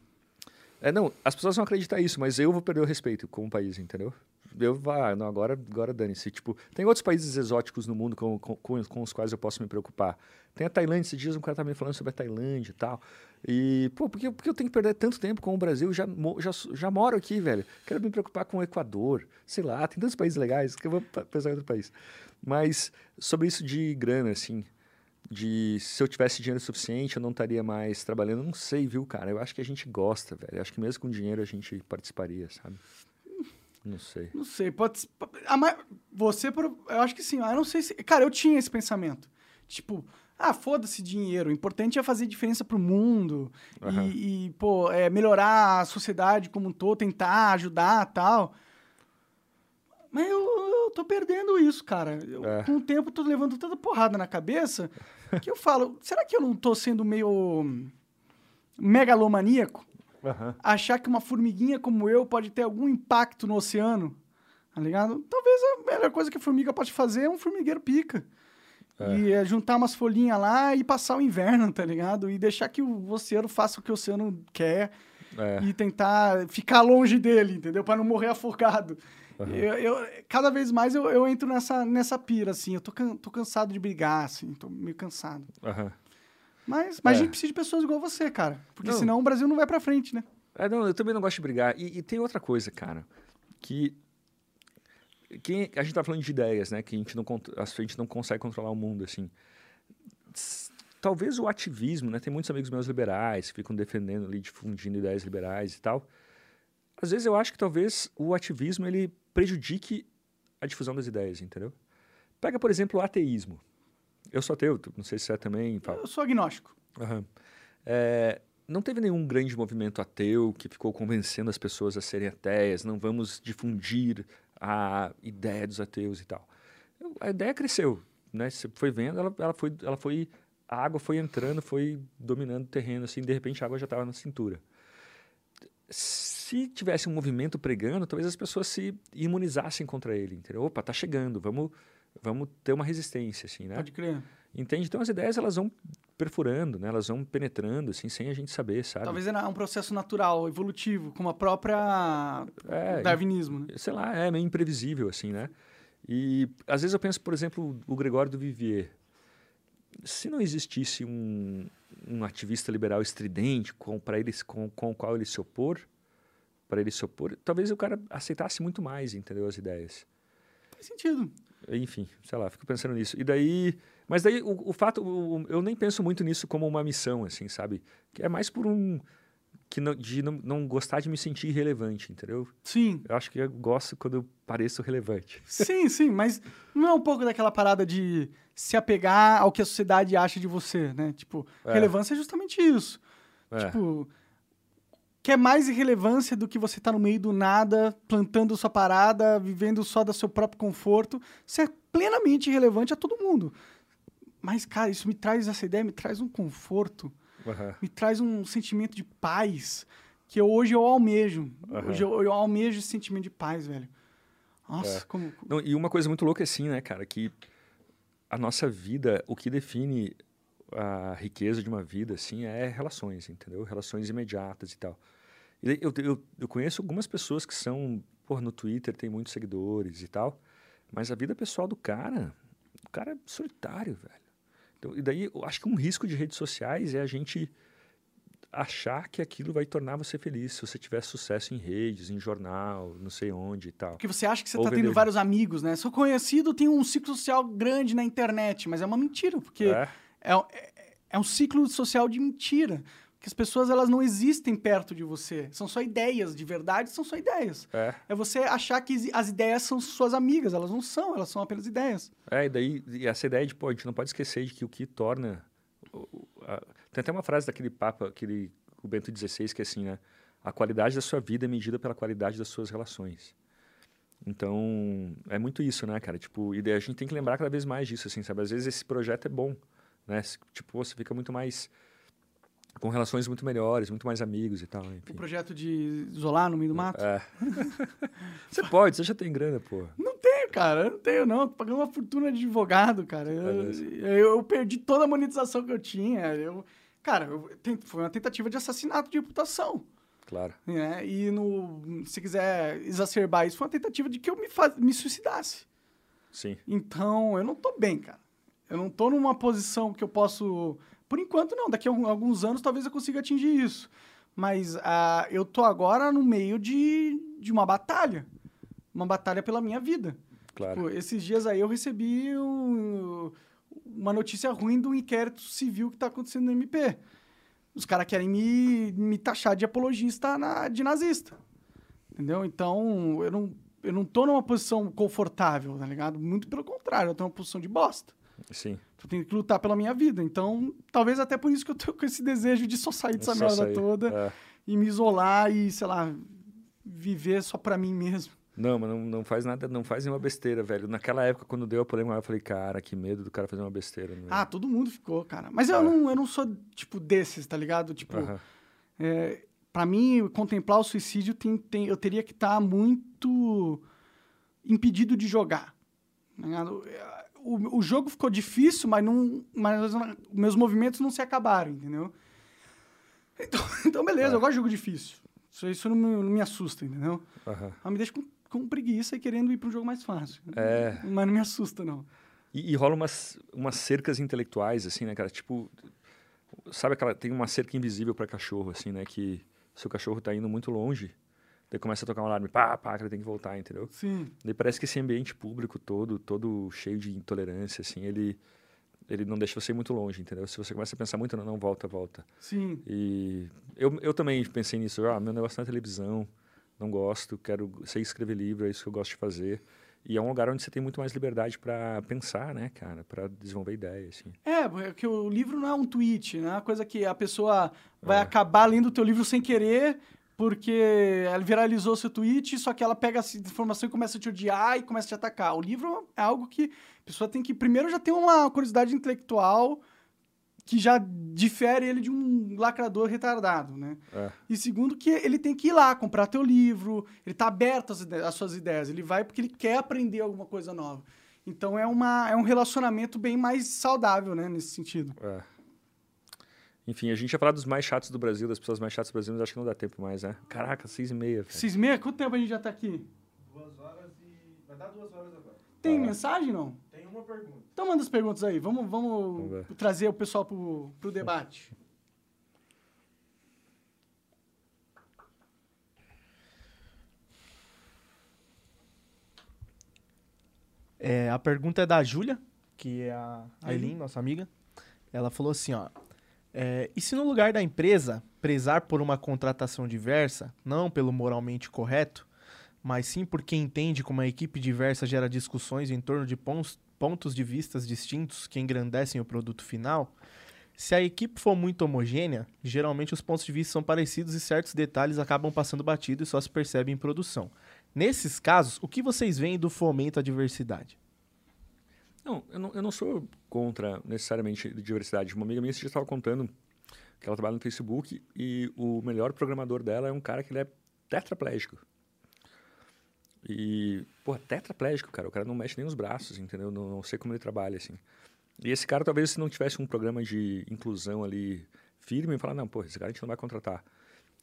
É, não, as pessoas vão acreditar isso, mas eu vou perder o respeito com o país, entendeu? Eu vá, não, agora, agora dane-se. Tipo, tem outros países exóticos no mundo com, com, com, os quais eu posso me preocupar. Tem a Tailândia, esses dias um cara tá me falando sobre a Tailândia e tal. E, pô, por que, por que eu tenho que perder tanto tempo com o Brasil? Já, já, já moro aqui, velho. Quero me preocupar com o Equador, sei lá, tem tantos países legais que eu vou pensar em outro país. Mas sobre isso de grana, assim, de se eu tivesse dinheiro suficiente, eu não estaria mais trabalhando. Não sei, viu, cara? Eu acho que a gente gosta, velho. Eu acho que mesmo com dinheiro a gente participaria, sabe? Não sei. Não sei, pode. a ma- Você, eu acho que sim. Eu não sei se. Cara, eu tinha esse pensamento. Tipo, ah, foda-se dinheiro. O importante é fazer diferença pro mundo. e- Aham. E, pô, é, melhorar a sociedade como um todo, tentar ajudar tal. Mas eu, eu tô perdendo isso, cara. Eu, É. Com o tempo, tô levando tanta porrada na cabeça que eu falo, será que eu não tô sendo meio megalomaníaco? Achar que uma formiguinha como eu pode ter algum impacto no oceano, tá ligado? Talvez a melhor coisa que a formiga pode fazer é um formigueiro pica. E é juntar umas folhinhas lá e passar o inverno, tá ligado? E deixar que o oceano faça o que o oceano quer É. e tentar ficar longe dele, entendeu? Pra não morrer afogado. Eu, eu- cada vez mais eu, eu entro nessa, nessa pira, assim. Eu tô, can- tô cansado de brigar, assim. Tô meio cansado. Aham. Mas, mas É. a gente precisa de pessoas igual você, cara. Porque Não. senão o Brasil não vai pra frente, né? É, não, eu também não gosto de brigar. E, e tem outra coisa, cara, que, que a gente tá falando de ideias, né? Que a gente não, a gente não consegue controlar o mundo, assim. Talvez o ativismo, né? Tem muitos amigos meus liberais que ficam defendendo ali, difundindo ideias liberais e tal. Às vezes eu acho que talvez o ativismo ele prejudique a difusão das ideias, entendeu? Pega, por exemplo, o ateísmo. Eu sou ateu, não sei se você é também, Paulo. Eu sou agnóstico. Aham. É, não teve nenhum grande movimento ateu que ficou convencendo as pessoas a serem ateias, não vamos difundir a ideia dos ateus e tal. Eu- A ideia cresceu, né? Você foi vendo, ela, ela foi, ela foi, a água foi entrando, foi dominando o terreno, assim, de repente a água já estava na cintura. Se tivesse um movimento pregando, talvez as pessoas se imunizassem contra ele, entendeu? Opa, tá chegando, vamos, vamos ter uma resistência, assim, né? Pode crer. Entende? Então as ideias elas vão perfurando, né? Elas vão penetrando, assim, sem a gente saber, sabe? Talvez é um processo natural, evolutivo, como a própria É, darwinismo, né? sei lá, é meio imprevisível, assim, né? E às vezes eu penso, por exemplo, o Gregório do Vivier. Se não existisse um, um ativista liberal estridente com, para ele, com, com o qual ele se opor, para ele se opor, talvez o cara aceitasse muito mais, entendeu? As ideias. Faz sentido. Enfim, sei lá, fico pensando nisso. E daí. Mas daí o, o fato. o- eu nem penso muito nisso como uma missão, assim, sabe? Que é mais por um. Que não, de não, não gostar de me sentir irrelevante, entendeu? Sim. Eu acho que eu gosto quando eu pareço relevante. Sim, sim, mas não é um pouco daquela parada de se apegar ao que a sociedade acha de você, né? Tipo, É. relevância é justamente isso. É. Tipo, quer mais irrelevância do que você tá no meio do nada, plantando sua parada, vivendo só do seu próprio conforto. Você é plenamente irrelevante a todo mundo. Mas, cara, isso me traz, essa ideia me traz um conforto, Aham. me traz um sentimento de paz que eu, hoje eu almejo. Aham. Hoje eu, eu almejo esse sentimento de paz, velho. Nossa, É. como... Não, e uma coisa muito louca é assim, né, cara? Que a nossa vida, o que define a riqueza de uma vida, assim, é relações, entendeu? Relações imediatas e tal. E eu, eu, eu conheço algumas pessoas que são, pô, no Twitter tem muitos seguidores e tal, mas a vida pessoal do cara, o cara é solitário, velho. Então, e daí eu acho que um risco de redes sociais é a gente achar que aquilo vai tornar você feliz se você tiver sucesso em redes, em jornal, não sei onde e tal. Porque você acha que você Ou tá tendo vários amigos, né? Sou conhecido, tem um ciclo social grande na internet, mas é uma mentira, porque É, é, é, é um ciclo social de mentira. Que as pessoas elas não existem perto de você. São só ideias, de verdade são só ideias. é, É você achar que as ideias são suas amigas, elas não são, elas são apenas ideias. é, e daí e essa ideia de, pô, a gente não pode esquecer de que o que torna... a- tem até uma frase daquele Papa, aquele, o Bento XVI, que é assim, né? A qualidade da sua vida é medida pela qualidade das suas relações. Então, é muito isso, né, cara? Tipo, e daí a gente tem que lembrar cada vez mais disso, assim, sabe? Às vezes esse projeto é bom, né? Tipo, você fica muito mais... com relações muito melhores, muito mais amigos e tal, enfim. O projeto de isolar no meio do mato. É. você pode, você já tem grana, pô. Não tenho, cara. Eu não tenho, não. Tô pagando uma fortuna de advogado, cara. Eu, eu, eu perdi toda a monetização que eu tinha. Eu, cara, eu, foi uma tentativa de assassinato de reputação. Claro. Né? E no, se quiser exacerbar isso, foi uma tentativa de que eu me, fa- me suicidasse. Sim. Então, eu não tô bem, cara. Eu não tô numa posição que eu posso. Por enquanto, não. Daqui a alguns anos, talvez eu consiga atingir isso. Mas ah, eu tô agora no meio de, de uma batalha. Uma batalha pela minha vida. Claro. Tipo, esses dias aí eu recebi um- uma notícia ruim do inquérito civil que tá acontecendo no MP. Os caras querem me, me taxar de apologista na- de nazista. Entendeu? Então, eu não, eu não tô numa posição confortável, tá ligado? Muito pelo contrário, eu tô numa posição de bosta. Sim. Eu tenho que lutar pela minha vida. Então, talvez até por isso que eu tô com esse desejo de só sair dessa Só merda sair. toda É. e me isolar e, sei lá, viver só pra mim mesmo. Não, mas não, não faz nada, não faz nenhuma besteira, velho. Naquela época, quando deu a polêmica, eu falei, cara, que medo do cara fazer uma besteira. Né? Ah, todo mundo ficou, cara. Mas eu, É. não, eu não sou, tipo, desses, tá ligado? Tipo, Aham. é, para mim, contemplar o suicídio, tem, tem- eu teria que estar muito impedido de jogar. tá ligado? O, o jogo ficou difícil, mas, não, mas meus movimentos não se acabaram, entendeu? Então, então beleza, É. eu gosto de jogo difícil. Isso, isso não, me, não me assusta, entendeu? Aham. Mas me deixa com, com preguiça e querendo ir para um jogo mais fácil. É. Mas não me assusta, não. E, e rola umas, umas cercas intelectuais, assim, né, cara? Tipo, sabe aquela. Tem uma cerca invisível para cachorro, assim, né? Que seu cachorro tá indo muito longe, daí começa a tocar um alarme, pá, pá, que ele tem que voltar, entendeu? Sim. Daí parece que esse ambiente público todo, todo cheio de intolerância, assim, ele. Ele não deixa você ir muito longe, entendeu? Se você começa a pensar muito, não, não, volta, volta. Sim. E eu, eu também pensei nisso. Ah, meu negócio não é televisão, não gosto, quero sei escrever livro, é isso que eu gosto de fazer. E é um lugar onde você tem muito mais liberdade para pensar, né, cara? Para desenvolver ideias, assim. É, porque o livro não é um tweet, não é uma coisa que a pessoa vai É. acabar lendo o teu livro sem querer, porque ela viralizou seu tweet, só que ela pega essa informação e começa a te odiar e começa a te atacar. O livro é algo que a pessoa tem que, primeiro, já ter uma curiosidade intelectual que já difere ele de um lacrador retardado, né? É, E segundo, que ele tem que ir lá, comprar teu livro, ele tá aberto às, ide- às suas ideias, ele vai porque ele quer aprender alguma coisa nova. Então é, uma, é um relacionamento bem mais saudável, né, nesse sentido. é. Enfim, a gente ia falar dos mais chatos do Brasil, das pessoas mais chatas do Brasil, mas acho que não dá tempo mais, né? Caraca, seis e meia. velho. Seis e meia, quanto tempo a gente já tá aqui? Duas horas e. Vai dar duas horas agora. Tem Ah. mensagem, não? Tem uma pergunta. Então manda as perguntas aí, vamos, vamos, Vamos trazer o pessoal pro, pro debate. É, a pergunta é da Júlia, que é a. Aileen, nossa amiga. Ela falou assim, ó. É, e se no lugar da empresa prezar por uma contratação diversa, não pelo moralmente correto, mas sim porque entende como a equipe diversa gera discussões em torno de pons- pontos de vistas distintos que engrandecem o produto final, se a equipe for muito homogênea, geralmente os pontos de vista são parecidos e certos detalhes acabam passando batido e só se percebe em produção. Nesses casos, o que vocês veem do fomento à diversidade? Não eu, não, eu não sou contra necessariamente diversidade. Uma amiga minha já estava contando que ela trabalha no Facebook e o melhor programador dela é um cara que ele é tetraplégico. E, pô, tetraplégico, cara. O cara não mexe nem os braços, entendeu? Não, não sei como ele trabalha, assim. E esse cara, talvez, se não tivesse um programa de inclusão ali firme, falar, não, pô, esse cara a gente não vai contratar.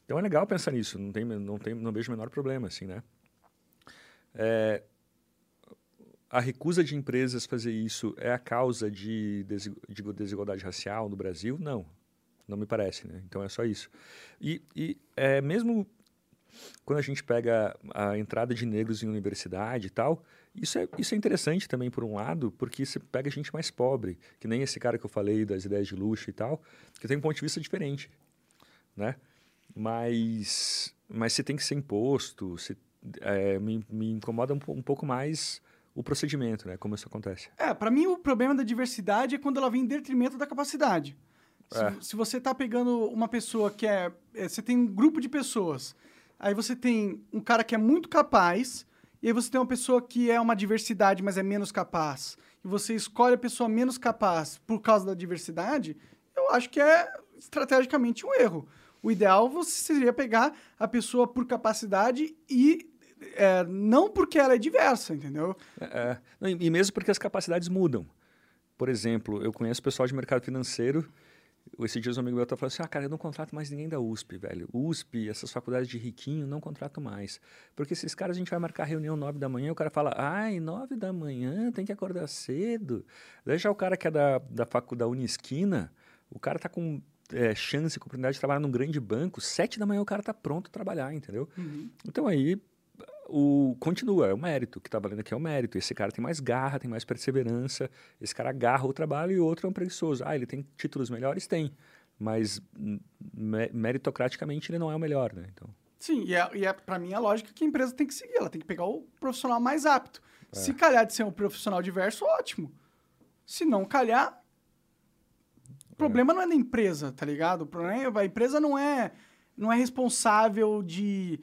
Então é legal pensar nisso, não, tem, não, tem, não vejo o menor problema, assim, né? É, a recusa de empresas fazer isso é a causa de, de desigualdade racial no Brasil? Não, não me parece, né? Então é só isso. E, e é, mesmo quando a gente pega a entrada de negros em universidade e tal, isso é, isso é interessante também, por um lado, porque você pega gente mais pobre, que nem esse cara que eu falei das ideias de luxo e tal, que tem um ponto de vista diferente, né? Mas, mas você tem que ser imposto, você, é, me, me incomoda um, um pouco mais o procedimento, né? Como isso acontece. É, para mim o problema da diversidade é quando ela vem em detrimento da capacidade. Se, é. se você está pegando uma pessoa que é, é, Você tem um grupo de pessoas. Aí você tem um cara que é muito capaz, e aí você tem uma pessoa que é uma diversidade, mas é menos capaz. E você escolhe a pessoa menos capaz por causa da diversidade, eu acho que é estrategicamente um erro. O ideal você seria pegar a pessoa por capacidade e é, não porque ela é diversa, entendeu? É, é. e mesmo porque as capacidades mudam. Por exemplo, eu conheço pessoal de mercado financeiro esse dia um amigo meu tá falando assim, ah, cara, eu não contrato mais ninguém da USP, velho. USP, essas faculdades de riquinho, não contrato mais. Porque esses caras, a gente vai marcar reunião nove da manhã, o cara fala, ai, nove da manhã, tem que acordar cedo. Já o cara que é da, da faculdade da Unisquina, o cara tá com é, chance, oportunidade de trabalhar num grande banco, sete da manhã o cara tá pronto a trabalhar, entendeu? Uhum. Então aí o continua, é o mérito. O que está valendo aqui é o mérito. Esse cara tem mais garra, tem mais perseverança. Esse cara agarra o trabalho e o outro é um preguiçoso. Ah, ele tem títulos melhores? Tem. Mas meritocraticamente ele não é o melhor, né? Então... Sim, e, é, e é, para mim a lógica que a empresa tem que seguir. Ela tem que pegar o profissional mais apto. É. Se calhar de ser um profissional diverso, ótimo. Se não calhar, o problema é. não é da empresa, tá ligado? O problema é, a empresa não é, não é responsável de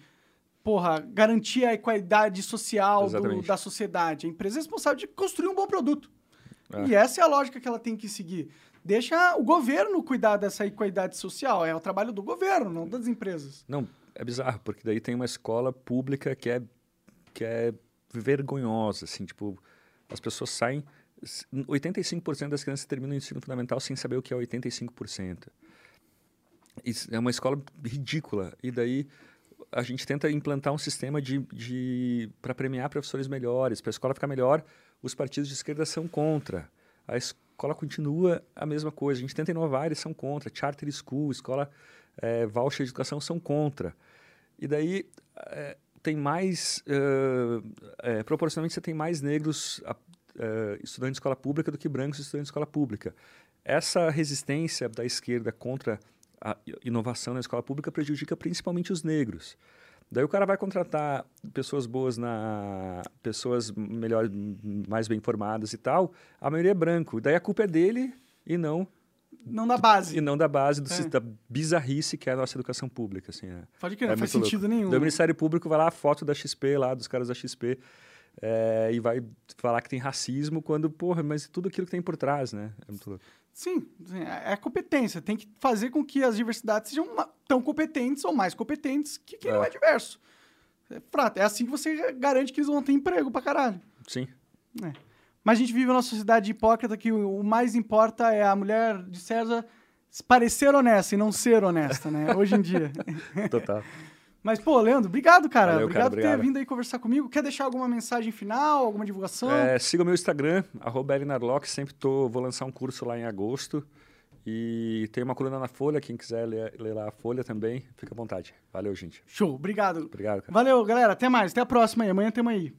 porra, garantir a equidade social do, da sociedade. A empresa é responsável de construir um bom produto. É. E essa é a lógica que ela tem que seguir. Deixa o governo cuidar dessa equidade social. É o trabalho do governo, não das empresas. Não, é bizarro, porque daí tem uma escola pública que é, que é vergonhosa, assim, tipo, as pessoas saem... 85% das crianças terminam o ensino fundamental sem saber o que é 85%. Isso é uma escola ridícula. E daí a gente tenta implantar um sistema de, de para premiar professores melhores, para a escola ficar melhor. Os partidos de esquerda são contra. A escola continua a mesma coisa. A gente tenta inovar, eles são contra. Charter School, escola é, voucher de educação são contra. E daí é, tem mais, uh, é, proporcionalmente você tem mais negros uh, estudando em escola pública do que brancos estudando em escola pública. Essa resistência da esquerda contra a inovação na escola pública prejudica principalmente os negros. Daí o cara vai contratar pessoas boas na pessoas melhor, mais bem formadas e tal. A maioria é branco. Daí a culpa é dele e não não da base. E não da base do, é. da bizarrice que é a nossa educação pública. Assim, é, Pode que não é faz sentido louco. nenhum. Daí o Ministério Público vai lá, a foto da XP lá, dos caras da XP, é, e vai falar que tem racismo quando, porra, mas tudo aquilo que tem por trás, né? É muito louco. Sim, é, é competência. Tem que fazer com que as diversidades sejam tão competentes ou mais competentes que quem é. não é diverso. É, prato, é assim que você garante que eles vão ter emprego pra caralho. Sim. É. Mas a gente vive uma sociedade hipócrita que o, o mais importa é a mulher de César parecer honesta e não ser honesta, né? Hoje em dia. Total. Mas, pô, Leandro, obrigado, cara. Valeu, obrigado cara, por ter vindo aí conversar comigo. Quer deixar alguma mensagem final, alguma divulgação? É, siga o meu Instagram, arroba sempre tô, vou lançar um curso lá em agosto. E tem uma coluna na Folha, quem quiser ler, ler lá a Folha também, fica à vontade. Valeu, gente. Show, obrigado. Obrigado, cara. Valeu, galera. Até mais. Até a próxima aí. Amanhã temos aí.